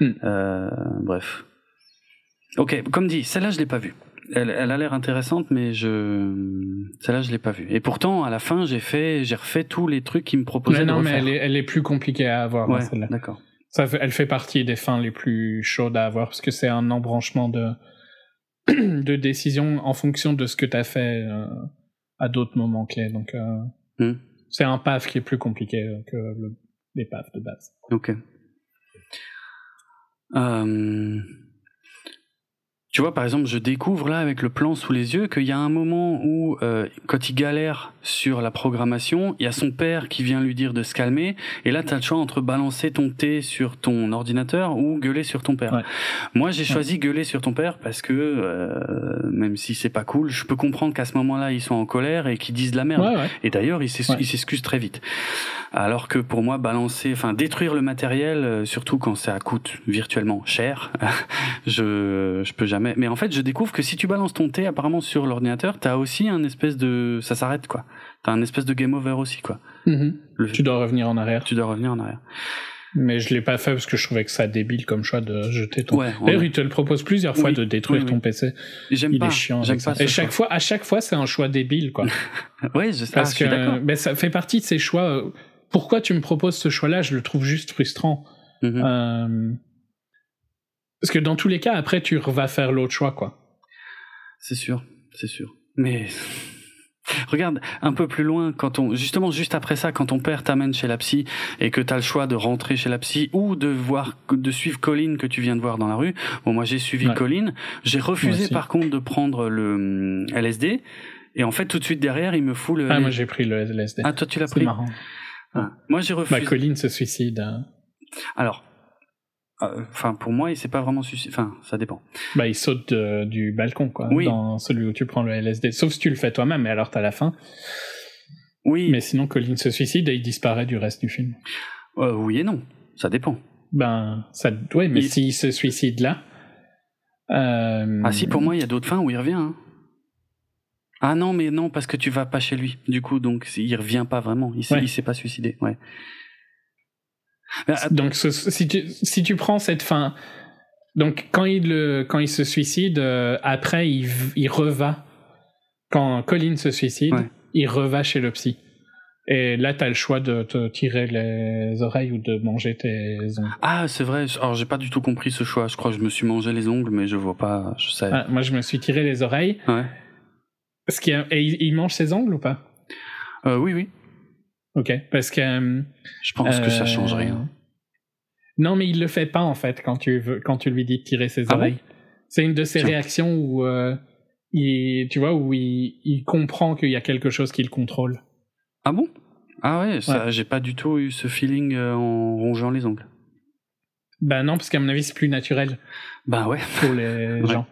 Hmm. Euh, bref. Ok, comme dit, celle-là, je l'ai pas vue. Elle, elle a l'air intéressante, mais je celle-là, je l'ai pas vue. Et pourtant, à la fin, j'ai fait, j'ai refait tous les trucs qui me proposaient Mais de non, mais refaire. elle est, elle est plus compliquée à avoir, Ouais, celle-là. d'accord. Ça elle fait partie des fins les plus chaudes à avoir parce que c'est un embranchement de, de décisions en fonction de ce que tu as fait euh, à d'autres moments clés. Donc, euh, Hmm. c'est un PAF qui est plus compliqué euh, que le, les PAF de base. Ok. Euh, Tu vois, par exemple, je découvre là avec le plan sous les yeux qu'il y a un moment où, quand il galère sur la programmation, il y a son père qui vient lui dire de se calmer, et là, tu as le choix entre balancer ton thé sur ton ordinateur ou gueuler sur ton père. Ouais. Moi, j'ai choisi gueuler sur ton père parce que, euh, même si c'est pas cool, je peux comprendre qu'à ce moment-là, ils sont en colère et qu'ils disent de la merde. Ouais. Et d'ailleurs, il s'ex- Ouais. il s'excuse très vite. Alors que pour moi, balancer, enfin détruire le matériel, euh, surtout quand ça coûte virtuellement cher, je je peux jamais. Mais en fait, je découvre que si tu balances ton thé apparemment sur l'ordinateur, t'as aussi un espèce de, ça s'arrête quoi. T'as un espèce de game over aussi quoi. Mhm. Tu dois revenir en arrière. tu dois revenir en arrière. Mais je l'ai pas fait parce que je trouvais que ça débile comme choix de jeter ton. Ouais, D'ailleurs, ouais. il te le propose plusieurs fois Oui. de détruire Oui, ton oui. PC. J'aime Il pas. est chiant. Avec pas Et chaque choix. fois, à chaque fois, c'est un choix débile, quoi. Ouais, je, ah, Parce je suis que ben, ça fait partie de ces choix. euh, Pourquoi tu me proposes ce choix-là? Je le trouve juste frustrant. Mhm. Euh, Parce que dans tous les cas, après, tu vas faire l'autre choix, quoi. C'est sûr, c'est sûr. Mais regarde, un peu plus loin, quand on, justement, juste après ça, quand ton père t'amène chez la psy et que t'as le choix de rentrer chez la psy ou de voir, de suivre Colline que tu viens de voir dans la rue. Bon, moi, j'ai suivi Ouais. Colline. J'ai refusé, par contre, de prendre le hum, LSD. Et en fait, tout de suite derrière, il me fout le. Ah, moi, j'ai pris le LSD. Ah, toi, tu l'as c'est pris. marrant. Ah. Moi, j'ai Bah, refusé. Colline se suicide. hein. Alors, enfin, pour moi, il s'est pas vraiment suicidé. Enfin, ça dépend. Bah, il saute de- du balcon, quoi. Oui. Dans celui où tu prends le LSD. Sauf si tu le fais toi-même, mais alors t'as la fin. Oui, Mais sinon, Colline se suicide et il disparaît du reste du film. euh, oui et non. Ça dépend. Ben, ça, ouais, mais Il- s'il se suicide là. euh, Ah si, pour moi, il y a d'autres fins où il revient. hein. Ah non, mais non, parce que tu vas pas chez lui. Du coup, donc il revient pas vraiment. Il s'est, Ouais. il s'est pas suicidé. Ouais. Ah, Donc, ce- si, tu, si tu prends cette fin. Donc, quand il, le- quand il se suicide, euh, après, il, il reva. Quand Colin se suicide, Ouais. il reva chez le psy. Et là, t'as le choix de te tirer les oreilles ou de manger tes ongles. ah, c'est vrai. Alors j'ai pas du tout compris ce choix. Je crois que je me suis mangé les ongles, mais je vois pas. Je sais. Ah, moi, je me suis tiré les oreilles. Ouais. Ce qui a- et il, il mange ses ongles ou pas? Euh, oui, oui. Ok. Parce que. euh, Je pense que ça Euh, change rien. Non, mais il le fait pas en fait quand tu veux, quand tu lui dis de tirer ses Ah bon? oreilles. C'est une de ces Tiens. réactions où euh, il, tu vois, où il, il comprend qu'il y a quelque chose qui le contrôle. Ah bon? Ah ouais. J'ai pas du tout eu ce feeling en rongeant les ongles. Ben non, parce qu'à mon avis c'est plus naturel Bah ouais. pour les Ouais. gens.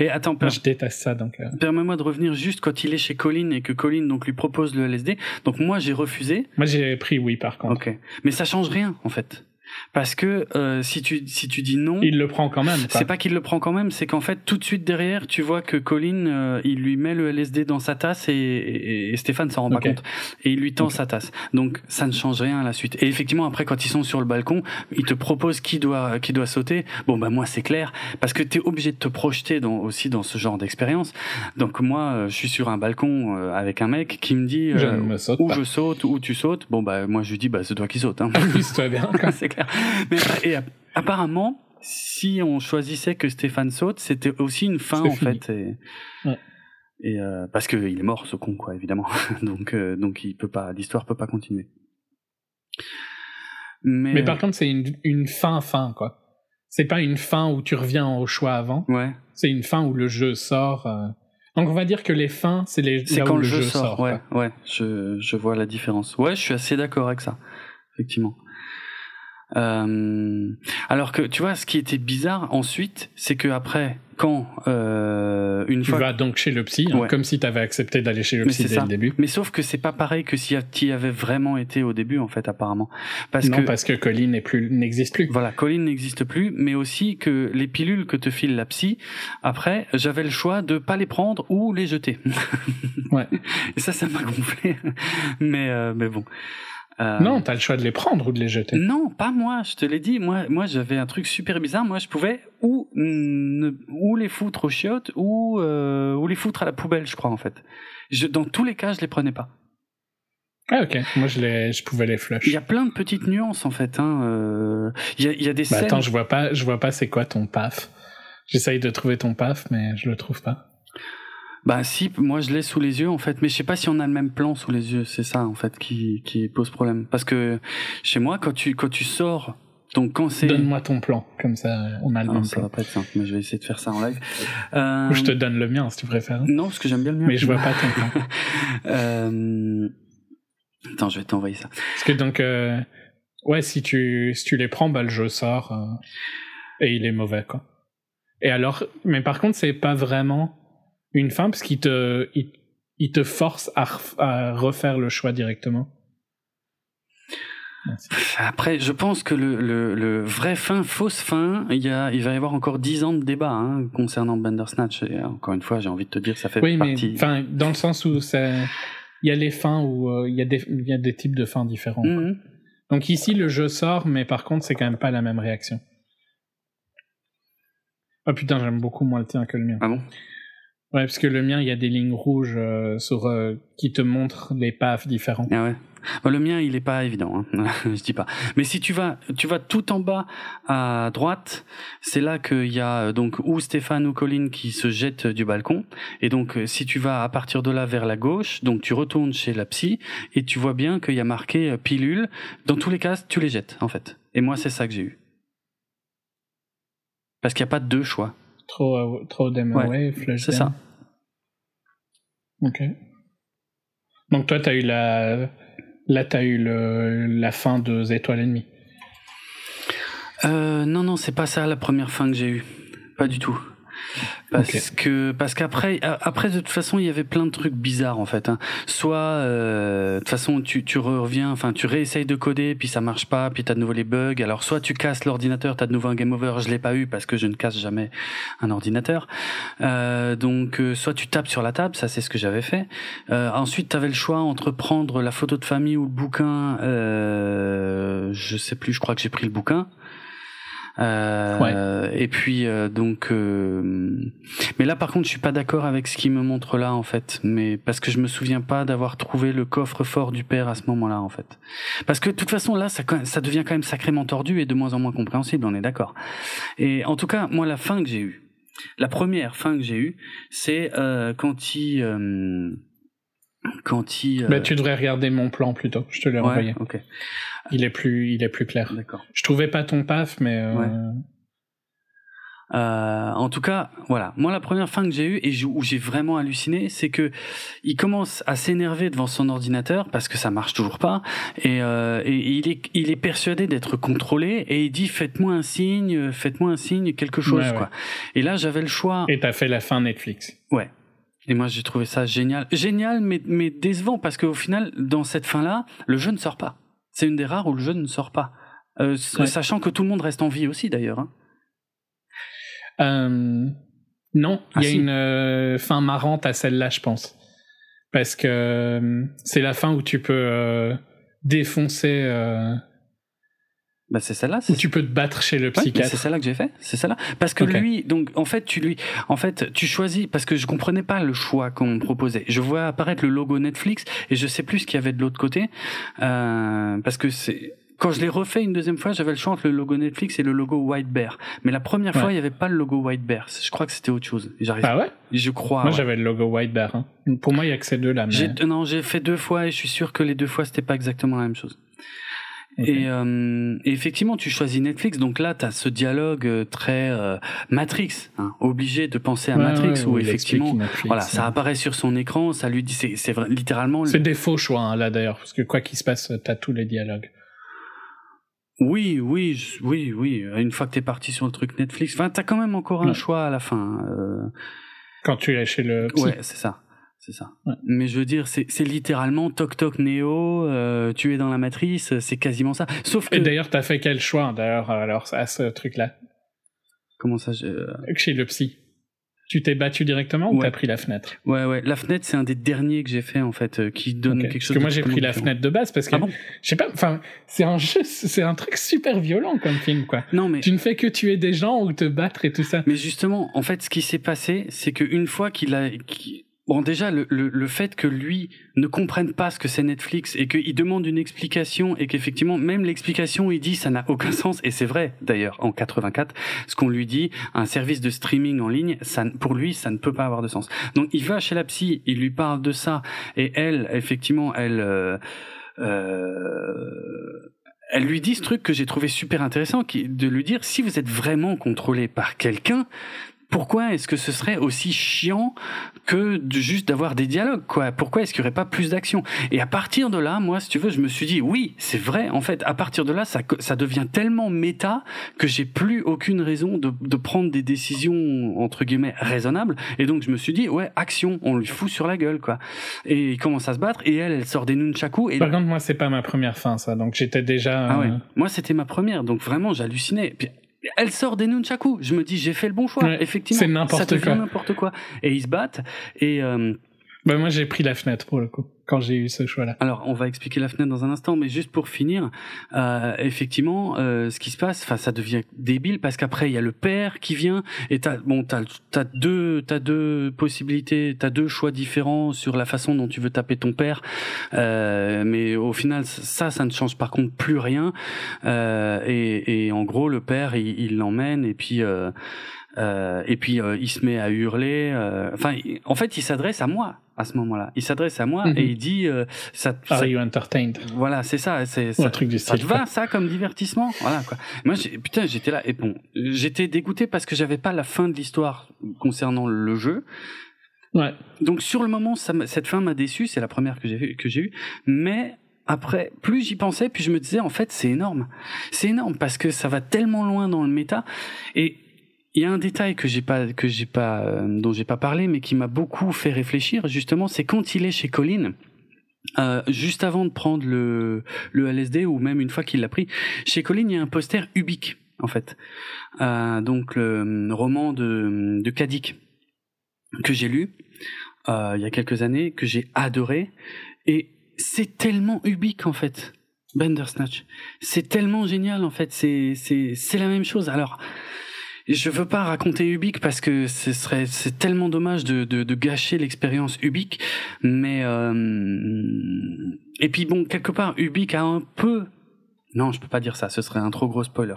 Et attends, Moi, per- je déteste ça donc. euh. permets-moi de revenir juste quand il est chez Colline et que Colline donc lui propose le LSD. Donc moi j'ai refusé. Moi j'ai pris oui par contre. Ok. Mais ça change rien en fait. Parce que euh, si tu si tu dis non, Il le prend quand même. c'est pas qu'il le prend quand même, c'est qu'en fait tout de suite derrière, tu vois que Colin euh, il lui met le LSD dans sa tasse et, et- et Stéphane s'en rend pas compte et il lui tend sa tasse. Donc ça ne change rien à la suite. Et effectivement après quand ils sont sur le balcon, il te propose qui doit qui doit sauter. Bon bah moi c'est clair parce que t'es obligé de te projeter dans, aussi dans ce genre d'expérience. Donc moi euh, je suis sur un balcon avec un mec qui me dit Je euh, ne me où pas. je saute ou tu sautes. Bon bah moi je lui dis bah c'est toi qui saute. Hein. Bien. c'est clair. Mais et app- apparemment, si on choisissait que Stéphane saute, c'était aussi une fin en fini. fait. Et, Ouais. et, euh, parce qu'il est mort ce con quoi évidemment. donc euh, donc il peut pas, l'histoire peut pas continuer. Mais, Mais par contre c'est une, une fin fin quoi. C'est pas une fin où tu reviens au choix avant. ouais, C'est une fin où le jeu sort. euh. Donc on va dire que les fins, c'est les c'est quand où le jeu sort. quoi. ouais, ouais, je je vois la différence. Ouais, je suis assez d'accord avec ça, effectivement. Euh, alors que tu vois, ce qui était bizarre ensuite, c'est que après, quand euh, une Tu fois vas donc chez le psy, hein, Ouais. comme si tu avais accepté d'aller chez le Mais psy dès ça. le début. Mais sauf que c'est pas pareil que si tu y avais vraiment été au début, en fait, apparemment. Parce non, que, parce que Colin n'est plus- n'existe plus. voilà, Colin n'existe plus, mais aussi que les pilules que te file la psy, après, j'avais le choix de pas les prendre ou les jeter. Ouais. Et ça, ça m'a gonflé. mais, euh, mais bon. Euh, Non, t'as le choix de les prendre ou de les jeter. Non, pas moi, je te l'ai dit. Moi, moi j'avais un truc super bizarre. Moi, je pouvais ou, ne- ou les foutre aux chiottes ou, euh, ou les foutre à la poubelle, je crois, en fait. Je, dans tous les cas, je les prenais pas. Ah ok, moi je, les, je pouvais les flush. Il y a plein de petites nuances en fait. Hein. euh, Il y, a, il y a des Bah scènes. attends, je vois pas, je vois pas c'est quoi ton paf. J'essaye de trouver ton paf, mais je le trouve pas. Bah si, moi je l'ai sous les yeux en fait, mais je sais pas si on a le même plan sous les yeux. C'est ça en fait qui, qui pose problème. Parce que chez moi, quand tu quand tu sors, donc quand c'est Donne-moi ton plan, comme ça on a le Ah, même ça plan. va pas être simple, mais je vais essayer de faire ça en live. Euh, Ou je te donne le mien si tu préfères. Non, parce que j'aime bien le mien. Mais je vois pas ton plan. euh... Attends, je vais t'envoyer ça. Parce que donc, euh, ouais, si tu, si tu les prends, bah le jeu sort euh, et il est mauvais quoi. Et alors, mais par contre, c'est pas vraiment une fin parce qu'il te, il, il te force à, ref- à refaire le choix directement. Merci. Après, je pense que le, le, le vrai fin, fausse fin, il, y a, il va y avoir encore dix ans de débat hein, concernant Bandersnatch. Et encore une fois, j'ai envie de te dire, ça fait Oui, partie. enfin, dans le sens où il y a les fins où euh, il y a des, il y a des types de fins différents. Mhm. Donc ici, le jeu sort, mais par contre, c'est quand même pas la même réaction. Oh putain, j'aime beaucoup moins le tien que le mien. Ah bon? Ouais, parce que le mien, il y a des lignes rouges euh, euh, qui te montrent les paths différents. Ah ouais. Bah, le mien, il est pas évident, hein. je dis pas. Mais si tu vas, tu vas tout en bas à droite, c'est là qu'il y a euh, donc ou Stéphane ou Colline qui se jettent du balcon. Et donc, si tu vas à partir de là vers la gauche, donc tu retournes chez la psy et tu vois bien qu'il y a marqué pilule. Dans tous les cas, tu les jettes en fait. Et moi, c'est ça que j'ai eu. Parce qu'il n'y a pas deux choix. Trop, euh, Ouais, away, flush C'est ça. Ok. Donc toi, t'as eu la, là, t'as eu le, la fin de Z étoiles et demie. Euh, non, non, c'est pas ça la première fin que j'ai eue. Pas du tout. Parce que parce qu'après après de toute façon il y avait plein de trucs bizarres en fait. hein. Soit euh, de toute façon tu tu reviens, enfin tu réessayes de coder puis ça marche pas puis t'as de nouveau les bugs. Alors soit tu casses l'ordinateur, t'as de nouveau un game over. Je l'ai pas eu parce que je ne casse jamais un ordinateur. Euh, donc euh, soit tu tapes sur la table, ça c'est ce que j'avais fait. Euh, ensuite t'avais le choix entre prendre la photo de famille ou le bouquin. Euh, je sais plus, je crois que j'ai pris le bouquin. Euh, Et puis euh, donc, euh, mais là par contre, je suis pas d'accord avec ce qu'il me montre là en fait, mais parce que je me souviens pas d'avoir trouvé le coffre-fort du père à ce moment-là en fait. Parce que de toute façon là, ça, ça devient quand même sacrément tordu et de moins en moins compréhensible, on est d'accord. Et en tout cas, moi la fin que j'ai eue, la première fin que j'ai eue, c'est euh, quand il euh, quand il euh, Bah, tu devrais regarder mon plan plutôt. Je te l'ai ouais, renvoyé. ok, Il est plus, il est plus clair. d'accord. Je trouvais pas ton paf, mais euh, Ouais. Euh, en tout cas, voilà. Moi, la première fin que j'ai eue et où j'ai vraiment halluciné, c'est que il commence à s'énerver devant son ordinateur parce que ça marche toujours pas et, euh, et il est il est persuadé d'être contrôlé et il dit faites-moi un signe, faites-moi un signe, quelque chose Ouais, ouais. quoi. Et là, j'avais le choix. et t'as fait la fin Netflix. Ouais. Et moi, j'ai trouvé ça génial, génial, mais mais décevant parce qu'au final, dans cette fin là, le jeu ne sort pas. C'est une des rares où le jeu ne sort pas. Euh, Ouais. Sachant que tout le monde reste en vie aussi d'ailleurs. hein. Euh, non, il Ah, y a si. une euh, fin marrante à celle-là, je pense. Parce que c'est la fin où tu peux défoncer, Bah c'est celle-là. c'est- tu peux te battre chez le Ouais, psychiatre. c'est celle-là que j'ai fait, c'est celle-là. Parce que lui, donc en fait, tu lui, en fait, tu choisis parce que je comprenais pas le choix qu'on me proposait. Je vois apparaître le logo Netflix et je sais plus ce qu'il y avait de l'autre côté, euh, parce que c'est quand je l'ai refait une deuxième fois, j'avais le choix entre le logo Netflix et le logo White Bear. Mais la première Ouais. fois, il y avait pas le logo White Bear. Je crois que c'était autre chose. Ah ouais? Je crois. Moi ouais. j'avais le logo White Bear. hein. Pour moi il y a que ces deux-là. Mais... Non, j'ai fait deux fois et je suis sûr que les deux fois c'était pas exactement la même chose. Et, euh, et effectivement, tu choisis Netflix, donc là, tu as ce dialogue euh, très euh, Matrix, hein, obligé de penser à Ouais, Matrix, ouais, où effectivement, Netflix, voilà, ouais. ça apparaît sur son écran, ça lui dit, c'est littéralement, le- C'est des faux choix hein, là d'ailleurs, parce que quoi qu'il se passe, t'as tous les dialogues. oui, oui, je- oui, oui, une fois que t'es parti sur le truc Netflix, enfin, t'as quand même encore un choix à la fin. euh, Quand tu es chez le psy. Ouais, c'est ça. C'est ça. Ouais. Mais je veux dire, c'est littéralement toc toc Neo, euh, tu es dans la matrice, c'est quasiment ça. Sauf que. Et d'ailleurs, t'as fait quel choix d'ailleurs alors à ce truc-là? Comment ça je- Chez le psy. Tu t'es battu directement ou t'as pris la fenêtre? Ouais, ouais. La fenêtre, c'est un des derniers que j'ai fait, en fait, euh, qui donne quelque chose Parce que moi j'ai pris la fenêtre de base parce que Ah bon? je sais pas, enfin c'est un jeu, c'est un truc super violent comme film quoi. Non, mais. Tu ne fais que tuer des gens ou te battre et tout ça. Mais justement, en fait, ce qui s'est passé, c'est qu'une fois qu'il a. Bon, déjà, le, le, le fait que lui ne comprenne pas ce que c'est Netflix et qu'il demande une explication et qu'effectivement, même l'explication, il dit ça n'a aucun sens. Et c'est vrai, d'ailleurs, en 84, ce qu'on lui dit, un service de streaming en ligne, ça, pour lui, ça ne peut pas avoir de sens. Donc, il va chez la psy, il lui parle de ça et elle, effectivement, elle. euh, euh, elle lui dit ce truc que j'ai trouvé super intéressant, qui de lui dire si vous êtes vraiment contrôlé par quelqu'un, pourquoi est-ce que ce serait aussi chiant que de juste d'avoir des dialogues quoi? Pourquoi est-ce qu'il y aurait pas plus d'action? Et à partir de là, moi, si tu veux, je me suis dit oui, c'est vrai. En fait, à partir de là, ça ça devient tellement méta que j'ai plus aucune raison de de prendre des décisions entre guillemets raisonnables. Et donc je me suis dit ouais, action, on lui fout sur la gueule quoi. Et il commence à se battre et elle, elle sort des nunchaku et Par contre moi c'est pas ma première fin ça, donc j'étais déjà. ah ouais. euh, Moi, c'était ma première, donc vraiment, j'hallucinais. Puis, elle sort des nunchaku. Je me dis, j'ai fait le bon choix. Ouais, Effectivement, c'est n'importe quoi. n'importe quoi. Et ils se battent. Et euh, Bah moi j'ai pris la fenêtre pour le coup quand j'ai eu ce choix-là. Alors on va expliquer la fenêtre dans un instant, mais juste pour finir, euh, effectivement, euh, ce qui se passe, enfin ça devient débile parce qu'après il y a le père qui vient et t'as bon t'as t'as deux t'as deux possibilités, t'as deux choix différents sur la façon dont tu veux taper ton père, euh, mais au final ça ça ne change par contre plus rien euh, et, et en gros le père il l'emmène et puis euh, euh, et puis il se met à hurler. Enfin, en fait, il s'adresse à moi à ce moment-là. Il s'adresse à moi Mhm. et il dit euh, ça, ça- Are you entertained? Voilà, c'est ça, c'est ça, un truc du ça style. te va ça comme divertissement, voilà quoi. Moi, putain, j'étais là et bon, j'étais dégoûté parce que j'avais pas la fin de l'histoire concernant le jeu. Ouais. Donc sur le moment, ça cette fin m'a déçu. C'est la première que j'ai que j'ai eue, mais après, plus j'y pensais, plus je me disais en fait c'est énorme, c'est énorme parce que ça va tellement loin dans le méta. Et il y a un détail que j'ai pas que j'ai pas euh, dont j'ai pas parlé, mais qui m'a beaucoup fait réfléchir justement, c'est quand il est chez Colin. Euh, juste avant de prendre le, le LSD ou même une fois qu'il l'a pris, chez Colin il y a un poster Ubik en fait, Euh, donc le roman de, de Kadik que j'ai lu euh, il y a quelques années, que j'ai adoré, et c'est tellement ubique en fait, Bandersnatch. C'est tellement génial en fait, c'est c'est c'est la même chose. Alors je veux pas raconter Ubik parce que ce serait c'est tellement dommage de, de, de gâcher l'expérience Ubik, mais euh, et puis bon quelque part Ubik a un peu non je peux pas dire ça, ce serait un trop gros spoiler.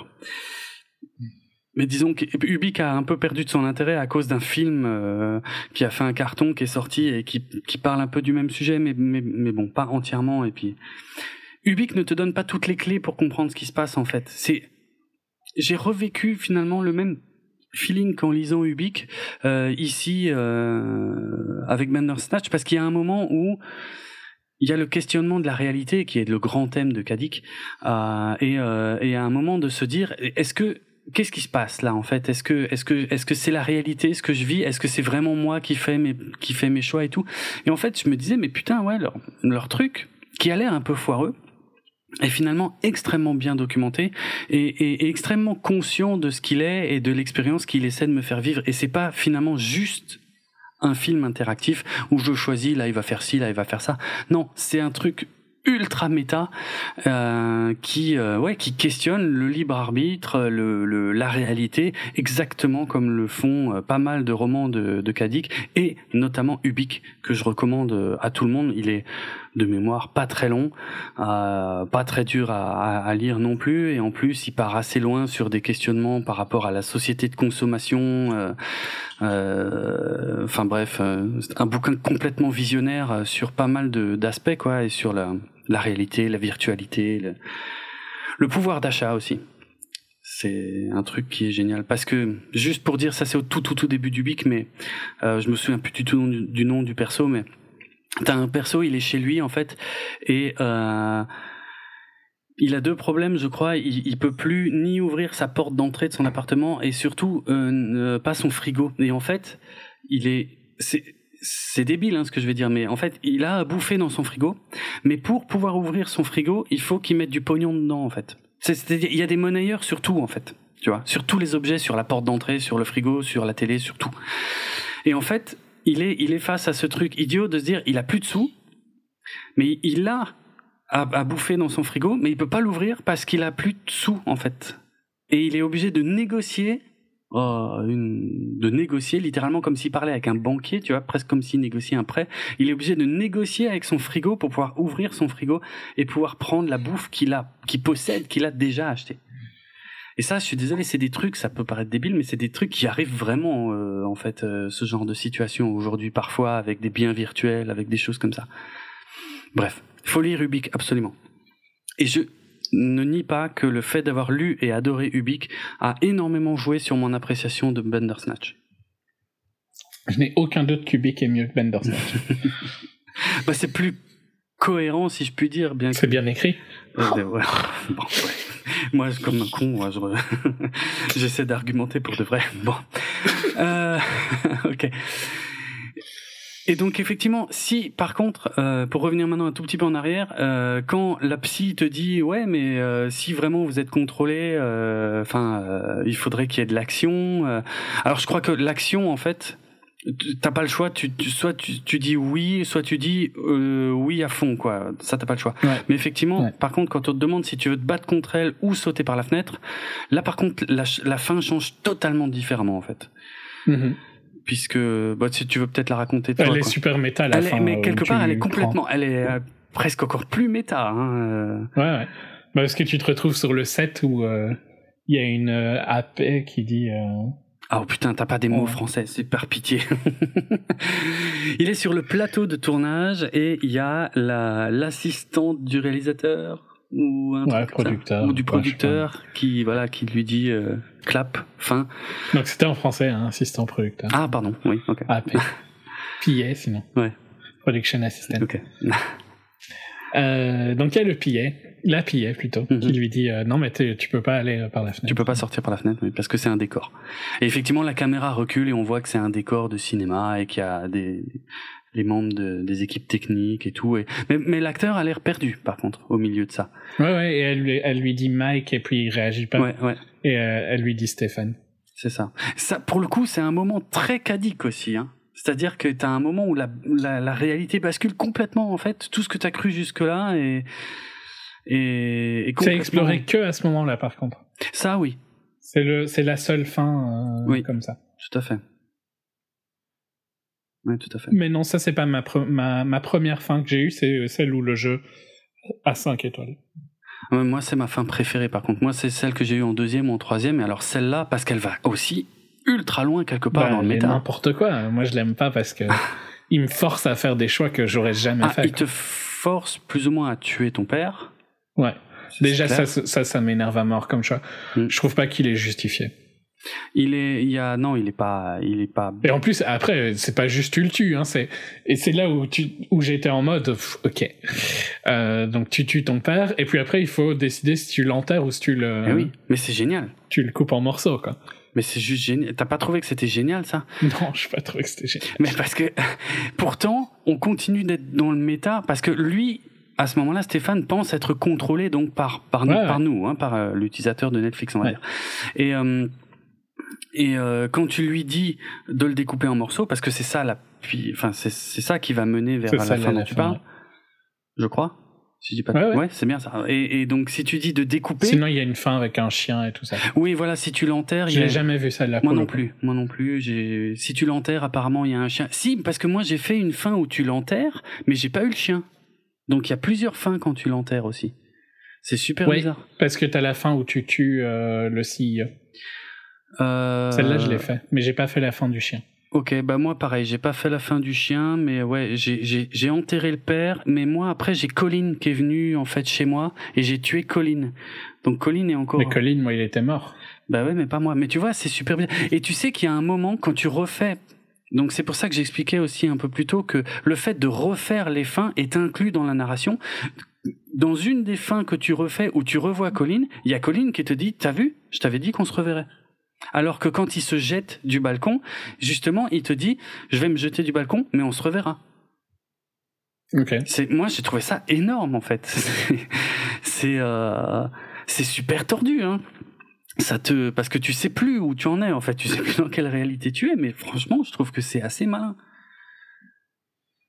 Mais disons que Ubik a un peu perdu de son intérêt à cause d'un film euh, qui a fait un carton qui est sorti et qui, qui parle un peu du même sujet, mais, mais, mais bon, pas entièrement. Et puis, Ubik ne te donne pas toutes les clés pour comprendre ce qui se passe en fait. C'est, j'ai revécu finalement le même feeling qu'en lisant Ubik euh, ici euh, avec Bandersnatch parce qu'il y a un moment où il y a le questionnement de la réalité qui est le grand thème de Kadik euh, et, euh, et à un moment de se dire est-ce que qu'est-ce qui se passe là en fait? Est-ce que est-ce que est-ce que c'est la réalité ce que je vis? Est-ce que c'est vraiment moi qui fais mes qui fait mes choix et tout? Et en fait, je me disais mais putain ouais leur leur truc qui a l'air un peu foireux est finalement extrêmement bien documenté et, et, et extrêmement conscient de ce qu'il est et de l'expérience qu'il essaie de me faire vivre. Et c'est pas finalement juste un film interactif où je choisis là il va faire ci là il va faire ça. Non c'est un truc ultra méta euh, qui euh, ouais qui questionne le libre arbitre le, le la réalité exactement comme le font euh, pas mal de romans de, de Kadik et notamment Ubik que je recommande euh, à tout le monde. Il est de mémoire pas très long euh, pas très dur à, à, lire non plus et en plus il part assez loin sur des questionnements par rapport à la société de consommation euh, enfin bref un bouquin complètement visionnaire sur pas mal d'aspects quoi et sur la la réalité, la virtualité, le, le pouvoir d'achat aussi. C'est un truc qui est génial parce que juste pour dire ça c'est au tout tout tout début du bic mais euh, je me souviens plus du tout du, du nom du perso mais t'as un perso il est chez lui en fait et euh, il a deux problèmes, je crois. Il, il peut plus ni ouvrir sa porte d'entrée de son appartement et surtout euh, pas son frigo. Et en fait, il est, c'est, c'est débile hein, ce que je vais dire, mais en fait, il a à bouffer dans son frigo. Mais pour pouvoir ouvrir son frigo, il faut qu'il mette du pognon dedans, en fait. C'est-à-dire, il y a des monnayeurs sur tout, en fait. Tu vois, sur tous les objets, sur la porte d'entrée, sur le frigo, sur la télé, sur tout. Et en fait, il est, il est face à ce truc idiot de se dire, il a plus de sous, mais il a à, bouffer dans son frigo, mais il peut pas l'ouvrir parce qu'il a plus de sous, en fait. Et il est obligé de négocier une, de négocier littéralement comme s'il parlait avec un banquier, tu vois, presque comme s'il négociait un prêt. Il est obligé de négocier avec son frigo pour pouvoir ouvrir son frigo et pouvoir prendre la bouffe qu'il a, qu'il possède, qu'il a déjà acheté. Et ça, je suis désolé, c'est des trucs, ça peut paraître débile, mais c'est des trucs qui arrivent vraiment, euh, en fait, euh, ce genre de situation aujourd'hui, parfois avec des biens virtuels, avec des choses comme ça. Bref, faut lire Ubik, absolument. Et je, ne nie pas que le fait d'avoir lu et adoré Ubik a énormément joué sur mon appréciation de Bandersnatch. Je n'ai aucun doute qu'Ubik est mieux que Bandersnatch. bah, c'est plus cohérent, si je puis dire. bien. C'est bien écrit. Euh, ouais. bon, ouais. Moi, comme un con, moi, je... j'essaie d'argumenter pour de vrai. Bon. Euh... ok. Et donc effectivement, si par contre, euh, pour revenir maintenant un tout petit peu en arrière, euh, quand la psy te dit ouais mais euh, si vraiment vous êtes contrôlé, enfin il faudrait qu'il y ait de l'action. alors je crois que l'action en fait, t'as pas le choix tu, tu soit tu, tu, dis oui soit tu dis euh, oui à fond quoi ça t'as pas le choix Ouais. mais effectivement Ouais. par contre quand on te demande si tu veux te battre contre elle ou sauter par la fenêtre là par contre la, fin change totalement différemment en fait Mhm. puisque bah, si tu veux peut-être la raconter toi, Elle est super méta la Elle est- fin. mais quelque part elle est prends. complètement elle est euh, presque encore plus méta hein, euh. Ouais, ouais. Bah, parce que tu te retrouves sur le set où euh, il y a une euh, AP qui dit. Ah oh putain, t'as pas des mots Ouais. français, c'est par pitié. il est sur le plateau de tournage et il y a la l'assistante du réalisateur ou un Ouais, producteur, ou du ouais, producteur qui voilà qui lui dit euh, clap fin. Donc c'était en français, hein, assistant producteur. Ah pardon, oui, ok. AP. PA sinon. Ouais. Production assistant. Ok. Euh, donc il y a le PA, la PA plutôt, Mhm. qui lui dit euh, non mais tu peux pas aller euh, par la fenêtre. Tu peux pas sortir par la fenêtre, oui, parce que c'est un décor. Et effectivement, la caméra recule et on voit que c'est un décor de cinéma et qu'il y a des les membres de- des équipes techniques et tout. Et... Mais, mais l'acteur a l'air perdu, par contre, au milieu de ça. Ouais ouais. Et elle, lui- elle lui dit Mike et puis il réagit pas. Ouais, ouais. Et euh, elle lui dit Stéphane. C'est ça. Ça, pour le coup, c'est un moment très cadique aussi. Hein. C'est-à-dire que tu as un moment où la, la, la réalité bascule complètement, en fait. Tout ce que tu as cru jusque-là et, et, et C'est exploré que à ce moment-là par contre. Ça, oui, C'est le c'est la seule fin euh, Oui. comme ça. tout à fait. Oui, tout à fait. Mais non, ça c'est pas ma, pre- ma ma première fin que j'ai eue, c'est celle où le jeu a 5 étoiles. Ouais, moi, c'est ma fin préférée, par contre. Moi, c'est celle que j'ai eue en deuxième ou en troisième. Et alors, celle-là, parce qu'elle va aussi ultra loin quelque part Bah, dans le mais méta. n'importe quoi. Moi je l'aime pas parce que il me force à faire des choix que j'aurais jamais Ah, fait. il te force plus ou moins à tuer ton père. Ouais. Déjà ça ça ça m'énerve à mort comme choix. Mm. Je trouve pas qu'il est justifié. Il est, il y a, non, il est pas, il est pas. Et en plus après c'est pas juste tu le tues hein, c'est et c'est là où tu où j'étais en mode pff, OK. Euh, donc tu tues ton père et puis après il faut décider si tu l'enterres ou si tu le Eh oui, mais c'est génial. tu le coupes en morceaux quoi. Mais c'est juste génial. T'as pas trouvé que c'était génial ça? Non, je pas trouvé que c'était génial. Mais parce que pourtant, on continue d'être dans le méta parce que lui, à ce moment-là, Stéphane pense être contrôlé donc par par nous, Ouais, par ouais. nous, hein, par euh, l'utilisateur de Netflix, on va Ouais. dire. Et euh, et euh, quand tu lui dis de le découper en morceaux, parce que c'est ça la, enfin c'est ça qui va mener vers la ça, fin la- dont la tu parles, ouais. je crois. Si je dis pas. Ouais, ouais. c'est bien ça. Et, et donc si tu dis de découper, Sinon il y a une fin avec un chien et tout ça. oui, voilà, si tu l'enterres, y a- jamais vu celle-là. Moi pour non le coup. plus, moi non plus. J'ai, si tu l'enterres, apparemment il y a un chien. Si, parce que moi j'ai fait une fin où tu l'enterres, mais j'ai pas eu le chien. Donc il y a plusieurs fins quand tu l'enterres aussi. C'est super Oui. bizarre. Parce que t'as la fin où tu tues euh, le CEO. Euh, Celle-là, je l'ai fait, mais j'ai pas fait la fin du chien. Ok, bah moi pareil, j'ai pas fait la fin du chien, mais ouais, j'ai, enterré le père, mais moi après j'ai Colin qui est venu en fait chez moi et j'ai tué Colin. Donc Colin est encore. Mais Colin, moi, il était mort. Bah ouais, mais pas moi. Mais tu vois, c'est super bien. Et tu sais qu'il y a un moment quand tu refais. Donc c'est pour ça que j'expliquais aussi un peu plus tôt que le fait de refaire les fins est inclus dans la narration. Dans une des fins que tu refais où tu revois Colin, il y a Colin qui te dit "T'as vu? Je t'avais dit qu'on se reverrait." Alors que quand il se jette du balcon, justement, il te dit "Je vais me jeter du balcon, mais on se reverra." Ok. C'est moi j'ai trouvé ça énorme en fait. C'est- C'est euh, c'est super tordu hein. Ça te parce que tu sais plus où tu en es en fait, tu sais plus dans quelle réalité tu es mais franchement, je trouve que c'est assez malin.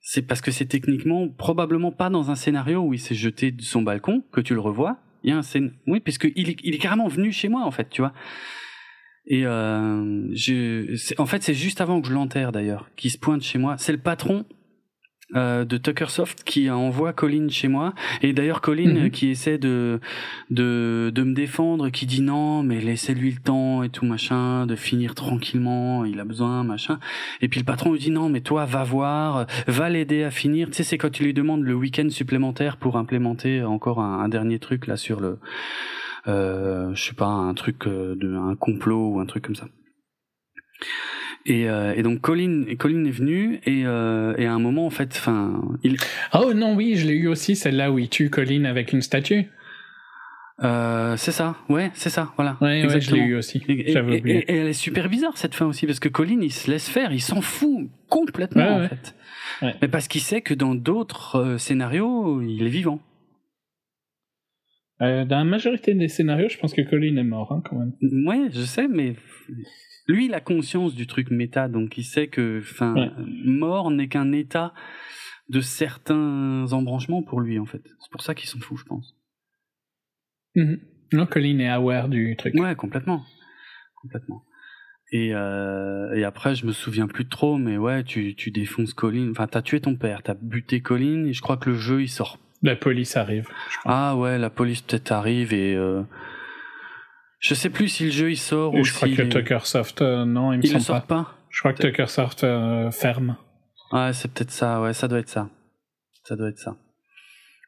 C'est parce que c'est techniquement probablement pas dans un scénario où il s'est jeté de son balcon que tu le revois. Il y a un scén... oui puisque il est, il est carrément venu chez moi en fait, tu vois. Et euh, je, en fait, c'est juste avant que je l'enterre d'ailleurs, qui se pointe chez moi. C'est le patron euh, de Tuckersoft qui envoie Colin chez moi. Et d'ailleurs, Colin Mhm. qui essaie de, de, de me défendre, qui dit non, mais laissez-lui le temps et tout machin, de finir tranquillement, il a besoin, machin. Et puis le patron lui dit non, mais toi, va voir, va l'aider à finir. Tu sais, c'est quand tu lui demandes le week-end supplémentaire pour implémenter encore un, un dernier truc là sur le, euh, je sais pas, un truc euh, de un complot ou un truc comme ça. Et, euh, et donc Colin, et Colin est venu et, euh, et à un moment en fait, enfin, il, Oh non, oui, je l'ai eu aussi, celle-là où il tue Colin avec une statue. euh, c'est ça, ouais, c'est ça, voilà. Ouais, ouais, je l'ai eu aussi. Et, oublié. et elle est super bizarre cette fin aussi parce que Colin il se laisse faire, il s'en fout complètement Ouais, en fait. Ouais. Mais parce qu'il sait que dans d'autres euh, scénarios il est vivant. Euh, dans la majorité des scénarios, je pense que Colin est mort, hein, quand même. Ouais, je sais, mais lui, il a conscience du truc méta, donc il sait que, enfin, mort n'est qu'un état de certains embranchements pour lui, en fait. C'est pour ça qu'il s'en fout, je pense. Mhm. Non, Colin est aware du truc. Ouais, complètement. Complètement. Et, euh, et après, je me souviens plus trop, mais ouais, tu, tu défonces Colin. Enfin, t'as tué ton père, t'as buté Colin, et je crois que le jeu, il sort. La police arrive. Ah ouais, la police peut-être arrive, et euh, je sais plus si le jeu il sort Et ou je crois que Tuckersoft, euh, non, il me il ne semble sort pas. pas. Je crois que Tuckersoft euh, ferme. Ouais, c'est peut-être ça. Ouais, ça doit être ça. Ça doit être ça.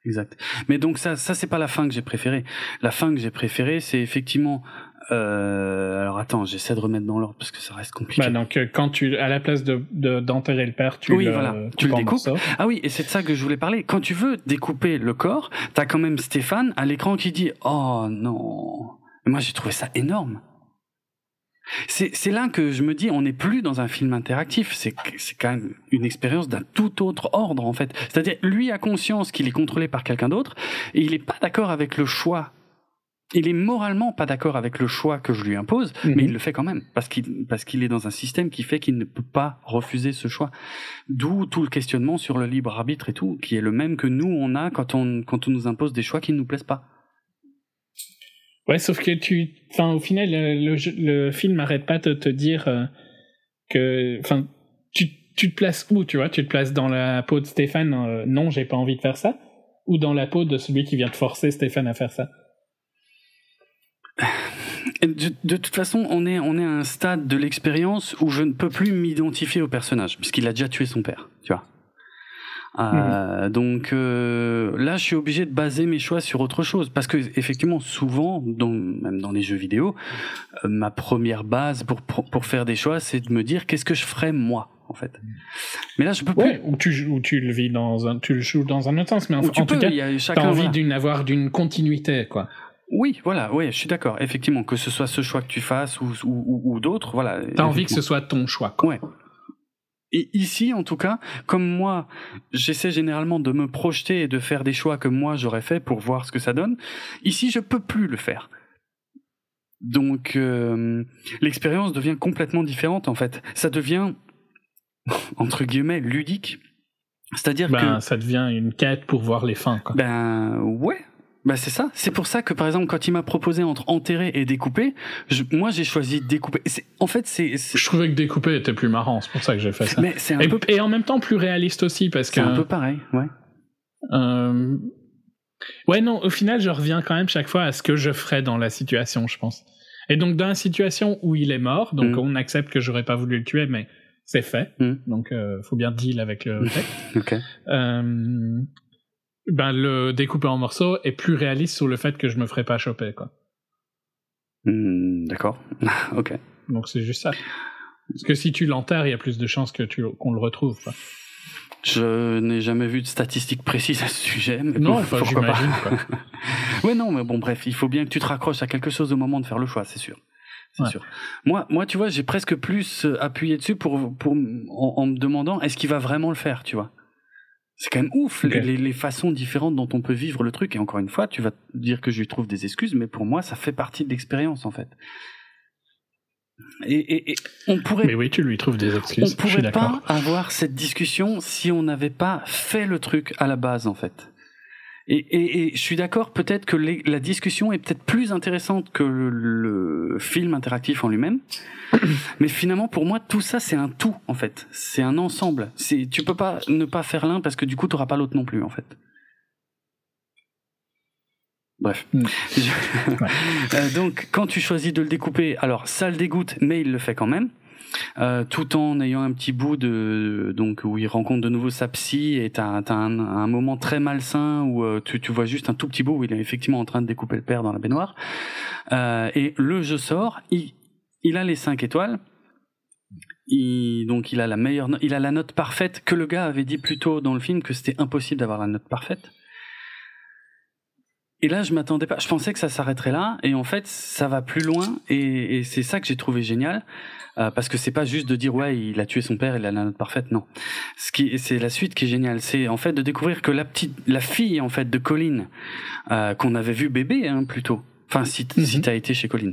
Exact. Mais donc ça, ça c'est pas la fin que j'ai préférée. La fin que j'ai préférée, c'est effectivement. Euh, alors attends, j'essaie de remettre dans l'ordre parce que ça reste compliqué. Bah, donc, euh, quand tu, à la place de, de- d'enterrer le père, tu Oui, le, voilà, tu le découpes. Ah oui, et c'est de ça que je voulais parler. Quand tu veux découper le corps, t'as quand même Stéphane à l'écran qui dit Oh non. Et moi j'ai trouvé ça énorme. C'est là que je me dis, on n'est plus dans un film interactif, c'est quand même une expérience d'un tout autre ordre en fait. C'est-à-dire, lui a conscience qu'il est contrôlé par quelqu'un d'autre et il n'est pas d'accord avec le choix. Il est moralement pas d'accord avec le choix que je lui impose, Mhm. mais il le fait quand même parce qu'il parce qu'il est dans un système qui fait qu'il ne peut pas refuser ce choix. D'où tout le questionnement sur le libre arbitre et tout, qui est le même que nous on a quand on quand on nous impose des choix qui ne nous plaisent pas. Ouais, sauf que tu, enfin, au final, le, le le film arrête pas de te dire euh, que, enfin, tu, tu te places où, tu vois? Tu te places dans la peau de Stéphane, euh, non, j'ai pas envie de faire ça, ou dans la peau de celui qui vient de forcer Stéphane à faire ça? De, de toute façon, on est, on est à un stade de l'expérience où je ne peux plus m'identifier au personnage, puisqu'il a déjà tué son père, tu vois. Euh, Donc euh, là, je suis obligé de baser mes choix sur autre chose, parce que effectivement, souvent, dans, même dans les jeux vidéo, euh, ma première base pour, pour faire des choix, c'est de me dire qu'est-ce que je ferais moi, en fait. Mais là, je peux plus. Ou tu, ou tu le vis dans un, tu le joues dans un autre sens, mais en, en tout peux, cas, y a t'as envie voilà. d'une avoir d'une continuité, quoi. Oui, voilà, oui, je suis d'accord. Effectivement, que ce soit ce choix que tu fasses ou, ou, ou- ou d'autres, voilà. T'as envie que ce soit ton choix, quoi. Ouais. Et ici, en tout cas, comme moi, j'essaie généralement de me projeter et de faire des choix que moi j'aurais fait pour voir ce que ça donne. Ici, je peux plus le faire. Donc, euh, l'expérience devient complètement différente, en fait. Ça devient, entre guillemets, ludique. C'est-à-dire Ben, que, ça devient une quête pour voir les fins, quoi. ben, ouais. Ben c'est ça. C'est pour ça que par exemple quand il m'a proposé entre enterrer et découper, je- moi j'ai choisi découper. En fait c'est, Je trouvais que découper était plus marrant, c'est pour ça que j'ai fait ça. mais c'est un Et, peu, et en même temps plus réaliste aussi, parce que c'est un peu pareil, ouais. Euh, Ouais, non, au final, je reviens quand même chaque fois à ce que je ferais dans la situation, je pense. Et donc, dans la situation où il est mort, donc Mm. on accepte que j'aurais pas voulu le tuer, mais c'est fait. Mm. Donc, euh, faut bien deal avec le fait. Ok. Euh, ben, le découper en morceaux est plus réaliste sur le fait que je me ferais pas choper, quoi. Hmm, D'accord. ok. Donc, c'est juste ça. Parce que si tu l'enterres, il y a plus de chances que tu, qu'on le retrouve, quoi. Je n'ai jamais vu de statistiques précises à ce sujet. Mais Non, enfin, j'imagine. Ouais, non, mais bon, bref, il faut bien que tu te raccroches à quelque chose au moment de faire le choix, c'est sûr. Ouais. sûr. Moi, moi, tu vois, j'ai presque plus euh, appuyé dessus pour, pour, en, en me demandant est-ce qu'il va vraiment le faire, tu vois? C'est quand même ouf, les, façons différentes dont on peut vivre le truc. Et encore une fois, tu vas dire que je lui trouve des excuses, mais pour moi, ça fait partie de l'expérience, en fait. Et, et, et on pourrait Mais oui, tu lui trouves des on excuses. Suis pourrait pas avoir cette discussion si on n'avait pas fait le truc à la base en fait. Et, et, et je suis d'accord, peut-être que les- la discussion est peut-être plus intéressante que le, le film interactif en lui-même. Mais finalement, pour moi, tout ça, c'est un tout, en fait. C'est un ensemble. C'est, tu peux pas ne pas faire l'un parce que du coup, tu pas l'autre non plus, en fait. Bref. Mm. Je- Euh, donc, quand tu choisis de le découper, alors ça le dégoûte, mais il le fait quand même. Euh, tout en ayant un petit bout de donc où il rencontre de nouveau sa psy et t'as t'as un, moment très malsain où euh, tu, tu vois juste un tout petit bout où il est effectivement en train de découper le père dans la baignoire. Euh, et le jeu sort il, il a les 5 étoiles. Il, donc il a la meilleure il a la note parfaite que le gars avait dit plus tôt dans le film que c'était impossible d'avoir la note parfaite. Et là, je m'attendais pas. Je pensais que ça s'arrêterait là, et en fait, ça va plus loin, et, et c'est ça que j'ai trouvé génial, euh, parce que c'est pas juste de dire ouais, il a tué son père, il a la note parfaite. Non, ce qui, c'est la suite qui est géniale, c'est en fait de découvrir que la petite, la fille en fait de Colin, euh, qu'on avait vu bébé hein, plutôt. Enfin, si, si t'as été chez Colin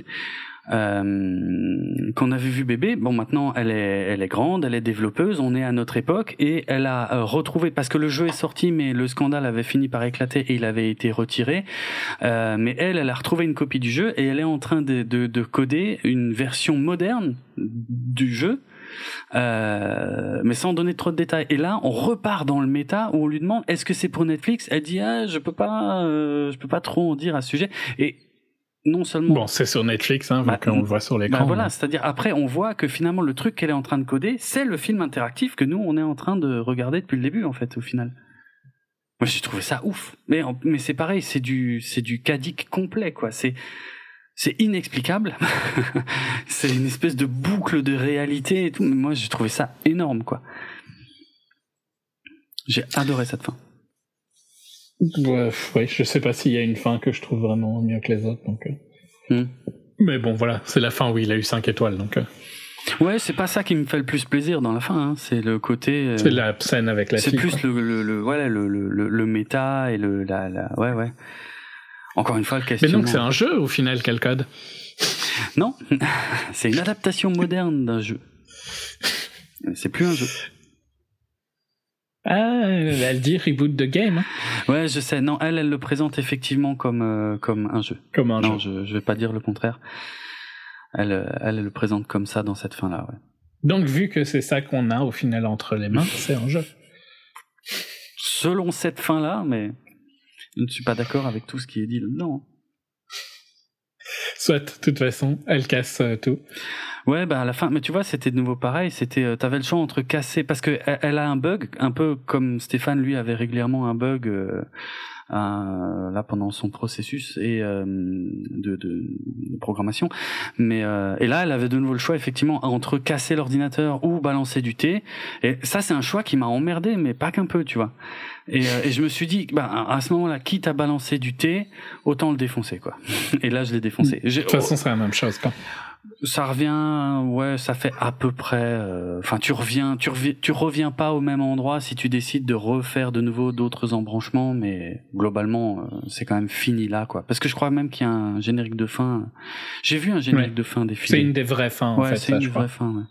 euh, qu'on avait vu bébé. Bon, maintenant, elle est, elle est grande, elle est développeuse. On est à notre époque et elle a euh, retrouvé parce que le jeu est sorti, mais le scandale avait fini par éclater et il avait été retiré. Euh, mais elle, elle a retrouvé une copie du jeu et elle est en train de, de, de coder une version moderne du jeu. Euh, mais sans donner trop de détails. Et là, on repart dans le méta où on lui demande est-ce que c'est pour Netflix? Elle dit ah je peux pas, euh, je peux pas trop en dire à ce sujet. Et non seulement. Bon, c'est sur Netflix, hein, vu bah, qu'on le voit sur l'écran. Bah voilà, c'est-à-dire après, on voit que finalement le truc qu'elle est en train de coder, c'est le film interactif que nous on est en train de regarder depuis le début, en fait, au final. Moi, j'ai trouvé ça ouf. Mais mais c'est pareil, c'est du c'est du cadic complet, quoi. C'est c'est inexplicable. c'est une espèce de boucle de réalité et tout. Mais moi, j'ai trouvé ça énorme, quoi. J'ai adoré cette fin. Ouais, je sais pas s'il y a une fin que je trouve vraiment mieux que les autres. Donc, euh. hmm. Mais bon, voilà, c'est la fin où il a eu 5 étoiles. Donc, euh. Ouais, c'est pas ça qui me fait le plus plaisir dans la fin. Hein. C'est le côté. Euh, c'est la scène avec la C'est plus le, le, le, voilà, le, le, le, méta et le. La, la... Ouais, ouais. Encore une fois, le questionnement. Mais donc, c'est un jeu au final, quel code? Non, c'est une adaptation moderne d'un jeu. C'est plus un jeu. Ah, elle dit reboot the game. Hein. Ouais, je sais. Non, elle, elle le présente effectivement comme euh, comme un jeu. Comme un non, jeu. Je, je vais pas dire le contraire. Elle, euh, elle, elle le présente comme ça dans cette fin-là. Ouais. Donc, vu que c'est ça qu'on a au final entre les mains, c'est un jeu. Selon cette fin-là, mais je ne suis pas d'accord avec tout ce qui est dit là-dedans. Soit, de toute façon, elle casse euh, tout. Ouais, bah à la fin, mais tu vois, c'était de nouveau pareil. C'était, euh, t'avais le choix entre casser, parce que elle, a un bug, un peu comme Stéphane lui avait régulièrement un bug euh, là pendant son processus et euh, de, de, programmation. Mais euh, et là, elle avait de nouveau le choix effectivement entre casser l'ordinateur ou balancer du thé. Et ça, c'est un choix qui m'a emmerdé, mais pas qu'un peu, tu vois. Et, euh, et je me suis dit, bah à ce moment-là, quitte à balancer du thé, autant le défoncer, quoi. Et là, je l'ai défoncé. De toute façon, c'est la même chose, quoi ça revient, ouais, ça fait à peu près. Euh, enfin, tu reviens, tu reviens, tu reviens pas au même endroit si tu décides de refaire de nouveau d'autres embranchements, mais globalement, euh, c'est quand même fini là, quoi. Parce que je crois même qu'il y a un générique de fin. J'ai vu un générique de fin des films. C'est une des vraies fins. Ouais, c'est une vraie fin.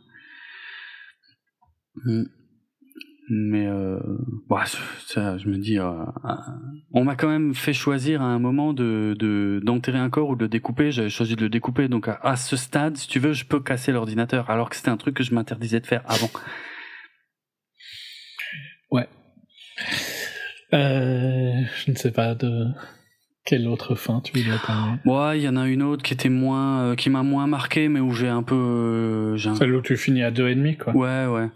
Ouais. Mm. Mais euh, bah, ça, je me dis, euh, euh, on m'a quand même fait choisir à un moment de d'enterrer un corps ou de le découper. J'avais choisi de le découper, donc à, ce stade, si tu veux, je peux casser l'ordinateur, alors que c'était un truc que je m'interdisais de faire avant. Ouais. Euh, je ne sais pas de quelle autre fin tu voulais parler. Ouais, il y en a une autre qui était moins, qui m'a moins marqué, mais où j'ai un peu. Celle où tu finis à deux et demi, quoi. Ouais, ouais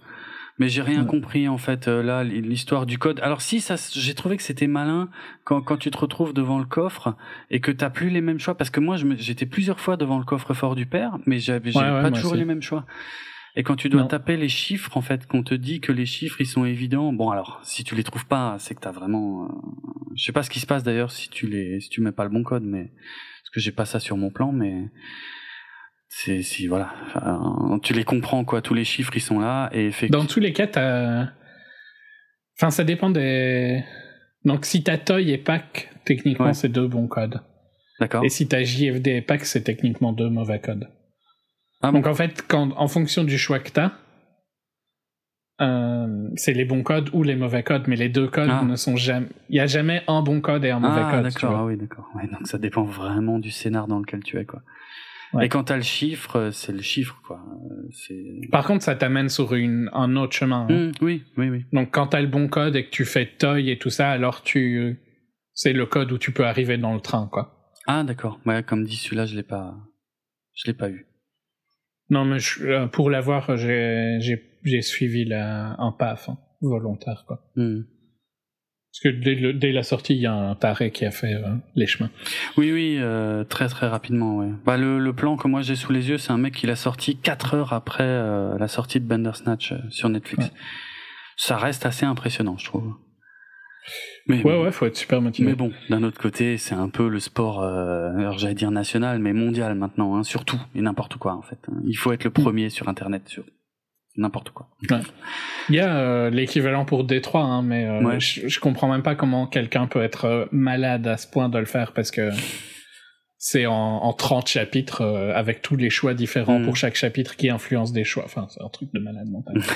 mais j'ai rien compris en fait euh, là l'histoire du code. Alors si ça, j'ai trouvé que c'était malin quand quand tu te retrouves devant le coffre et que t'as plus les mêmes choix parce que moi j'étais plusieurs fois devant le coffre fort du père, mais j'avais pas toujours les mêmes choix. Et quand tu dois taper les chiffres, en fait, qu'on te dit que les chiffres ils sont évidents, bon alors si tu les trouves pas, c'est que t'as vraiment, euh, je sais pas ce qui se passe d'ailleurs si tu les, si tu mets pas le bon code, mais parce que j'ai pas ça sur mon plan, mais c'est si voilà tu les comprends quoi tous les chiffres ils sont là et dans tous les cas t'as enfin ça dépend des donc si t'as Toy et Pack techniquement c'est deux bons codes d'accord et si t'as JFD et Pack c'est techniquement deux mauvais codes ah, donc en fait quand en fonction du choix que t'as euh, c'est les bons codes ou les mauvais codes, mais les deux codes ah. ne sont jamais. Il y a jamais un bon code et un mauvais ah, code. D'accord, ah oui, d'accord. Ouais, donc ça dépend vraiment du scénar dans lequel tu es, quoi. Et quand t'as le chiffre, euh, c'est le chiffre, quoi. Euh, Par contre, ça t'amène sur une, un autre chemin. Hein. Mmh, oui, oui, oui. Donc, quand t'as le bon code et que tu fais toy et tout ça, alors tu, c'est le code où tu peux arriver dans le train, quoi. Ah, d'accord. Ouais, comme dit celui-là, je l'ai pas, je l'ai pas eu. Non, mais euh, pour l'avoir, j'ai, j'ai, suivi la, un PAF, hein, volontaire, quoi. Mmh. Parce que dès, la sortie, il y a un taré qui a fait euh, les chemins. Oui, oui, euh, très très rapidement. Ouais. Bah, le, le plan que moi j'ai sous les yeux, c'est un mec qui l'a sorti 4 heures après euh, la sortie de Bandersnatch sur Netflix. Ça reste assez impressionnant, je trouve. Mais, ouais, ouais, faut être super motivé. Mais bon, d'un autre côté, c'est un peu le sport, alors j'allais dire national, mais mondial maintenant, hein, surtout, et n'importe quoi en fait. Hein. Il faut être le mm. premier sur Internet, sur n'importe quoi. Ouais. Il y a euh, l'équivalent pour Détroit, hein, mais euh, je, je, comprends même pas comment quelqu'un peut être euh, malade à ce point de le faire parce que c'est en, en 30 chapitres avec tous les choix différents pour chaque chapitre qui influencent des choix. Enfin, c'est un truc de malade mental.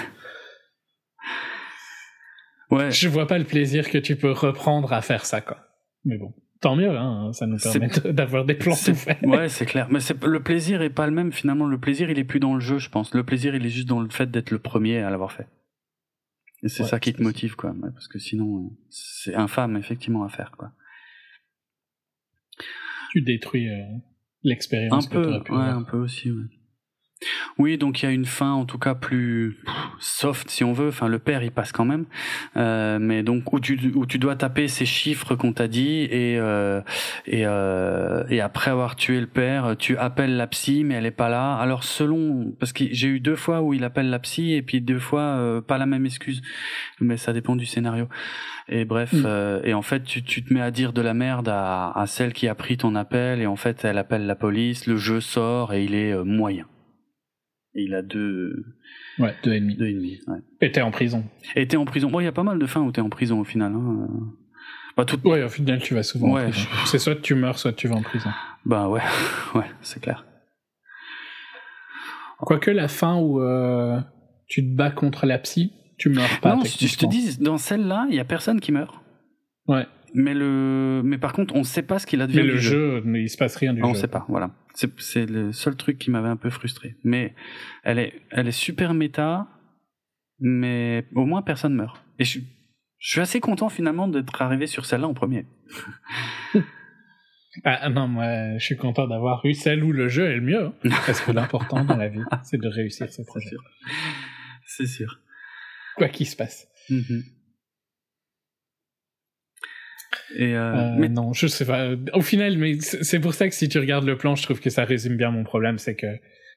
Ouais. Je vois pas le plaisir que tu peux reprendre à faire ça, quoi. Mais bon, tant mieux, hein, ça nous permet d'avoir des plans tout faits. Ouais, c'est clair. Mais le plaisir est pas le même, finalement. Le plaisir, il est plus dans le jeu, je pense. Le plaisir, il est juste dans le fait d'être le premier à l'avoir fait. Et c'est ça qui te motive, quoi. Parce que sinon, c'est infâme, effectivement, à faire, quoi. Tu détruis euh, l'expérience. Un peu, ouais, un peu aussi, ouais. Oui, donc il y a une fin en tout cas plus soft si on veut. Enfin, le père il passe quand même, euh, mais donc où tu où tu dois taper ces chiffres qu'on t'a dit et euh, et euh, et après avoir tué le père, tu appelles la psy mais elle est pas là. Alors selon parce que j'ai eu deux fois où il appelle la psy et puis deux fois euh, pas la même excuse, mais ça dépend du scénario. Et bref, mm. euh, et en fait tu tu te mets à dire de la merde à à celle qui a pris ton appel et en fait elle appelle la police, le jeu sort et il est euh, moyen. Et il a deux. Ouais, deux et demi. Deux et demi, ouais. Et t'es en prison. Et t'es en prison. Bon, il y a pas mal de fins où t'es en prison au final. Hein. Bah, tout... Ouais, au final, tu vas souvent ouais, en prison. C'est soit tu meurs, soit tu vas en prison. Bah ouais, ouais, c'est clair. Quoique la fin où euh, tu te bats contre la psy, tu meurs pas. Non, je te dis, dans celle-là, il y a personne qui meurt. Ouais. Mais le, mais par contre, on sait pas ce qu'il a devenu. Mais le jeu, il se passe rien du jeu. On sait pas, voilà. C'est le seul truc qui m'avait un peu frustré. Mais elle est, elle est super méta, mais au moins personne meurt. Et je, je suis assez content finalement d'être arrivé sur celle-là en premier. ah non, moi, je suis content d'avoir eu celle où le jeu est le mieux. Hein. parce que l'important dans la vie, c'est de réussir ce projet. C'est sûr. Quoi qu'il se passe. Mm-hmm. Et euh, euh, mais non, je sais pas. Au final, mais c'est pour ça que si tu regardes le plan, je trouve que ça résume bien mon problème, c'est que.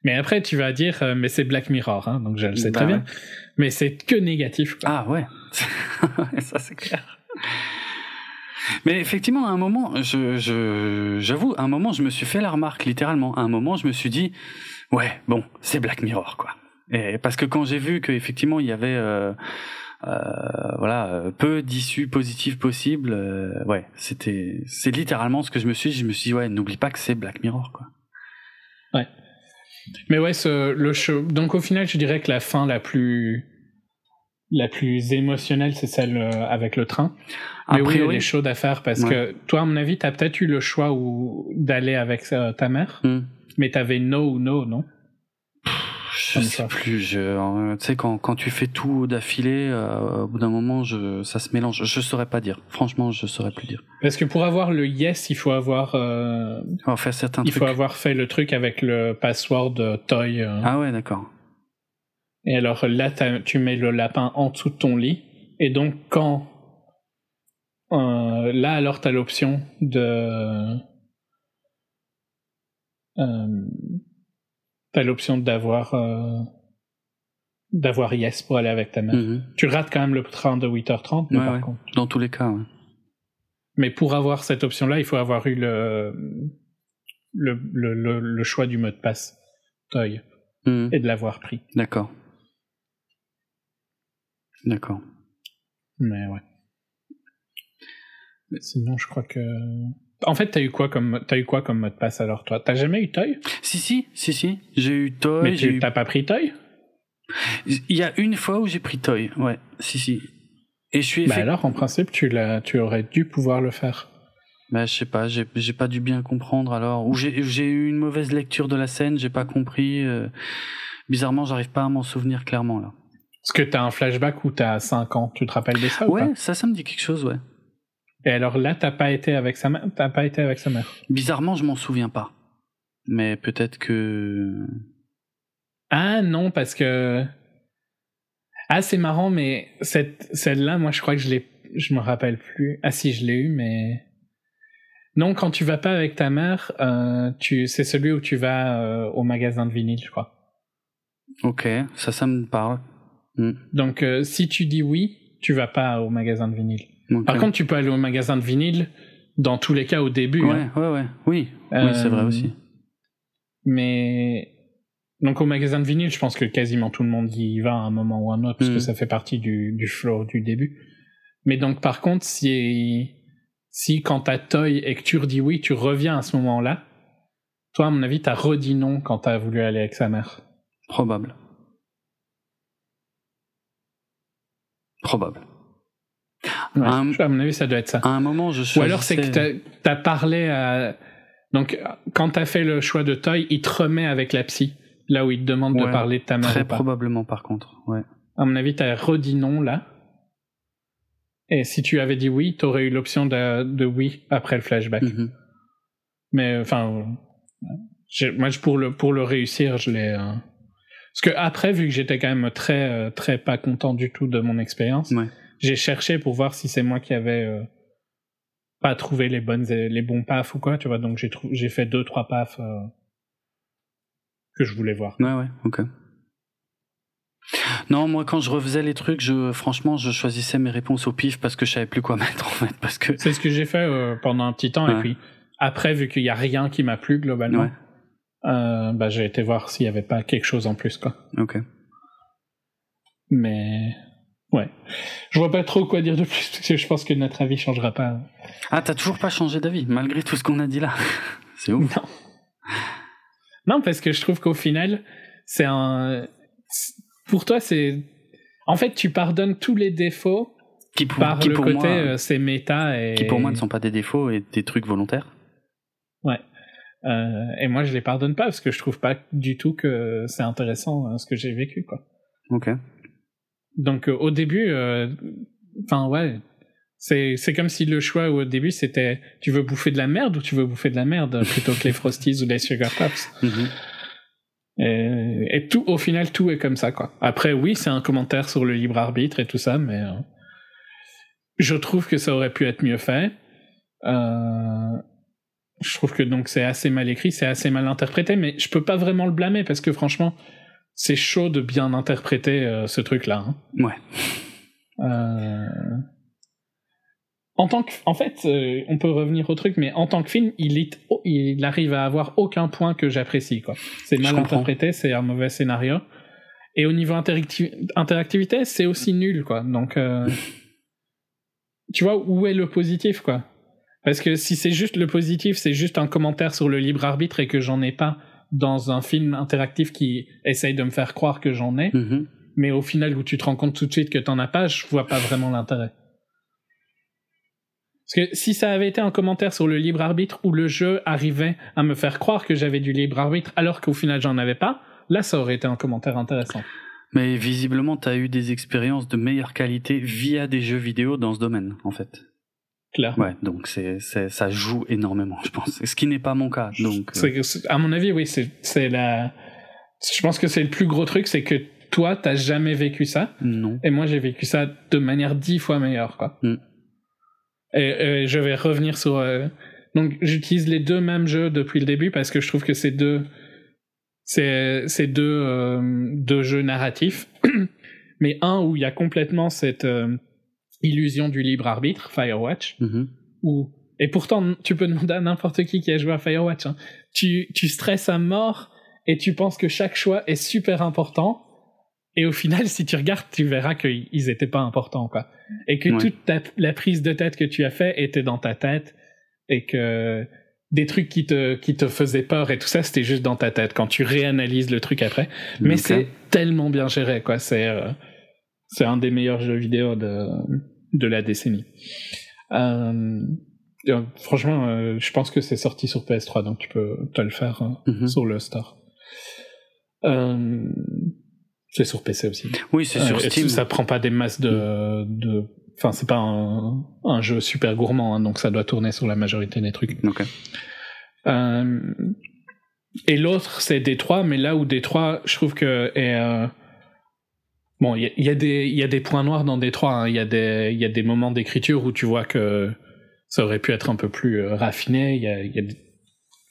Mais après, tu vas dire, euh, mais c'est Black Mirror, hein, donc je le sais très bah bien. Mais c'est que négatif. Quoi. Ah ouais, ça c'est clair. Mais effectivement, à un moment, je, j'avoue, à un moment, je me suis fait la remarque, littéralement. À un moment, je me suis dit, ouais, bon, c'est Black Mirror, quoi. Et parce que quand j'ai vu qu'effectivement, il y avait euh, voilà, euh, peu d'issues positives possibles. Euh, ouais, c'était, c'est littéralement ce que je me suis. dit Je me suis dit ouais, n'oublie pas que c'est Black Mirror, quoi. Ouais. Mais ouais, ce, le show. Donc au final, je dirais que la fin la plus la plus émotionnelle, c'est celle avec le train. Mais oui, il y a des choses à faire parce que toi, à mon avis, t'as peut-être eu le choix ou d'aller avec ta mère, hmm. mais t'avais no ou no, non? Je sais plus. Je, tu sais, quand, quand tu fais tout d'affilée, euh, au bout d'un moment, je, ça se mélange. Je saurais pas dire. Franchement, je saurais plus dire. Parce que pour avoir le yes, il faut avoir. Euh, fait certains il faut avoir fait le truc avec le password Toy. Euh. Ah ouais, d'accord. Et alors là, tu mets le lapin en dessous de ton lit. Et donc, quand. Euh, là, alors, t'as l'option de. Euh, t'as l'option d'avoir euh, d'avoir yes pour aller avec ta mère. Mhm. Tu rates quand même le train de 8h30, mais par contre. Dans tous les cas, ouais. Mais pour avoir cette option-là, il faut avoir eu le, le, le, le, choix du mot de passe Toy mhm. et de l'avoir pris. D'accord. D'accord. Mais ouais. Sinon, je crois que en fait, t'as eu quoi comme t'as eu quoi comme mot de passe alors toi? T'as jamais eu Toy? Si si si si, j'ai eu Toy. Mais tu t'as pas pris Toy? Il y a une fois où j'ai pris Toy, ouais, si si. Et je suis. Bah alors, en principe, tu l'as, tu aurais dû pouvoir le faire. Bah je sais pas, j'ai pas dû bien comprendre alors, ou j'ai j'ai eu une mauvaise lecture de la scène, j'ai pas compris. Euh... Bizarrement, j'arrive pas à m'en souvenir clairement là. Est-ce que t'as un flashback où t'as 5 ans Tu te rappelles de ça ouais, ou pas? ça, ça me dit quelque chose, ouais. Et alors là, t'as pas été avec sa mère T'as pas été avec sa mère Bizarrement, je m'en souviens pas. Mais peut-être que. Ah non, parce que. Ah, c'est marrant, mais cette celle-là, moi, je crois que je l'ai. Je me rappelle plus. Ah si, je l'ai eu, mais. Non, quand tu vas pas avec ta mère, euh, tu... c'est celui où tu vas euh, au magasin de vinyle, je crois. Ok, ça, ça me parle. Hmm. Donc, euh, si tu dis oui, tu vas pas au magasin de vinyle. Par contre, tu peux aller au magasin de vinyle dans tous les cas au début. Ouais, hein. ouais, ouais. Oui, oui c'est vrai Euh, aussi. Mais donc au magasin de vinyle, je pense que quasiment tout le monde y va à un moment ou un autre parce que ça fait partie du, du flow du début. Mais donc par contre, si si quand t'as Toy et que tu redis oui, tu reviens à ce moment-là, toi à mon avis t'as redit non quand t'as voulu aller avec sa mère. Probable. Probable. Ouais, Un- À mon avis, ça doit être ça. À un moment, je Ou alors c'est que t'as as parlé à donc quand t'as fait le choix de Toy, il te remet avec la psy là où il te demande de parler de ta mère Très ou pas. probablement, par contre. Ouais. À mon avis, t'as redit non là. Et si tu avais dit oui, t'aurais eu l'option de, de oui après le flashback. Mhm. Mais enfin, moi pour le pour le réussir, je l'ai. euh, Parce que après, vu que j'étais quand même très euh, très pas content du tout de mon expérience, Ouais. J'ai cherché pour voir si c'est moi qui avais euh, pas trouvé les bonnes les bons pafs ou quoi, tu vois. Donc j'ai j'ai fait deux trois pafs euh, que je voulais voir. Ouais, ouais, ok. Non, moi, quand je refaisais les trucs, je, franchement, je choisissais mes réponses au pif parce que je savais plus quoi mettre, en fait. Parce que. C'est ce que j'ai fait euh, pendant un petit temps Ouais. et puis après, vu qu'il y a rien qui m'a plu globalement, Ouais. euh, bah j'ai été voir s'il y avait pas quelque chose en plus quoi. Ok. Mais ouais, je vois pas trop quoi dire de plus parce que je pense que notre avis changera pas. Ah, t'as toujours pas changé d'avis, malgré tout ce qu'on a dit là. C'est ouf. Non. Non, parce que je trouve qu'au final, c'est un. Pour toi, c'est. En fait, tu pardonnes tous les défauts Qui pour, par qui le pour côté moi, euh, c'est méta et. qui pour moi ne sont pas des défauts et des trucs volontaires. Euh, et moi, je les pardonne pas parce que je trouve pas du tout que c'est intéressant euh, ce que j'ai vécu, quoi. Ok. Donc, euh, au début, euh, enfin, ouais. C'est, c'est comme si le choix au début c'était tu veux bouffer de la merde ou tu veux bouffer de la merde plutôt que les Frosties ou les Sugar Pops? Mhm. Et, et tout, au final, tout est comme ça, quoi. Après, oui, c'est un commentaire sur le libre arbitre et tout ça, mais euh, je trouve que ça aurait pu être mieux fait. Euh, je trouve que donc c'est assez mal écrit, c'est assez mal interprété, mais je peux pas vraiment le blâmer parce que franchement, c'est chaud de bien interpréter euh, ce truc-là. hein. Ouais. Euh, En tant que, en fait, euh, on peut revenir au truc, mais en tant que film, il, est, il arrive à avoir aucun point que j'apprécie. quoi. C'est mal interprété, c'est un mauvais scénario. Et au niveau interacti- interactivité, c'est aussi nul, quoi. Donc, tu vois, où est le positif, quoi? Parce que si c'est juste le positif, c'est juste un commentaire sur le libre arbitre et que j'en ai pas dans un film interactif qui essaye de me faire croire que j'en ai, Mhm. mais au final où tu te rends compte tout de suite que t'en as pas, je vois pas vraiment l'intérêt. Parce que si ça avait été un commentaire sur le libre arbitre où le jeu arrivait à me faire croire que j'avais du libre arbitre alors qu'au final j'en avais pas, là ça aurait été un commentaire intéressant. Mais visiblement, t'as eu des expériences de meilleure qualité via des jeux vidéo dans ce domaine, en fait. Claire. Ouais, donc c'est, c'est, ça joue énormément, je pense. Ce qui n'est pas mon cas. Donc, euh, à mon avis, oui, c'est c'est la. Je pense que c'est le plus gros truc, c'est que toi, t'as jamais vécu ça, non. et moi, j'ai vécu ça de manière dix fois meilleure, quoi. Mm. Et, et je vais revenir sur. euh, Donc, j'utilise les deux mêmes jeux depuis le début parce que je trouve que c'est deux. C'est c'est deux, euh, deux jeux narratifs, mais un où il y a complètement cette euh, illusion du libre arbitre, Firewatch, Mhm. où et pourtant tu peux demander à n'importe qui qui a joué à Firewatch hein. tu tu stresses à mort et tu penses que chaque choix est super important et au final si tu regardes tu verras qu'ils étaient pas importants quoi et que Ouais. toute ta, la prise de tête que tu as fait était dans ta tête et que des trucs qui te qui te faisaient peur et tout ça c'était juste dans ta tête quand tu réanalyses le truc après mais c'est tellement bien géré quoi c'est euh, c'est un des meilleurs jeux vidéo de de la décennie. Euh, euh, franchement euh, je pense que c'est sorti sur PS3 donc tu peux te le faire Mhm. sur le store. Euh, c'est sur PC aussi. Oui, c'est sur Steam. ça prend pas des masses de de enfin c'est pas un, un jeu super gourmand hein, donc ça doit tourner sur la majorité des trucs. Et l'autre, c'est Détroit, mais là où Détroit, je trouve que est, bon, il y, y a des il y a des points noirs dans Détroit. hein. Il y a des il y a des moments d'écriture où tu vois que ça aurait pu être un peu plus euh, raffiné. Il y a, y a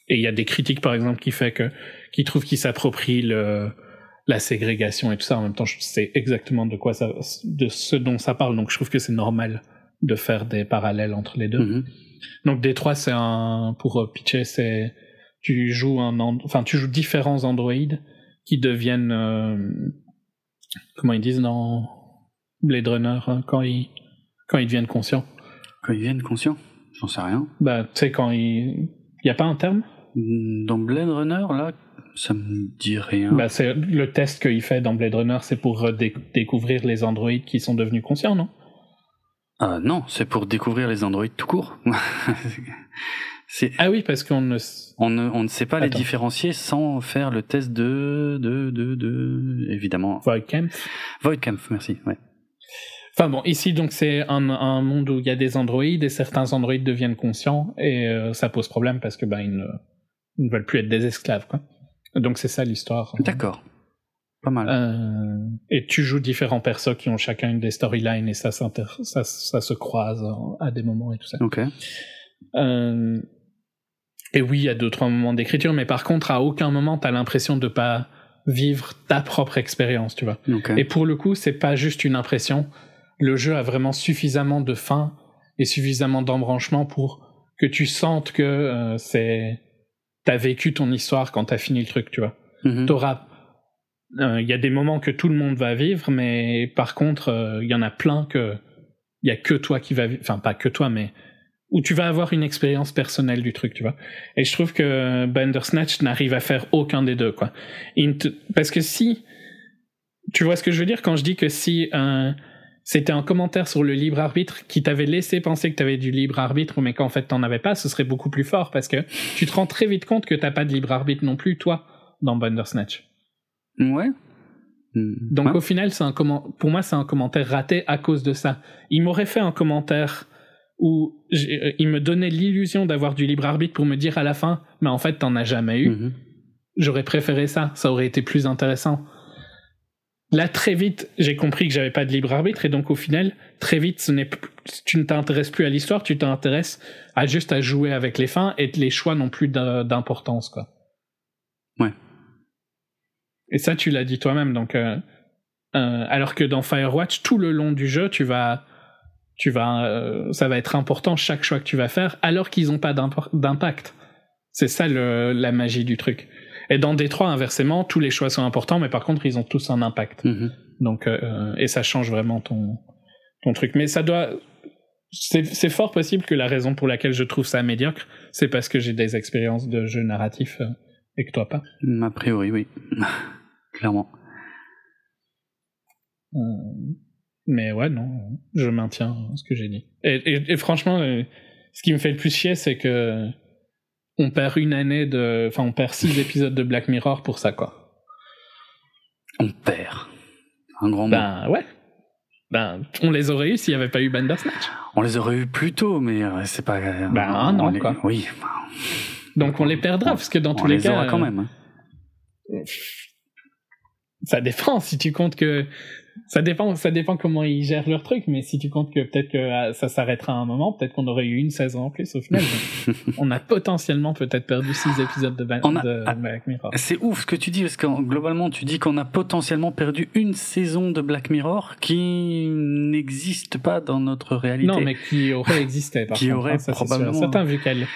et il y a des critiques par exemple qui fait que qui trouvent qu'il s'approprie le la ségrégation et tout ça. En même temps, je sais exactement de quoi ça de ce dont ça parle, donc je trouve que c'est normal de faire des parallèles entre les deux. Mhm. Donc D3 c'est un pour euh, pitcher c'est tu joues un enfin tu joues différents androïdes qui deviennent euh, comment ils disent dans Blade Runner hein, quand ils quand ils deviennent conscients? Quand ils viennent conscients, j'en sais rien. Bah tu sais quand ils y a pas un terme? Dans Blade Runner, là, ça me dit rien. Bah c'est le test qu'il fait dans Blade Runner c'est pour dé- découvrir les androïdes qui sont devenus conscients non? Ah non, c'est pour découvrir les androïdes tout court. Ah oui parce qu'on ne on, ne, on ne sait pas les différencier sans faire le test de, de, de, de, évidemment. Voidkampf. Voidkampf, merci. Ouais. Enfin bon, ici donc c'est un, un monde où il y a des androïdes et certains androïdes deviennent conscients et euh, ça pose problème parce que ben ils ne, ils ne veulent plus être des esclaves quoi. Donc c'est ça l'histoire. D'accord. Pas mal. Euh, et tu joues différents persos qui ont chacun une des storylines et ça, ça, ça se croise à des moments et tout ça. Ok. Euh, et oui, il y a deux trois moments d'écriture, mais par contre à aucun moment t'as l'impression de pas vivre ta propre expérience, tu vois. Et pour le coup, c'est pas juste une impression. Le jeu a vraiment suffisamment de fin et suffisamment d'embranchement pour que tu sentes que euh, c'est t'as vécu ton histoire quand t'as fini le truc, tu vois. Mhm. T'auras euh, il y a des moments que tout le monde va vivre, mais par contre, euh, il y en a plein que il y a que toi qui va vivre, enfin pas que toi, mais où tu vas avoir une expérience personnelle du truc, tu vois. Et je trouve que Bandersnatch n'arrive à faire aucun des deux, quoi. Parce que si, tu vois ce que je veux dire quand je dis que si un c'était un commentaire sur le libre arbitre qui t'avait laissé penser que t'avais du libre arbitre, mais qu'en fait t'en avais pas, ce serait beaucoup plus fort parce que tu te rends très vite compte que t'as pas de libre arbitre non plus, toi, dans Bandersnatch. Ouais. Donc Ouais. au final, c'est un comment... pour moi, c'est un commentaire raté à cause de ça. Il m'aurait fait un commentaire où euh, il me donnait l'illusion d'avoir du libre arbitre pour me dire à la fin, mais en fait, t'en as jamais eu. Mhm. J'aurais préféré ça, ça aurait été plus intéressant. Là, très vite, j'ai compris que j'avais pas de libre arbitre, et donc au final, très vite, ce tu ne t'intéresses plus à l'histoire, tu t'intéresses à juste à jouer avec les fins, et les choix n'ont plus d'im- d'importance, quoi. Ouais. Et ça, tu l'as dit toi-même, donc. euh, euh, alors que dans Firewatch, tout le long du jeu, tu vas, tu vas, euh, ça va être important chaque choix que tu vas faire, alors qu'ils n'ont pas d'impact. C'est ça le, la magie du truc. Et dans Détroit, inversement, tous les choix sont importants, mais par contre, ils ont tous un impact. Mhm. Donc, euh, et ça change vraiment ton, ton truc. Mais ça doit, c'est fort possible que la raison pour laquelle je trouve ça médiocre, c'est parce que j'ai des expériences de jeu narratif euh, et que toi pas. A priori, oui. Clairement. Euh, mais ouais, non, je maintiens ce que j'ai dit. Et, et- et franchement, euh, ce qui me fait le plus chier, c'est que on perd une année de, enfin, on perd six épisodes de Black Mirror pour ça, quoi. On perd. Un grand mot. Ben ouais. Ben, on les aurait eu s'il n'y avait pas eu Bandersnatch. On les aurait eu plus tôt, mais euh, c'est pas. euh, Ben, on un an, les- quoi. Oui. Donc on les perdra, parce que dans on tous les, les, cas. aura quand même. hein. Ça dépend si tu comptes que ça dépend ça dépend comment ils gèrent leur truc mais si tu comptes que peut-être que ah, ça s'arrêtera à un moment peut-être qu'on aurait eu une saison en plus au final on a potentiellement peut-être perdu six épisodes de, ah. Black Mirror C'est ouf ce que tu dis, parce que globalement, tu dis qu'on a potentiellement perdu une saison de Black Mirror qui n'existe pas dans notre réalité. non mais qui aurait existé par Qui contre, aurait hein, ça, c'est sûr. probablement- certain vu qu'elle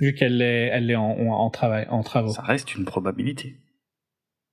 vu qu'elle est elle est en, en, en travail en travaux Ça reste une probabilité.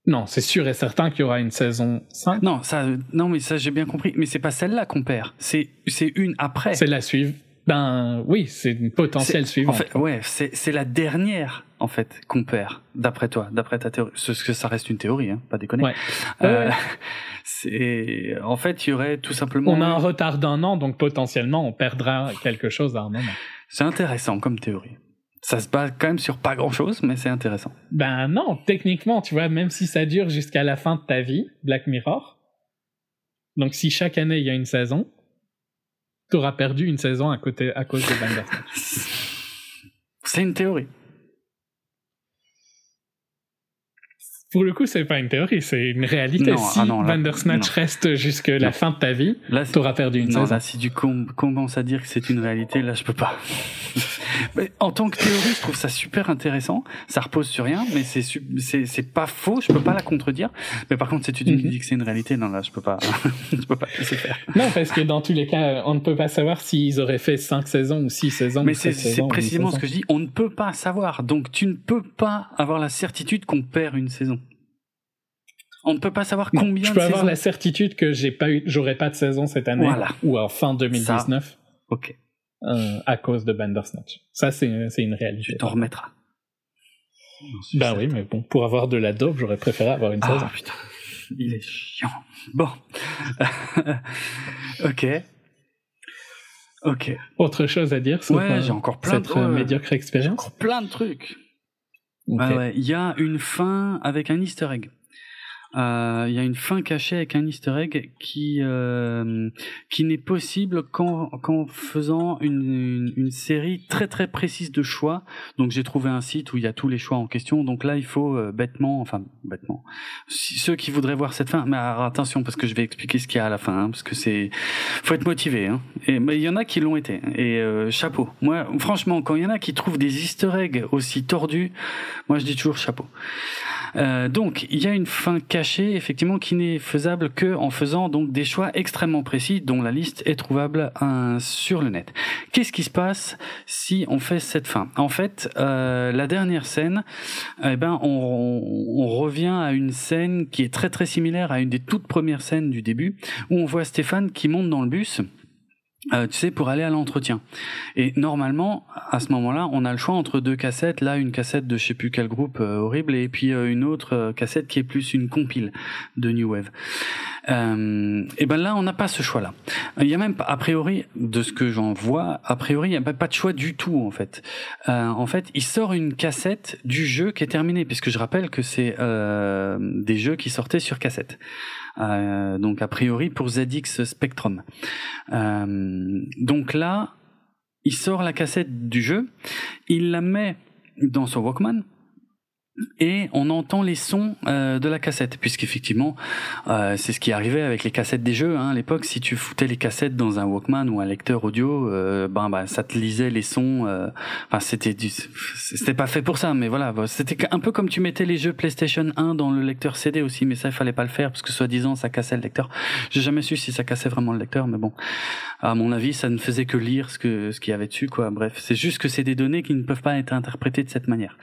Non c'est sûr et certain qu'il y aura une saison 5 Non, ça, non, mais ça j'ai bien compris. Mais c'est pas celle-là qu'on perd. C'est, c'est une après. c'est la suivre ben oui c'est une potentielle suivante En fait, ouais, c'est, c'est la dernière en fait qu'on perd. D'après toi, d'après ta théorie. Parce que ça reste une théorie, hein, pas déconner. Ouais. Euh, Ouais. c'est, en fait, il y aurait tout simplement. on a un retard d'un an donc potentiellement on perdra quelque chose à un moment C'est intéressant comme théorie. Ça se base quand même sur pas grand-chose, mais c'est intéressant. Ben non, techniquement, tu vois, même si ça dure jusqu'à la fin de ta vie, Black Mirror, donc si chaque année il y a une saison, t'auras perdu une saison à, côté, à cause de Bandersnatch. C'est une théorie. Pour le coup, c'est pas une théorie, c'est une réalité. Non, si ah non, là, Bandersnatch non. reste jusqu'à la fin de ta vie, Là, t'auras perdu une non, saison. là, si tu com- commences à dire que c'est une réalité, là, je peux pas. en tant que théorie, je trouve ça super intéressant. Ça repose sur rien, mais c'est c'est pas faux. Je peux pas la contredire. Mais par contre, si tu dis que c'est une réalité, non là, je peux pas, je peux pas laisser faire. Non, parce que dans tous les cas, on ne peut pas savoir s'ils auraient fait 5 saisons ou 6 saisons. Mais c'est précisément ce que je dis. On ne peut pas savoir. Donc tu ne peux pas avoir la certitude qu'on perd une saison. On ne peut pas savoir combien. Je peux avoir la certitude que j'ai pas eu, j'aurai pas de saison cette année ou en fin 2019. ok. Euh, à cause de Bandersnatch. Ça, c'est une réalité. Tu t'en remettras. Ben oui, mais bon, pour avoir de la dope, j'aurais préféré avoir une ah, saison. putain, il est chiant. Bon. ok. Ok. Autre chose à dire sur ouais, j'ai encore plein cette de... médiocre expérience? Encore plein de trucs. Ouais, il y a une fin avec un Easter egg. Euh, il y a une fin cachée avec un Easter egg qui euh, qui n'est possible qu'en qu'en faisant une, une, série très très précise de choix. Donc j'ai trouvé un site où il y a tous les choix en question. Donc là il faut euh, bêtement, enfin bêtement, ceux qui voudraient voir cette fin. Mais attention parce que je vais expliquer ce qu'il y a à la fin, hein, parce que c'est faut être motivé. Hein. Et mais il y en a qui l'ont été. Et chapeau. Moi franchement quand il y en a qui trouvent des Easter eggs aussi tordus, moi je dis toujours chapeau. Euh, donc, il y a une fin cachée, effectivement, qui n'est faisable que en faisant donc des choix extrêmement précis, dont la liste est trouvable euh, sur le net. Qu'est-ce qui se passe si on fait cette fin? En fait, euh, la dernière scène, eh ben, on, on, revient à une scène qui est très très similaire à une des toutes premières scènes du début, où on voit Stéphane qui monte dans le bus euh, tu sais, pour aller à l'entretien. Et normalement, à ce moment-là, on a le choix entre deux cassettes. Là, une cassette de je sais plus quel groupe euh, horrible, et puis euh, une autre cassette qui est plus une compile de New Wave. et ben là, on n'a pas ce choix-là. Il y a même, a priori, de ce que j'en vois, a priori, il n'y a pas de choix du tout en fait. en fait, il sort une cassette du jeu qui est terminé, puisque je rappelle que c'est des jeux qui sortaient sur cassette. Euh, donc a priori pour ZX Spectrum. Euh, donc là, il sort la cassette du jeu, il la met dans son Walkman, et on entend les sons euh, de la cassette. Puisqu'effectivement euh, c'est ce qui arrivait avec les cassettes des jeux hein, à l'époque. Si tu foutais les cassettes dans un Walkman ou un lecteur audio euh, ben, ben ça te lisait les sons euh, enfin c'était du c'était pas fait pour ça mais voilà c'était un peu comme tu mettais les jeux PlayStation 1 dans le lecteur CD aussi mais ça il fallait pas le faire parce que soi-disant ça cassait le lecteur. J'ai jamais su si ça cassait vraiment le lecteur mais bon à mon avis ça ne faisait que lire ce que ce qu'il y avait dessus quoi. Bref c'est juste que c'est des données qui ne peuvent pas être interprétées de cette manière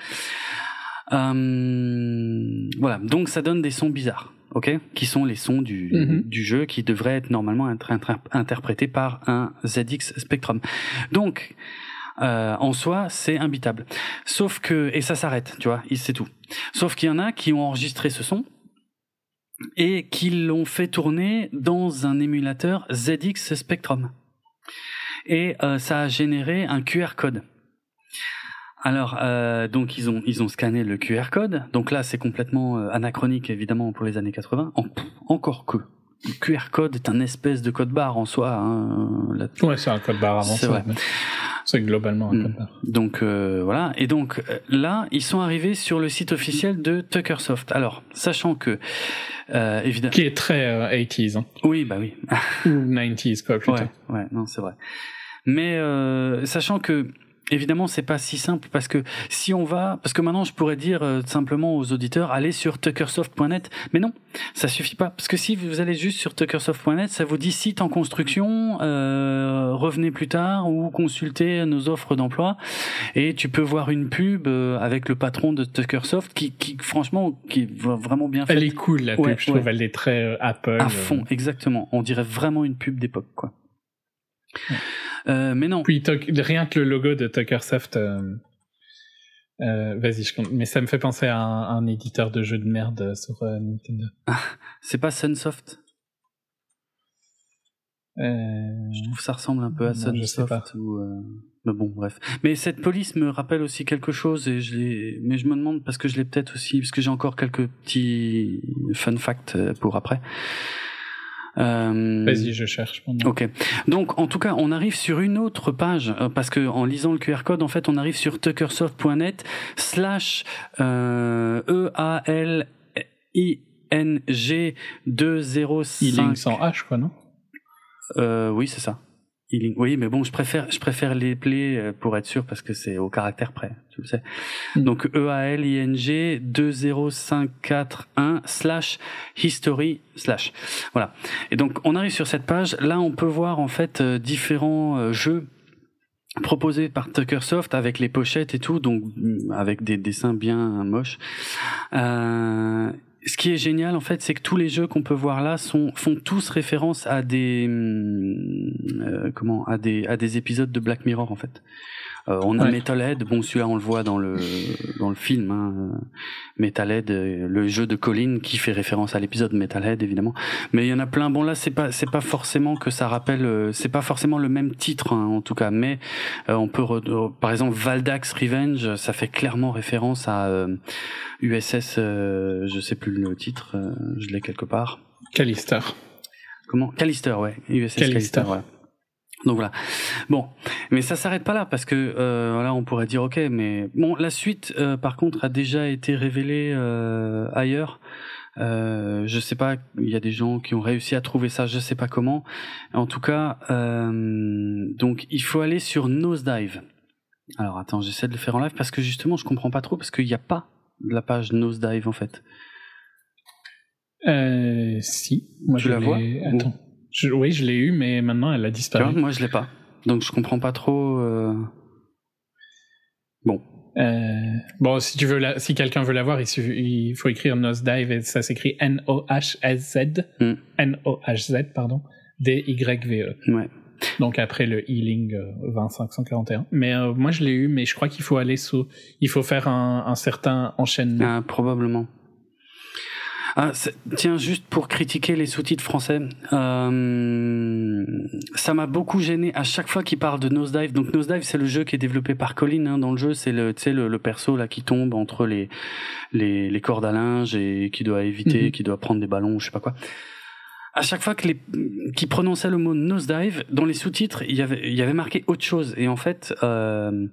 voilà, donc ça donne des sons bizarres, ok, qui sont les sons du, mhm. du jeu qui devraient être normalement interprétés par un ZX Spectrum. Donc euh, en soi, c'est imbitable. Sauf que et ça s'arrête, tu vois, c'est tout. Sauf qu'il y en a qui ont enregistré ce son et qui l'ont fait tourner dans un émulateur ZX Spectrum. Et euh, ça a généré un QR code. Alors, euh, donc ils ont ils ont scanné le QR code. Donc là, c'est complètement euh, anachronique évidemment pour les années 80. encore que le QR code est un espèce de code barre en soi. Hein, ouais, c'est un code barre avancé. C'est globalement un code mm. barre. Donc euh, voilà. Et donc là, ils sont arrivés sur le site officiel de Tuckersoft. Alors, sachant que euh, évidemment, qui est très 80s. Hein. Oui, bah oui. Ou 90s quoi plutôt. Ouais, ouais, non, c'est vrai. Mais sachant que Évidemment, c'est pas si simple parce que si on va, parce que maintenant je pourrais dire euh, simplement aux auditeurs, allez sur tuckersoft.net, mais non, ça suffit pas parce que si vous allez juste sur tuckersoft.net, ça vous dit site en construction, euh, revenez plus tard ou consultez nos offres d'emploi et tu peux voir une pub euh, avec le patron de Tuckersoft qui, qui franchement, qui est vraiment bien faite. Elle est cool la pub, je trouve, elle est très Apple. À fond, exactement. On dirait vraiment une pub d'époque, quoi. Euh, mais non. Puis rien que le logo de Tuckersoft. Euh, euh, Vas-y, je. Mais ça me fait penser à un, éditeur de jeux de merde sur euh, Nintendo. Ah, c'est pas Sunsoft? Je trouve que ça ressemble un peu à Sunsoft. Ou, Mais bon, bref. Mais cette police me rappelle aussi quelque chose et je Mais je me demande parce que je l'ai peut-être aussi parce que j'ai encore quelques petits fun facts pour après. Euh, Vas-y, je cherche. Ok. Donc, en tout cas, on arrive sur une autre page euh, parce que en lisant le QR code, en fait, on arrive sur tuckersoft.net slash euh, e a l i n g 205. sans H, quoi, non? Euh, Oui, c'est ça. Healing. Oui, mais bon, je préfère, je préfère les plays euh, pour être sûr parce que c'est au caractère près, tu le sais. Mm. Donc E-A-L-I-N-G 20541 slash history slash. Voilà. Et donc on arrive sur cette page. Là, on peut voir en fait euh, différents euh, jeux proposés par Tuckersoft avec les pochettes et tout, donc mm, avec des dessins bien moches. Euh, ce qui est génial en fait, c'est que tous les jeux qu'on peut voir là font tous référence à des hum, euh, comment à des à des épisodes de Black Mirror en fait. Euh, on a Ouais. Metalhead, bon celui-là on le voit dans le dans le film hein, Metalhead, euh, le jeu de Colin qui fait référence à l'épisode Metalhead évidemment. Mais il y en a plein. Bon là c'est pas c'est pas forcément que ça rappelle euh, c'est pas forcément le même titre hein, en tout cas, mais euh, on peut re- par exemple Valdax Revenge, ça fait clairement référence à euh, USS euh, je sais plus le titre, euh, je l'ai quelque part. Callister. Comment? Callister, ouais. USS Callister. Callister, voilà. Donc voilà. Bon, mais ça s'arrête pas là parce que euh, voilà, on pourrait dire ok, mais bon, la suite, euh, par contre, a déjà été révélée euh, ailleurs. Euh, je sais pas, il y a des gens qui ont réussi à trouver ça, je sais pas comment. En tout cas, euh, donc il faut aller sur Nosedive. Alors attends, j'essaie de le faire en live parce que justement, je comprends pas trop parce qu'il n'y a pas de la page Nosedive en fait. Euh, si. Moi, Tu je la vois ou- Attends. Je- oui, je l'ai eu, mais maintenant elle a Tu disparu. vois, moi je l'ai pas. Donc je comprends pas trop. euh, Bon, Euh, bon, si tu veux, la... si quelqu'un veut la voir, il, il faut écrire Nosedive et ça s'écrit N-O-H-S-Z, Mm. N-O-H-Z, pardon, D-Y-V-E. ouais. Donc après le Healing euh, 20541. Mais euh, moi je l'ai eu, mais je crois qu'il faut aller sous, il faut faire un, un certain enchaînement. Ah, probablement. Ah, c'est- tiens, juste pour critiquer les sous-titres français, euh, ça m'a beaucoup gêné à chaque fois qu'il parle de Nosedive. Donc Nosedive, c'est le jeu qui est développé par Colin. Hein, dans le jeu, c'est le, tu sais, le, le perso là qui tombe entre les, les, les cordes à linge et qui doit éviter, Mhm. qui doit prendre des ballons, je sais pas quoi. À chaque fois que les, qui prononçait le mot nosedive, dans les sous-titres, il y avait, il y avait marqué autre chose. Et en fait, euh,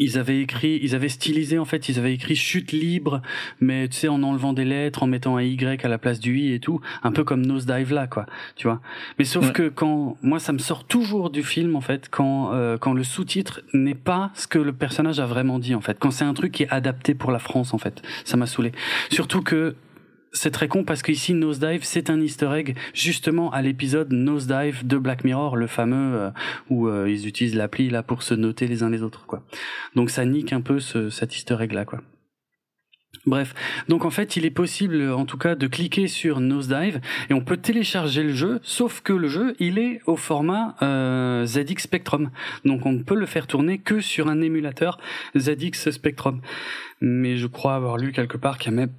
ils avaient écrit, ils avaient stylisé, en fait, ils avaient écrit chute libre, mais tu sais, en enlevant des lettres, en mettant un Y à la place du I et tout, un peu comme nosedive là, quoi, tu vois. Mais sauf Ouais. que quand, moi, ça me sort toujours du film, en fait, quand, euh, quand le sous-titre n'est pas ce que le personnage a vraiment dit, en fait. Quand c'est un truc qui est adapté pour la France, en fait. Ça m'a saoulé. Surtout que, c'est très con parce qu'ici Nosedive c'est un easter egg justement à l'épisode Nosedive de Black Mirror le fameux euh, où euh, ils utilisent l'appli là pour se noter les uns les autres quoi donc ça nique un peu ce, cet easter egg là quoi Bref, donc en fait, il est possible, en tout cas, de cliquer sur Nosedive et on peut télécharger le jeu, sauf que le jeu, il est au format euh, ZX Spectrum. Donc on ne peut le faire tourner que sur un émulateur ZX Spectrum. Mais je crois avoir lu quelque part qu'il y a même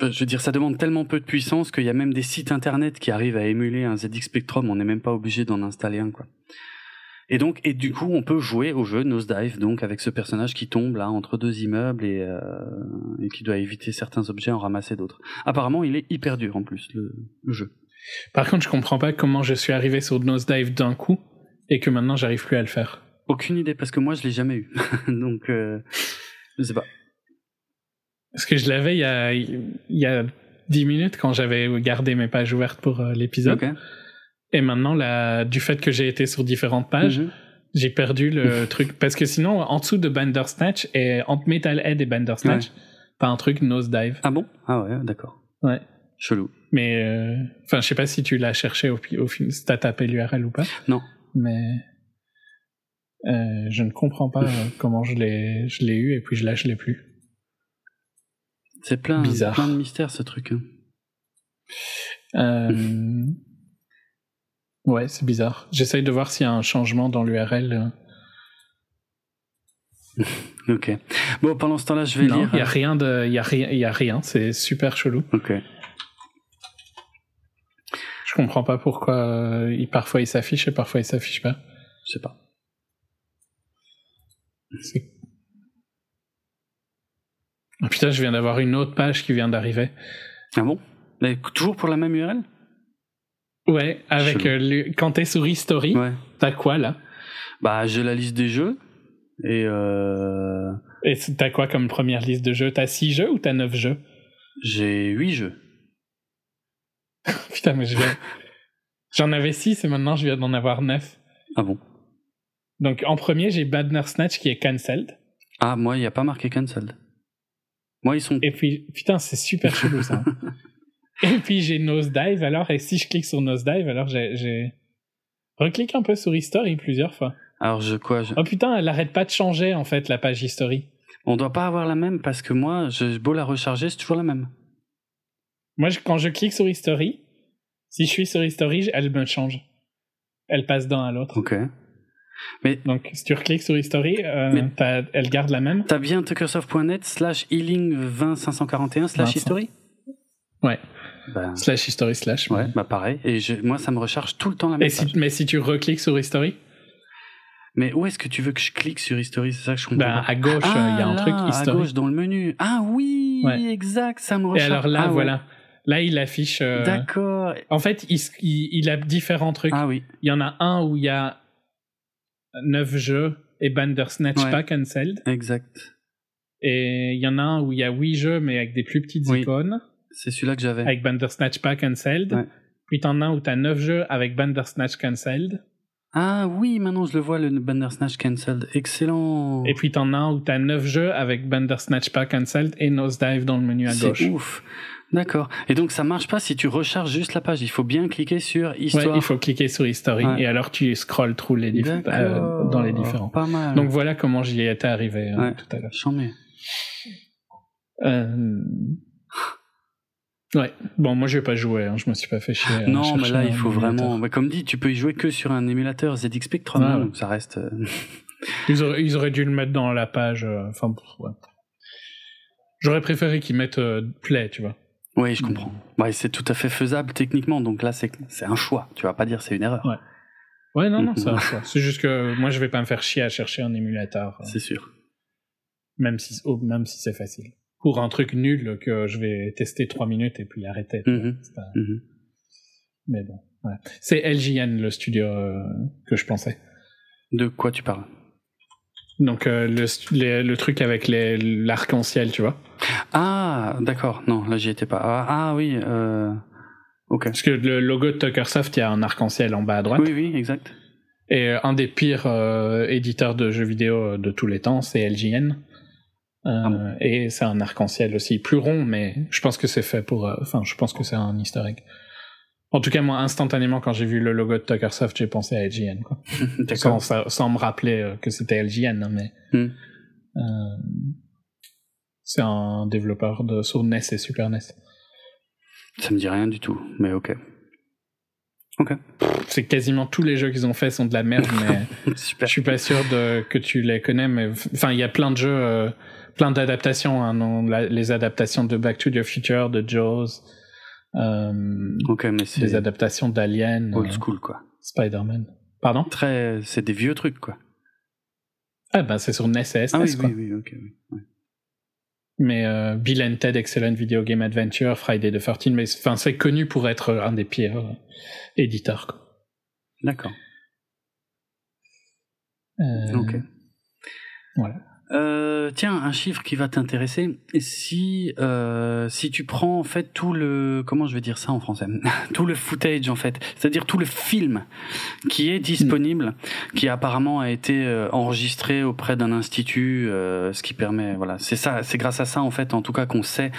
je veux dire, ça demande tellement peu de puissance qu'il y a même des sites internet qui arrivent à émuler un ZX Spectrum. On n'est même pas obligé d'en installer un, quoi. Et donc, et du coup, on peut jouer au jeu Nosedive, donc avec ce personnage qui tombe là entre deux immeubles et, euh, et qui doit éviter certains objets, en ramasser d'autres. Apparemment, il est hyper dur en plus le, le jeu. Par contre, je comprends pas comment je suis arrivé sur Nosedive d'un coup et que maintenant j'arrive plus à le faire. Aucune idée parce que moi, je l'ai jamais eu. donc, euh, je sais pas. Parce que je l'avais il y a, il y a 10 minutes quand j'avais gardé mes pages ouvertes pour euh, l'épisode. Et maintenant, là, du fait que j'ai été sur différentes pages, Mhm. j'ai perdu le truc. Parce que sinon, en dessous de Bandersnatch, et entre Metalhead et Bandersnatch, t'as un truc Nosedive. Ah bon? Ah ouais, d'accord. Ouais. Chelou. Mais, euh, enfin, je sais pas si tu l'as cherché au, au film, si t'as tapé l'URL ou pas. Non. Mais, euh, je ne comprends pas euh, comment je l'ai, je l'ai eu et puis je lâche l'ai plus. C'est plein, Bizarre. plein de mystères ce truc. hein. Euh, ouais, c'est bizarre. J'essaye de voir s'il y a un changement dans l'URL. Ok. Bon, pendant ce temps-là, je vais Non, lire. il y a rien de, il y a rien, il y a rien. C'est super chelou. Ok. Je comprends pas pourquoi euh, il, parfois il s'affiche et parfois il s'affiche pas. Je sais pas. C'est- Ah, putain, je viens d'avoir une autre page qui vient d'arriver. Ah bon? Mais toujours pour la même URL? Ouais, avec euh, le- quand t'es sur History, Ouais. t'as quoi là? Bah, j'ai la liste des jeux. Et euh, Et t'as quoi comme première liste de jeux? T'as 6 jeux ou t'as 9 jeux? j'ai 8 jeux. Putain, mais je viens... J'en avais 6 et maintenant je viens d'en avoir 9. Ah bon? Donc en premier, j'ai Bandersnatch qui est cancelled. Ah, moi, il n'y a pas marqué cancelled. Moi, ils sont. Et puis, putain, c'est super chelou ça. et puis j'ai Nosedive alors, et si je clique sur Nosedive, alors j'ai. Reclique un peu sur History plusieurs fois. Alors, je quoi je... Oh putain, elle arrête pas de changer en fait la page History. On doit pas avoir la même parce que moi, je beau la recharger, c'est toujours la même. Moi, je- quand je clique sur History, si je suis sur History, elle me change. Elle passe d'un à l'autre. Ok. Donc, si tu recliques sur History, euh, elle garde la même. T'as bien tuckersoft.net slash healing 20541 slash 25. history? Ouais. bah, Slash History slash. ouais, bah pareil. Et je- moi, ça me recharge tout le temps la même Et si, mais si tu recliques sur History, Mais où est-ce que tu veux que je clique sur history? C'est ça que je comprends ben, à gauche, il ah, y a un là, truc à History. gauche dans le menu. Ah oui, Ouais. exact, ça me Et recharge. alors là, Ah ouais. voilà. Là, il affiche. euh, D'accord. En fait, il, il, il a différents trucs. Ah oui. Il y en a un où il y a 9 jeux et Bandersnatch Ouais. pas cancelled. Exact. Et il y en a un où il y a 8 jeux mais avec des plus petites Oui. icônes. C'est celui-là que j'avais. Avec Bandersnatch pas cancelled. Ouais. Puis t'en as un où t'as 9 jeux avec Bandersnatch cancelled. Ah oui, maintenant je le vois, le Bandersnatch cancelled. Excellent. Et puis t'en as un où t'as 9 jeux avec Bandersnatch pas cancelled et Nosedive dans le menu à gauche. C'est ouf. D'accord. Et donc ça marche pas si tu recharges juste la page. Il faut bien cliquer sur Ouais, histoire. il faut cliquer sur History Ouais. et alors tu scrolls through les diff- D'accord. euh, dans les différents. Pas mal. Donc voilà comment j'y étais arrivé euh, Ouais. tout à l'heure. J'en mets. Euh, Ouais, bon, moi je vais pas jouer, hein, je me suis pas fait chier. à Non, mais là, il faut émulateur. vraiment. bah, comme dit, tu peux y jouer que sur un émulateur ZX Spectrum, Ouais, ouais. donc ça reste. euh, Ils auraient, ils auraient dû le mettre dans la page. euh, Enfin, ouais. J'aurais préféré qu'ils mettent euh, Play, tu vois. Oui, je comprends. Ouais, c'est tout à fait faisable techniquement, donc là, c'est c'est un choix. Tu vas pas dire c'est une erreur. Ouais. Ouais, non, non, ça, va, ça. c'est juste que moi je vais pas me faire chier à chercher un émulateur, euh, C'est sûr. même si, oh, même si c'est facile. Pour un truc nul que je vais tester trois minutes et puis arrêter. Mhm. C'est pas- Mhm. Mais bon, ouais. C'est LJN le studio euh, que je pensais. De quoi tu parles? Donc euh, le, les- le truc avec l'arc-en-ciel, tu vois. Ah, d'accord. Non, là, j'y étais pas. Ah, ah, oui. Euh... Ok. Parce que le logo de Tuckersoft, il y a un arc-en-ciel en bas à droite. Oui, oui, exact. Et euh, un des pires euh, éditeurs de jeux vidéo de tous les temps, c'est LJN. Ah bon Et c'est un arc-en-ciel aussi, plus rond, mais je pense que c'est fait pour. Enfin, je pense que c'est un easter egg. En tout cas, moi, instantanément, quand j'ai vu le logo de Tuckersoft, j'ai pensé à LJN, quoi. Sans, me rappeler euh, que c'était LJN, hein, mais. Hmm. euh, c'est un développeur de sur NES et Super NES. Ça me dit rien du tout, mais ok. Ok. C'est quasiment tous les jeux qu'ils ont fait sont de la merde, mais. Super. Je suis pas sûr de, que tu les connais, mais enfin, il y a plein de jeux, euh, plein d'adaptations. Hein, les adaptations de Back to the Future, de Jaws, euh, Ok, mais c'est des adaptations d'Alien, old euh, school, quoi. Spider-Man. Pardon? Très. C'est des vieux trucs, quoi. Ah ben c'est sur NES et SNES, Ah oui, quoi. oui, oui, ok. oui. Ouais. Mais euh, Bill and Ted Excellent Video Game Adventure, Friday the 13, mais enfin c'est connu pour être un des pires euh, éditeurs. Quoi. D'accord. Euh, Ok. Voilà. Euh, tiens, un chiffre qui va t'intéresser. Si euh, si tu prends en fait tout le comment je vais dire ça en français, tout le footage en fait, c'est-à-dire tout le film qui est disponible, qui apparemment a été euh, enregistré auprès d'un institut, euh, ce qui permet voilà, c'est ça, c'est grâce à ça en fait, en tout cas qu'on sait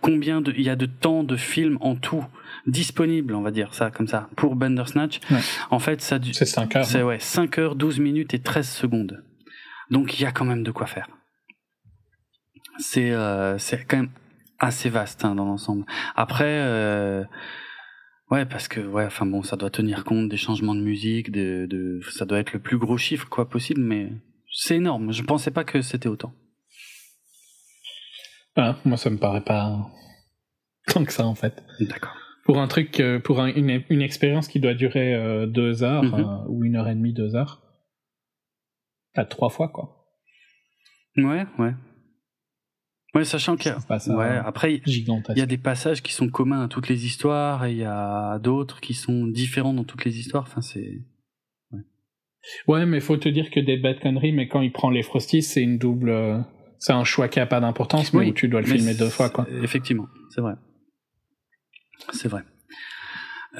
combien de il y a de temps de films en tout disponible, on va dire ça comme ça, pour Bandersnatch. Ouais. En fait, ça du- C'est 5 heures. c'est hein. ouais, 5 heures, 12 minutes et 13 secondes. Donc il y a quand même de quoi faire. C'est euh, quand même assez vaste hein, dans l'ensemble. Après euh, ouais parce que ouais enfin bon ça doit tenir compte des changements de musique de, de ça doit être le plus gros chiffre quoi possible mais c'est énorme. Je pensais pas que c'était autant. Ah, moi ça me paraît pas tant que ça en fait. D'accord. Pour un truc, euh, pour un- une, une expérience qui doit durer euh, deux heures Mhm. euh, ou une heure et demie, deux heures, t'as trois fois quoi. Ouais ouais. Ouais sachant qu'il y a pas ouais euh, après il y a des passages qui sont communs à toutes les histoires et il y a d'autres qui sont différents dans toutes les histoires. Enfin c'est Ouais, mais faut te dire que des bad conneries, mais quand il prend les Frosties, c'est une double. c'est un choix qui a pas d'importance, mais Oui, où tu dois le filmer deux fois quoi. Effectivement, c'est vrai. C'est vrai.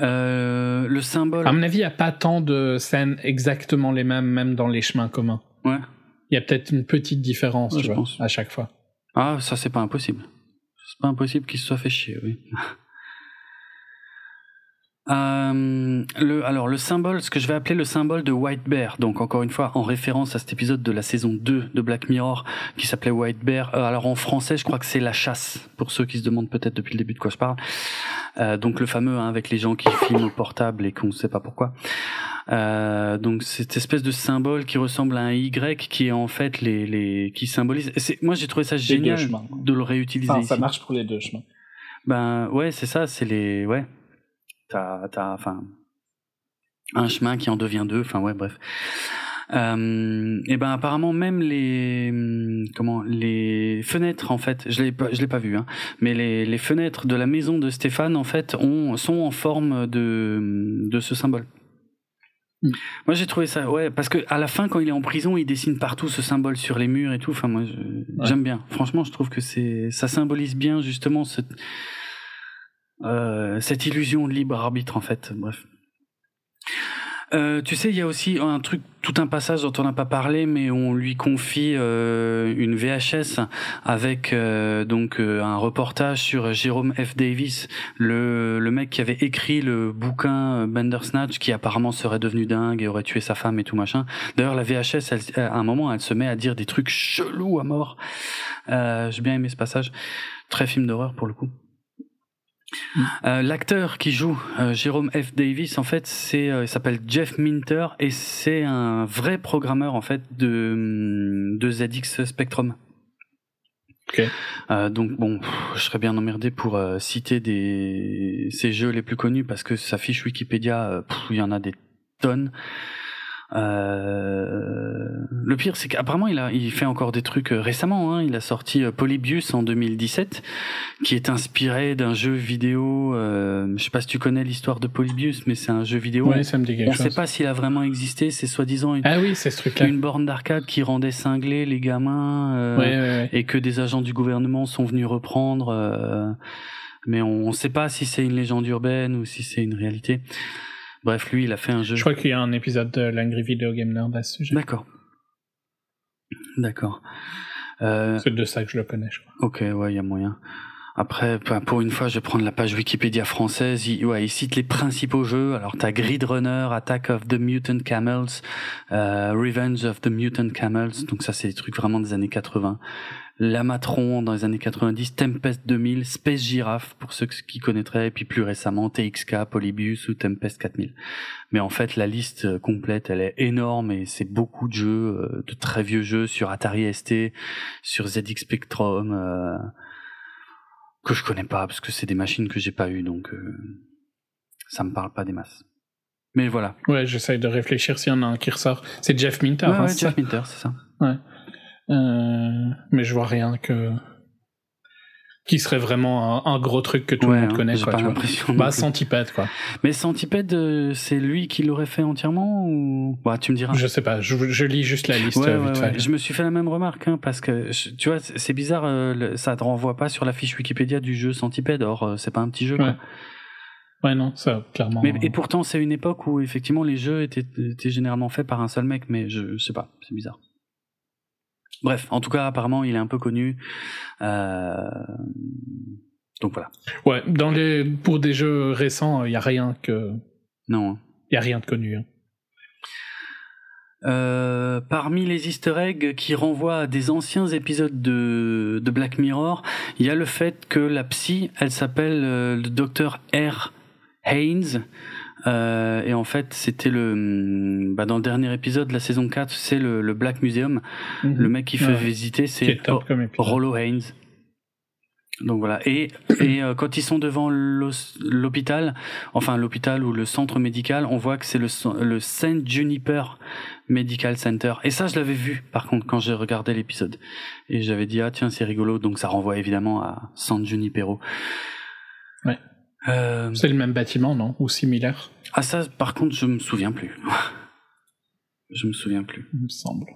Euh, le symbole. À mon avis, il n'y a pas tant de scènes exactement les mêmes, même dans les chemins communs. Ouais. Il y a peut-être une petite différence, Ouais, tu je vois, pense. à chaque fois. Ah, ça c'est pas impossible. C'est pas impossible qu'il se soit fait chier, oui. Euh, le, alors le symbole, ce que je vais appeler le symbole de White Bear, donc encore une fois en référence à cet épisode de la saison 2 de Black Mirror qui s'appelait White Bear. Euh, alors en français, je crois que c'est la chasse, pour ceux qui se demandent peut-être depuis le début de quoi je parle. Euh, donc le fameux hein, avec les gens qui filment au portable et qu'on ne sait pas pourquoi. Euh, donc cette espèce de symbole qui ressemble à un Y qui est en fait les, les qui symbolise. Moi j'ai trouvé ça génial de le réutiliser Enfin, ça marche pour les deux chemins. Ben ouais, c'est ça, c'est les ouais. T'as t'as enfin un chemin qui en devient deux. Enfin ouais, bref. Euh, et ben apparemment même les comment les fenêtres en fait, je l'ai pas je l'ai pas vu hein, mais les, les fenêtres de la maison de Stéphane en fait ont sont en forme de de ce symbole. Mm. Moi j'ai trouvé ça ouais parce que à la fin quand il est en prison il dessine partout ce symbole sur les murs et tout. Enfin moi j'aime bien. Franchement je trouve que c'est ça symbolise bien justement ce euh, cette illusion de libre arbitre en fait. Bref. Euh, tu sais, il y a aussi un truc, tout un passage dont on n'a pas parlé, mais on lui confie euh, une VHS avec euh, donc euh, un reportage sur Jérôme F. Davis, le, le mec qui avait écrit le bouquin Bandersnatch, qui apparemment serait devenu dingue et aurait tué sa femme et tout machin. D'ailleurs, la VHS, elle- à un moment, elle se met à dire des trucs chelous à mort. Euh, J'ai bien aimé ce passage, très film d'horreur pour le coup. Euh, L'acteur qui joue euh, Jérôme F. Davis, en fait, c'est, euh, il s'appelle Jeff Minter et c'est un vrai programmeur en fait de hum, de ZX Spectrum. Ok. Euh, donc bon, pff, je serais bien emmerdé pour citer des ces jeux les plus connus parce que sa fiche Wikipédia, il y en a des tonnes. Euh, le pire, c'est qu'apparemment il a, il fait encore des trucs euh, récemment. Hein. Il a sorti euh, Polybius en 2017, qui est inspiré d'un jeu vidéo. Euh, je sais pas si tu connais l'histoire de Polybius, mais c'est un jeu vidéo. Ça me dit quelque On chose. sait pas s'il a vraiment existé. C'est soi-disant une, Ah oui, ce une borne d'arcade qui rendait cinglés les gamins. euh, Ouais, ouais, ouais. et que des agents du gouvernement sont venus reprendre. euh, mais on ne sait pas si c'est une légende urbaine ou si c'est une réalité. Bref, lui, il a fait un jeu. Je crois qu'il y a un épisode de l'Angry Video Game Nerd à ce sujet. D'accord. D'accord. Euh, C'est de ça que je le connais, je crois. ok, ouais, il y a moyen. Après, pour une fois, je vais prendre la page Wikipédia française. Il, ouais, il cite les principaux jeux. Alors, t'as Grid Runner, Attack of the Mutant Camels, euh, Revenge of the Mutant Camels. Donc ça, c'est des trucs vraiment des années 80. Lamatron dans les années 90, Tempest 2000, Space Giraffe pour ceux qui connaîtraient, et puis plus récemment TXK, Polybius ou Tempest 4000. Mais en fait, la liste euh, complète, elle est énorme et c'est beaucoup de jeux, euh, de très vieux jeux sur Atari ST, sur ZX Spectrum, euh, que je connais pas parce que c'est des machines que j'ai pas eues, donc euh, ça me parle pas des masses. Mais voilà. Ouais, j'essaye de réfléchir s'il y en a un qui ressort. C'est Jeff Minter, Ouais, hein, ouais, ça Jeff Minter, c'est ça. Euh, mais je vois rien que qui serait vraiment un, un gros truc que tout Ouais, le monde hein, connaît. Quoi, pas l'impression. Bah. Centipede, quoi. Mais Centipede, euh, c'est lui qui l'aurait fait entièrement ou? Bah, tu me diras. Je sais pas, je, je lis juste la liste Ouais, euh, vite ouais. fait. Je me suis fait la même remarque, hein, parce que tu vois, c'est bizarre, euh, ça te renvoie pas sur la fiche Wikipédia du jeu Centipede. Or, c'est pas un petit jeu. quoi. Ouais. Ouais, non, ça, clairement. Mais, et pourtant, c'est une époque où effectivement les jeux étaient, étaient généralement faits par un seul mec, mais je, je sais pas, c'est bizarre. Bref, en tout cas, apparemment, il est un peu connu. Euh... Donc voilà. Ouais, dans les, pour des jeux récents, il y a rien que, Non. hein. il y a rien de connu. hein. Euh, parmi les easter eggs qui renvoient à des anciens épisodes de, de Black Mirror, il y a le fait que la psy, elle s'appelle euh, le docteur R. Haynes. Euh, et en fait, c'était le, hum, bah, dans le dernier épisode de la saison 4, c'est le, le Black Museum. Le mec qui fait Ouais. visiter, c'est. Rollo Haynes. Donc voilà. Et, et euh, quand ils sont devant l'hôpital, enfin l'hôpital ou le centre médical, on voit que c'est le, Saint Juniper Medical Center. Et ça, je l'avais vu, par contre, quand j'ai regardé l'épisode. Et j'avais dit, ah tiens, c'est rigolo. Donc ça renvoie évidemment à San Junipero. Ouais. Euh, C'est le même bâtiment, non? Ou similaire, ah ça, par contre, je me souviens plus. je me souviens plus. il me semble.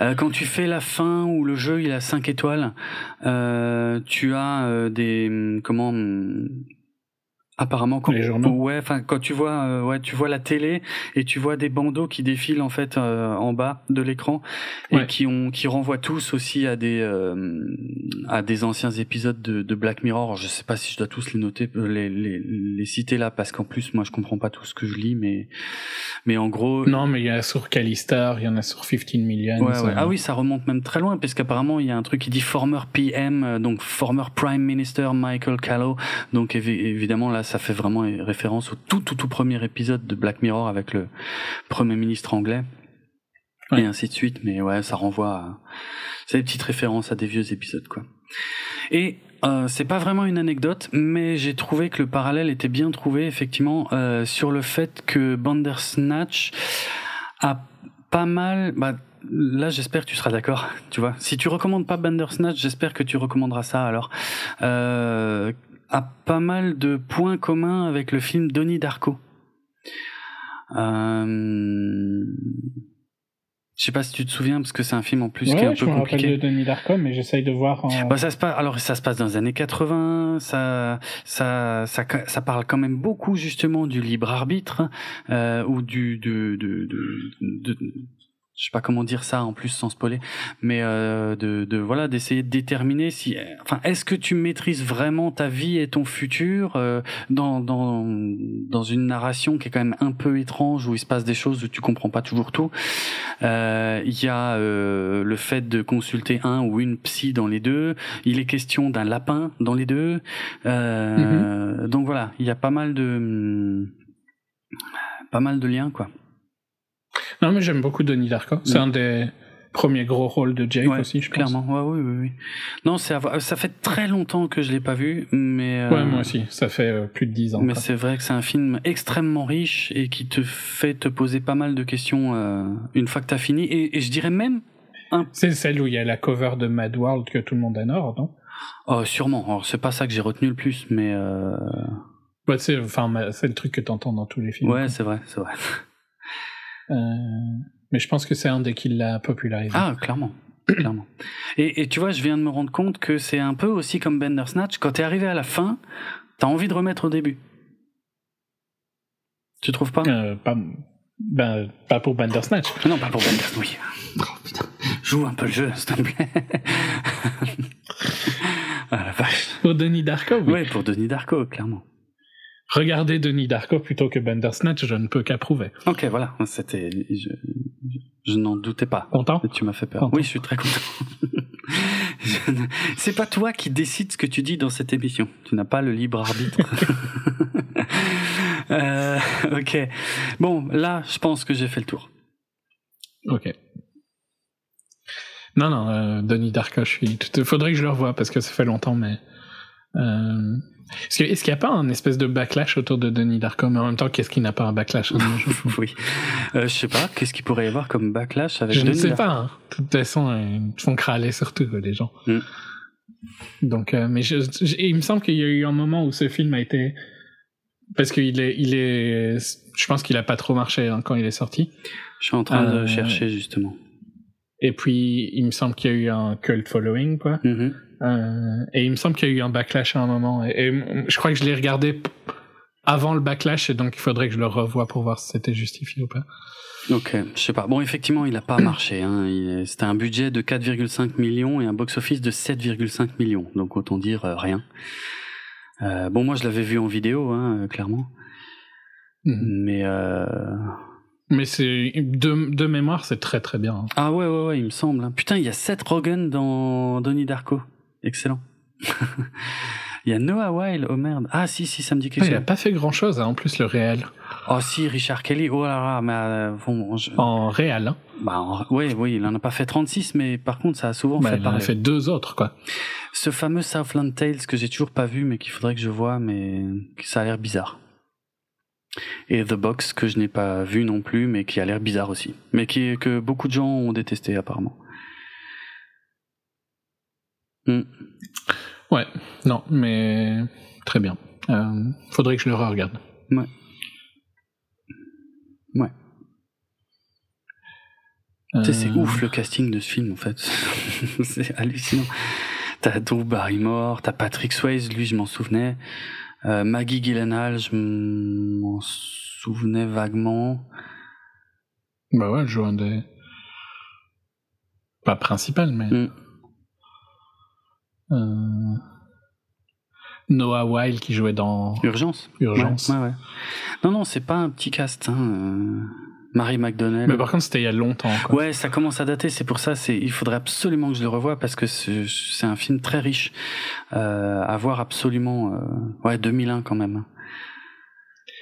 Euh, quand tu fais la fin où le jeu il a 5 étoiles, euh, tu as des hum, comment hum, Apparemment, quand, Les journaux. ouais, enfin quand tu vois, euh, ouais, tu vois la télé et tu vois des bandeaux qui défilent en fait euh, en bas de l'écran et Ouais. qui ont, qui renvoient tous aussi à des, euh, à des anciens épisodes de, de Black Mirror. Je sais pas si je dois tous les noter, les, les, les citer là parce qu'en plus moi je comprends pas tout ce que je lis, mais, mais en gros. Non, mais il y en a sur Callister, il y en a sur 15 Millions. Ouais, ça- ouais. Ah oui, ça remonte même très loin, parce qu'apparemment, il y a un truc qui dit former PM, donc former Prime Minister Michael Callow. Donc évi- évidemment, là, ça fait vraiment référence au tout, tout, tout premier épisode de Black Mirror avec le Premier ministre anglais. Ouais. Et ainsi de suite, mais ouais, ça renvoie à... C'est des petites références à des vieux épisodes, quoi. Et euh, c'est pas vraiment une anecdote, mais j'ai trouvé que le parallèle était bien trouvé, effectivement, euh, sur le fait que Bandersnatch a pas mal... Bah, là, j'espère que tu seras d'accord, tu vois. Si tu recommandes pas Bandersnatch, j'espère que tu recommanderas ça, alors. Euh, a pas mal de points communs avec le film Donnie Darko. Euh... Je sais pas si tu te souviens, parce que c'est un film en plus qui est un je peu me rappelle compliqué. de Denis Darko, mais j'essaye de voir en... Bah, ça se passe, alors ça se passe dans les années 80, ça, ça, ça, ça parle quand même beaucoup justement du libre arbitre euh, ou du, de, de, de, de- je sais pas comment dire ça en plus sans spoiler, mais euh, de, de voilà d'essayer de déterminer si, enfin, est-ce que tu maîtrises vraiment ta vie et ton futur euh, dans dans dans une narration qui est quand même un peu étrange où il se passe des choses où tu comprends pas toujours tout. Euh, Il y a le fait de consulter un ou une psy dans les deux. Il est question d'un lapin dans les deux. Euh, Donc voilà, il y a pas mal de pas mal de liens quoi. Non, mais j'aime beaucoup Denis Darko. C'est Mm. un des premiers gros rôles de Jake Ouais, aussi, je pense. Clairement, ouais, oui, oui, oui. Non, c'est ça fait très longtemps que je l'ai pas vu, mais euh, Ouais, moi aussi. Ça fait euh, plus de 10 ans. Mais c'est vrai que c'est un film extrêmement riche et qui te fait te poser pas mal de questions euh, une fois que t'as fini. Et, et je dirais même, C'est celle où il y a la cover de Mad World que tout le monde adore, non? Oh, sûrement. Alors c'est pas ça que j'ai retenu le plus, mais Ouais, c'est enfin, c'est le truc que t'entends dans tous les films. ouais, c'est vrai, c'est vrai. Euh, Mais je pense que c'est un des qui l'a popularisé. Ah, clairement. clairement. Et, et tu vois, je viens de me rendre compte que c'est un peu aussi comme Bandersnatch. Quand t'es arrivé à la fin, t'as envie de remettre au début. Tu trouves pas? Euh, pas, ben, pas pour Bandersnatch. Non, pas pour Bandersnatch, oui. Oh putain, joue un peu le jeu, s'il te plaît. ah la vache. Pour Denis Darko, oui. Ouais, pour Denis Darko, clairement. Regardez Denis Darko plutôt que Bandersnatch, je ne peux qu'approuver. Ok, voilà, c'était. Je, je n'en doutais pas. Content Tu m'as fait peur. Content. Oui, je suis très content. Ne- C'est pas toi qui décides ce que tu dis dans cette émission. Tu n'as pas le libre arbitre. Euh, ok. Bon, là, je pense que j'ai fait le tour. Ok. Non, non, euh, Denis Darko, je suis. Faudrait que je le revoie parce que ça fait longtemps, mais. Euh... Est-ce qu'il qu'il n'y a pas un espèce de backlash autour de Denis Darko, mais en même temps, qu'est-ce qui n'a pas un backlash oui. Euh, je sais pas, qu'est-ce qu'il pourrait y avoir comme backlash avec Je ne Denis sais Darko pas. hein. De toute façon, euh, ils font crâler surtout, les gens. Mm. Donc, euh, mais je, je- il me semble qu'il y a eu un moment où ce film a été. Parce qu'il est, il est. Je pense qu'il a pas trop marché hein, quand il est sorti. Je suis en train de Euh, chercher justement. Et puis, il me semble qu'il y a eu un cult following, quoi. Mhm. Euh, et il me semble qu'il y a eu un backlash à un moment. Et, et je crois que je l'ai regardé avant le backlash, et donc il faudrait que je le revoie pour voir si c'était justifié ou pas. Ok, je sais pas. Bon, effectivement, il a pas marché. Hein. C'était un budget de 4,5 millions et un box-office de 7,5 millions. Donc autant dire euh, rien. Euh, bon, moi je l'avais vu en vidéo, hein, clairement. Mhm. Mais. Mais c'est de, de mémoire, c'est très très bien. hein. ah ouais, ouais, ouais, il me semble. Putain, il y a Seth Rogen dans Donnie Darko. Excellent. il y a Noah Weil. Oh merde. Ah si, si, ça me dit quelque Ouais, il a chose. pas fait grand chose, en plus le réel. Oh si, Richard Kelly. Oh là là, mais euh, bon, je- En réel, hein. bah, en- oui, oui, il en a pas fait 36, mais par contre, ça a souvent Bah, fait il en a fait deux autres, quoi. Ce fameux Southland Tales que j'ai toujours pas vu, mais qu'il faudrait que je vois, mais ça a l'air bizarre. Et The Box que je n'ai pas vu non plus, mais qui a l'air bizarre aussi. Mais qui, que beaucoup de gens ont détesté apparemment. Hmm. Ouais, non, mais très bien. Euh, faudrait que je le re-regarde. Ouais. Ouais. Tu sais, c'est Euh, ouf le casting de ce film en fait. c'est hallucinant. T'as Drew Barrymore, t'as Patrick Swayze, lui je m'en souvenais. Euh, Maggie Gyllenhaal, je m'en souvenais vaguement. Bah ouais, elle joue un des. Pas principal, mais. Mm. Euh, Noah Weil qui jouait dans Urgence. Urgence. Ouais, ouais, ouais. Non, non, c'est pas un petit cast. Hein. euh, Marie McDonnell. Mais par contre, c'était il y a longtemps. Quoi. Ouais, ça commence à dater. C'est pour ça. C'est il faudrait absolument que je le revoie parce que c'est un film très riche euh, à voir absolument. Euh, ouais, 2001 quand même.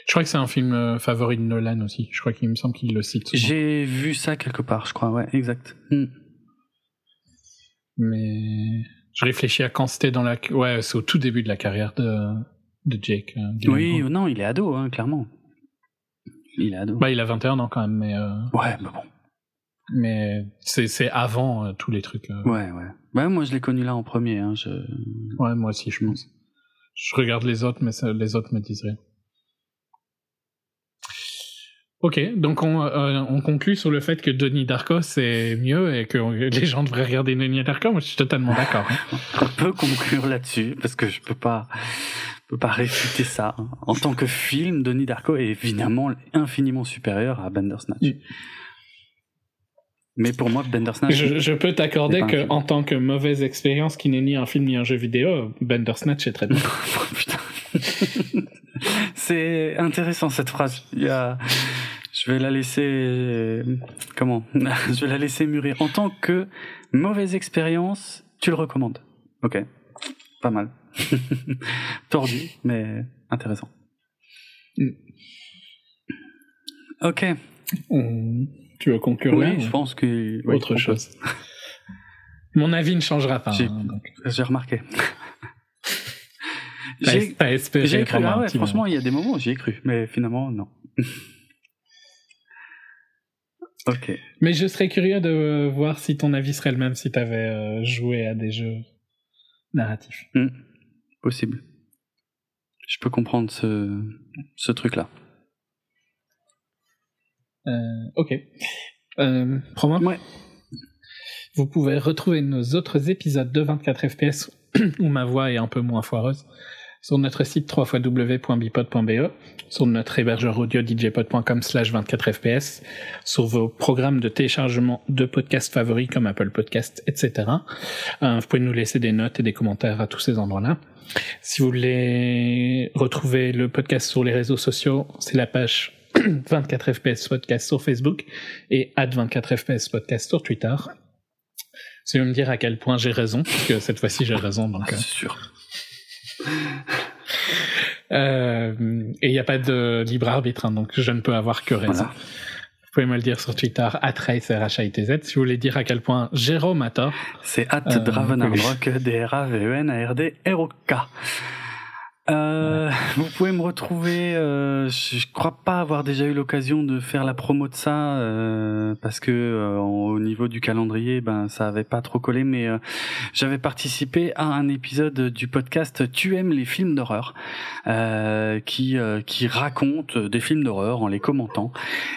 Je crois que c'est un film favori de Nolan aussi. Je crois qu'il me semble qu'il le cite. J'ai vu ça quelque part, je crois. Ouais, exact. Hmm. Mais je réfléchis à quand c'était dans la. Ouais, c'est au tout début de la carrière de, de Jake. euh, Oui, Gyllenhaal. non, il est ado, hein, clairement. Il est ado. Bah, il a 21 ans quand même, mais. euh, Ouais, mais bon. Mais c'est c'est avant euh, tous les trucs. euh. Ouais, ouais. Bah, moi, je l'ai connu là en premier. Hein, je... Ouais, moi aussi, je pense. Je regarde les autres, mais ça- les autres me disent rien. Ok, donc on, euh, on conclut sur le fait que Denis Darko c'est mieux et que les gens devraient regarder Denis Darko. Moi, je suis totalement d'accord. hein. On peut conclure là-dessus parce que je peux pas, je peux pas réfuter ça. hein. En tant que film, Denis Darko est évidemment infiniment supérieur à Bandersnatch. Mm. Mais pour moi, Bandersnatch. Je, je peux t'accorder que en tant que mauvaise expérience qui n'est ni un film ni un jeu vidéo, Bandersnatch est très bien. Putain. C'est intéressant cette phrase. Il y a... Je vais la laisser. Comment? Je vais la laisser mûrir. En tant que mauvaise expérience, tu le recommandes. Ok. Pas mal. Tordu, mais intéressant. Ok. On- Tu veux conclure là Oui, ou? je pense que. oui, autre chose. Mon avis ne changera pas. J'ai- hein, remarqué. T'as J'ai t'as espéré j'ai cru. Ah ouais, franchement, il y a des moments où j'y ai cru, mais finalement, non. ok. Mais je serais curieux de voir si ton avis serait le même si t'avais euh, joué à des jeux narratifs. Hmm. Possible. Je peux comprendre ce, ce truc-là. Euh, ok. Euh, Promo Ouais. Vous pouvez retrouver nos autres épisodes de 24 FPS où ma voix est un peu moins foireuse sur notre site www.bipod.be, sur notre hébergeur audio djpod.com slash 24fps, sur vos programmes de téléchargement de podcasts favoris comme Apple Podcast, etc. Euh, vous pouvez nous laisser des notes et des commentaires à tous ces endroits-là. Si vous voulez retrouver le podcast sur les réseaux sociaux, c'est la page 24 FPS Podcast sur Facebook et 24 FPS Podcast sur Twitter. Si vous me dire à quel point j'ai raison, parce que cette fois-ci j'ai raison, donc. euh, C'est sûr. euh, et il n'y a pas de libre arbitre, hein, donc je ne peux avoir que raison. Voilà. Vous pouvez me le dire sur Twitter, @racerhitz. Si vous voulez dire à quel point Jérôme a tort, C'est at Euh, Dravenardrock, D-R-A-V-E-N-A-R-D-R-O-K. Euh, vous pouvez me retrouver. euh, je crois pas avoir déjà eu l'occasion de faire la promo de ça euh, parce que euh, au niveau du calendrier, ben ça avait pas trop collé. Mais euh, j'avais participé à un épisode du podcast Tu aimes les films d'horreur, euh, qui euh, qui raconte des films d'horreur en les commentant.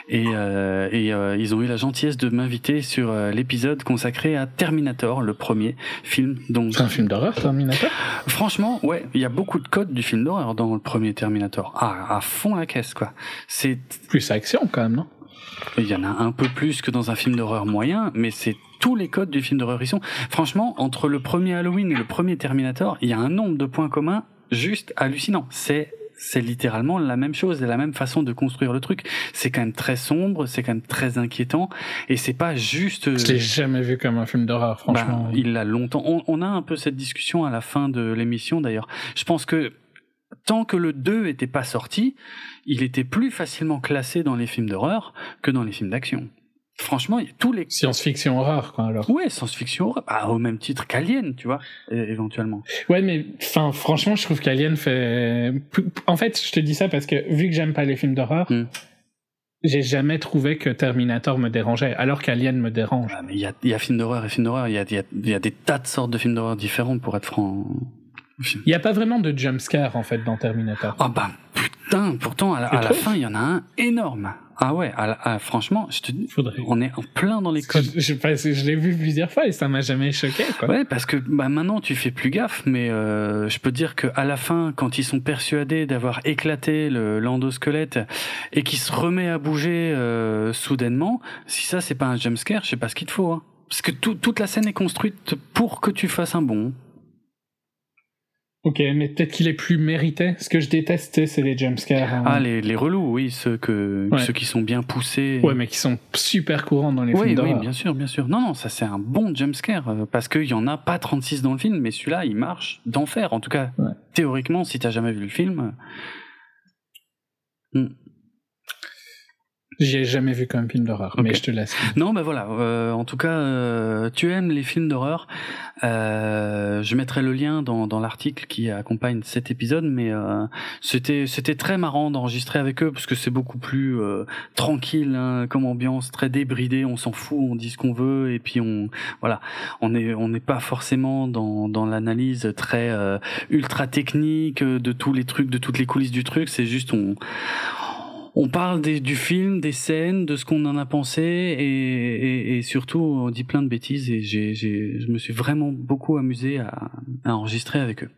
Et, euh, et euh, ils ont eu la gentillesse de m'inviter sur l'épisode consacré à Terminator, le premier film. Donc, c'est un film d'horreur, Terminator? Franchement, ouais, il y a beaucoup de codes du film d'horreur dans le premier Terminator. Ah, à fond la caisse, quoi. C'est, Plus action quand même, non? Il y en a un peu plus que dans un film d'horreur moyen, mais c'est tous les codes du film d'horreur. Ils sont, franchement, entre le premier Halloween et le premier Terminator, il y a un nombre de points communs juste hallucinant. C'est c'est littéralement la même chose et la même façon de construire le truc. C'est quand même très sombre, c'est quand même très inquiétant, et c'est pas juste. Je l'ai jamais vu comme un film d'horreur, franchement. Bah, il l'a longtemps. On, on a un peu cette discussion à la fin de l'émission d'ailleurs. Je pense que tant que le 2 était pas sorti, il était plus facilement classé dans les films d'horreur que dans les films d'action. Franchement, il y a tous les Science-fiction horreur, quoi, alors. ouais science-fiction horreur, bah, au même titre qu'Alien, tu vois, éventuellement. Ouais, mais enfin, franchement, je trouve qu'Alien fait. En fait, je te dis ça parce que vu que j'aime pas les films d'horreur, Hmm. j'ai jamais trouvé que Terminator me dérangeait, alors qu'Alien me dérange. Ah, mais il y a, y a films d'horreur et films d'horreur. Il y a, il y a- il y a des tas de sortes de films d'horreur différents pour être franc. Il y a pas vraiment de jumpscare en fait dans Terminator. Ah bah putain, pourtant, à la, à la fin, il y en a un énorme. Ah ouais, à franchement, je te dis, Faudrait. on est en plein dans les codes. Je, je, je, je l'ai vu plusieurs fois et ça m'a jamais choqué. Quoi. Ouais, parce que bah, maintenant tu fais plus gaffe, mais euh, je peux te dire que à la fin, quand ils sont persuadés d'avoir éclaté le l'endosquelette et qu'il se remet à bouger euh, soudainement, si ça c'est pas un jumpscare, je sais pas ce qu'il te faut. Hein. Parce que tout, toute la scène est construite pour que tu fasses un bond. Ok, mais peut-être qu'il est plus mérité. Ce que je déteste, c'est les jumpscares. Hein. Ah, les, les relous, oui, ceux, que, Ouais. ceux qui sont bien poussés. Ouais, mais qui sont super courants dans les Oui, films oui, d'horreur. bien sûr, bien sûr. Non, non, ça c'est un bon jumpscare, euh, parce qu'il y en a pas 36 dans le film, mais celui-là, il marche d'enfer. En tout cas, Ouais. théoriquement, si t'as jamais vu le film. euh, J'y ai jamais vu comme film d'horreur, mais je te laisse. Non, bah voilà. euh, en tout cas, euh, tu aimes les films d'horreur. Euh, je mettrai le lien dans, dans l'article qui accompagne cet épisode, mais euh, c'était c'était très marrant d'enregistrer avec eux parce que c'est beaucoup plus euh, tranquille hein, comme ambiance, très débridé. On s'en fout, on dit ce qu'on veut et puis on voilà, on est on n'est pas forcément dans dans l'analyse très euh, ultra technique de tous les trucs, de toutes les coulisses du truc. C'est juste on on parle du film, des scènes, de ce qu'on en a pensé et, surtout on dit plein de bêtises et je me suis vraiment beaucoup amusé à enregistrer avec eux.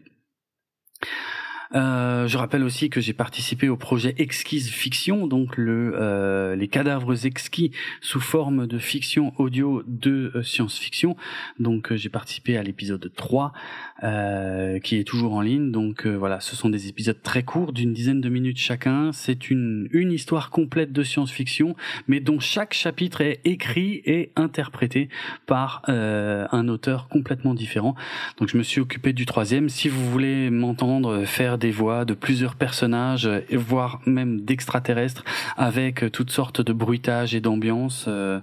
Euh, je rappelle aussi que j'ai participé au projet Exquise Fiction, donc le, euh, les cadavres exquis sous forme de fiction audio de euh, science-fiction. Donc euh, j'ai participé à l'épisode 3 euh, qui est toujours en ligne. Donc voilà, ce sont des épisodes très courts d'une dizaine de minutes chacun. C'est une, une histoire complète de science-fiction, mais dont chaque chapitre est écrit et interprété par un auteur complètement différent. Donc je me suis occupé du troisième. Si vous voulez m'entendre faire des voix de plusieurs personnages, voire même d'extraterrestres, avec toutes sortes de bruitages et d'ambiance, euh,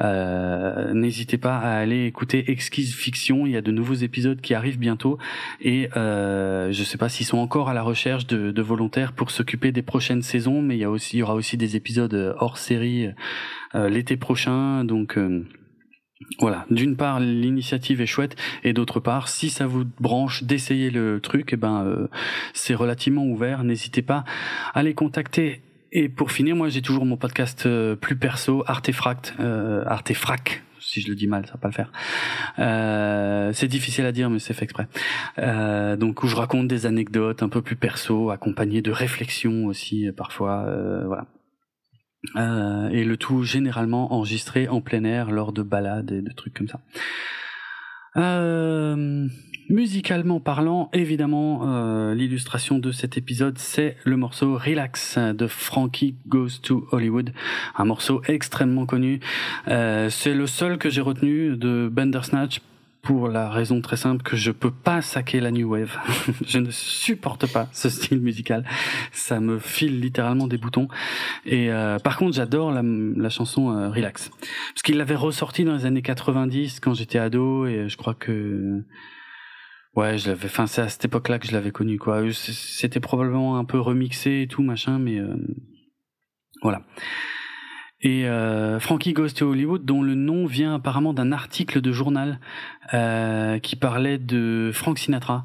euh, n'hésitez pas à aller écouter Exquise Fiction. Il y a de nouveaux épisodes qui arrivent bientôt et euh, je sais pas s'ils sont encore à la recherche de, de volontaires pour s'occuper des prochaines saisons, mais il y a aussi il y aura aussi des épisodes hors série euh, l'été prochain. Donc voilà, d'une part l'initiative est chouette et d'autre part si ça vous branche d'essayer le truc, eh ben euh, c'est relativement ouvert. N'hésitez pas à les contacter. Et pour finir, moi j'ai toujours mon podcast euh, plus perso, Artefract, euh, Artefrac, si je le dis mal, ça va pas le faire. Euh, c'est difficile à dire, mais c'est fait exprès. Euh, donc où je raconte des anecdotes un peu plus perso, accompagnées de réflexions aussi euh, parfois. euh, voilà. Euh, et le tout généralement enregistré en plein air lors de balades et de trucs comme ça. Euh, musicalement parlant, évidemment, euh, l'illustration de cet épisode, c'est le morceau Relax de Frankie Goes to Hollywood, un morceau extrêmement connu. Euh, c'est le seul que j'ai retenu de Bandersnatch pour la raison très simple que je peux pas saquer la new wave. je ne supporte pas ce style musical. Ça me file littéralement des boutons. Et euh, par contre, j'adore la, la chanson euh, Relax. Parce qu'il l'avait ressorti dans les années 90 quand j'étais ado et je crois que ouais, je l'avais enfin c'est à cette époque-là que je l'avais connu quoi. C'était probablement un peu remixé et tout machin mais euh, voilà. Et euh, Frankie Goes to Hollywood, dont le nom vient apparemment d'un article de journal euh, qui parlait de Frank Sinatra.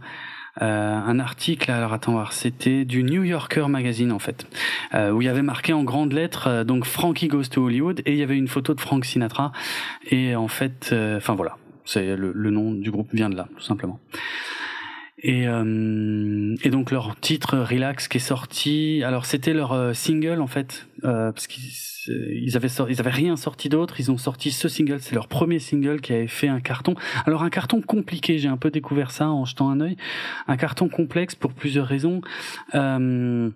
Euh, un article, alors attends c'était du New Yorker Magazine en fait, euh, où il y avait marqué en grandes lettres euh, donc Frankie Goes to Hollywood et il y avait une photo de Frank Sinatra et en fait, euh, enfin voilà, c'est le, le nom du groupe vient de là tout simplement. Et, euh, et donc leur titre Relax qui est sorti, alors c'était leur euh, single en fait, parce qu'ils ils avaient sorti, ils avaient rien sorti d'autre, ils ont sorti ce single, c'est leur premier single qui avait fait un carton. Alors un carton compliqué, j'ai un peu découvert ça en jetant un œil, un carton complexe pour plusieurs raisons. Euh,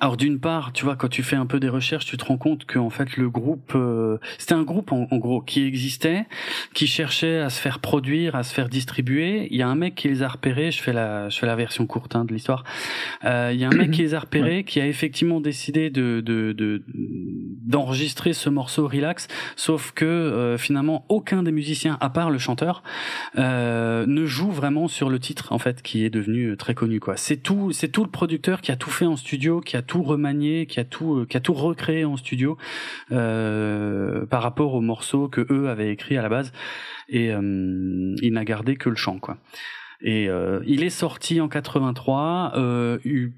alors d'une part, tu vois, quand tu fais un peu des recherches, tu te rends compte que en fait le groupe, euh, c'était un groupe en, en, gros qui existait, qui cherchait à se faire produire, à se faire distribuer. Il y a un mec qui les a repérés. Je fais la, je fais la version courte hein, de l'histoire. Euh, il y a un mec qui les a repérés, qui a effectivement décidé de de de- d'enregistrer ce morceau Relax, sauf que euh, finalement aucun des musiciens, à part le chanteur, euh, ne joue vraiment sur le titre en fait, qui est devenu euh, très connu quoi. C'est tout, c'est tout le producteur qui a tout fait en studio, qui a tout remanié, qui a tout, euh, qui a tout recréé en studio euh, par rapport aux morceaux que eux avaient écrits à la base, et euh, il n'a gardé que le chant quoi. Et euh, il est sorti en 83. Euh, eu-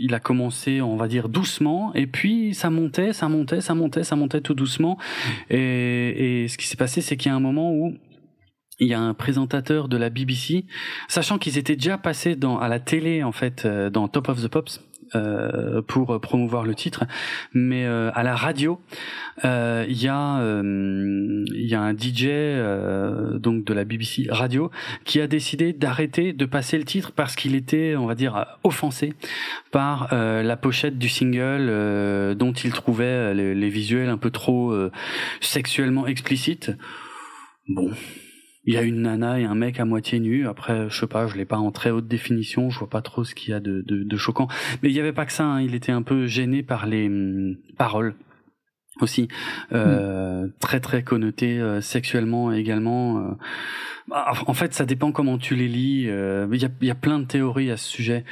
il a commencé, on va dire, doucement, et puis ça montait, ça montait, ça montait, ça montait tout doucement. Et, et ce qui s'est passé, c'est qu'il y a un moment où il y a un présentateur de la BBC, sachant qu'ils étaient déjà passés dans, à la télé en fait dans Top of the Pops, euh, pour promouvoir le titre, mais euh, à la radio, euh, il y a il y a un DJ donc de la BBC radio qui a décidé d'arrêter de passer le titre parce qu'il était, on va dire, offensé par la pochette du single dont il trouvait les, les, visuels un peu trop sexuellement explicites. Bon, il y a une nana et un mec à moitié nu. Après, je sais pas, je l'ai pas en très haute définition, je vois pas trop ce qu'il y a de, choquant. Mais il y avait pas que ça, hein. il était un peu gêné par les hum, paroles aussi euh, mm. très très connoté euh, sexuellement également. Euh. Bah, en fait, ça dépend comment tu les lis. Il y, a, y, a, plein de théories à ce sujet,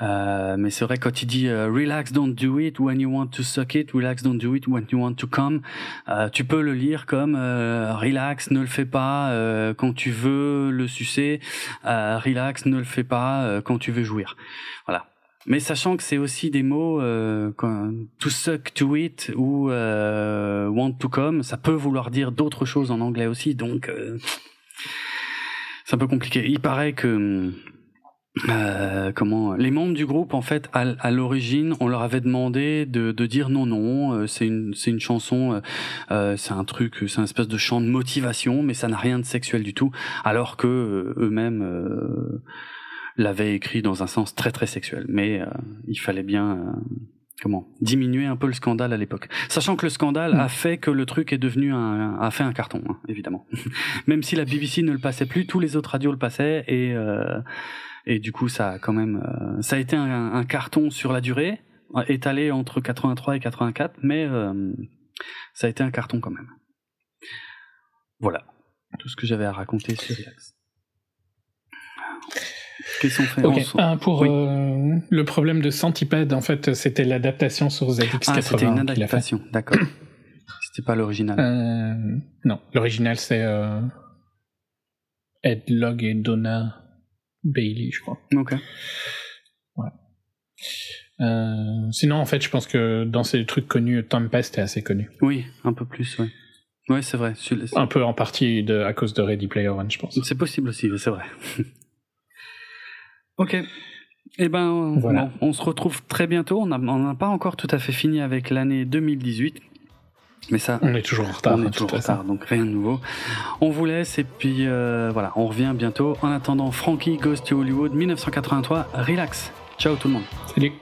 mais c'est vrai quand il dit "relax, don't do it when you want to suck it, relax, don't do it when you want to come", tu peux le lire comme "relax, ne le fais pas quand tu veux le sucer, relax, ne le fais pas quand tu veux jouir". Voilà. Mais sachant que c'est aussi des mots euh, to suck to it ou euh, want to come, ça peut vouloir dire d'autres choses en anglais aussi, donc euh, c'est un peu compliqué. Il paraît que euh, comment les membres du groupe en fait à, l'origine on leur avait demandé de, de dire non non euh, c'est une c'est une chanson euh, c'est un truc c'est un espèce de chant de motivation mais ça n'a rien de sexuel du tout alors que eux-mêmes l'avait écrit dans un sens très très sexuel. Mais euh, il fallait bien euh, comment diminuer un peu le scandale à l'époque, sachant que le scandale a mm. fait que le truc est devenu un a fait un carton hein, évidemment. même si la BBC ne le passait plus, tous les autres radios le passaient et euh, et du coup ça a quand même ça a été un, un, carton sur la durée étalé entre 83 et 84, mais ça a été un carton quand même. Voilà tout ce que j'avais à raconter sur Relax pour euh, le problème de Centipede, en fait, c'était l'adaptation sur ZX80. Ah, c'était une adaptation, d'accord. c'était pas l'original. Euh, non, l'original c'est euh, Ed Log et Donna Bailey, je crois. Ok. Ouais. sinon, en fait, je pense que dans ces trucs connus, Tempest est assez connu. Oui, un peu plus, oui. Oui, c'est vrai. Un peu en partie de, à cause de Ready Player One, je pense. C'est possible aussi, c'est vrai. Ok. Eh ben, voilà. on, se retrouve très bientôt. On n'a pas encore tout à fait fini avec l'année 2018. Mais ça, on est toujours en retard. On est toujours en retard, donc rien de nouveau. On vous laisse et puis euh, voilà, on revient bientôt. En attendant, Frankie Ghost to Hollywood 1983, relax. Ciao tout le monde. Salut.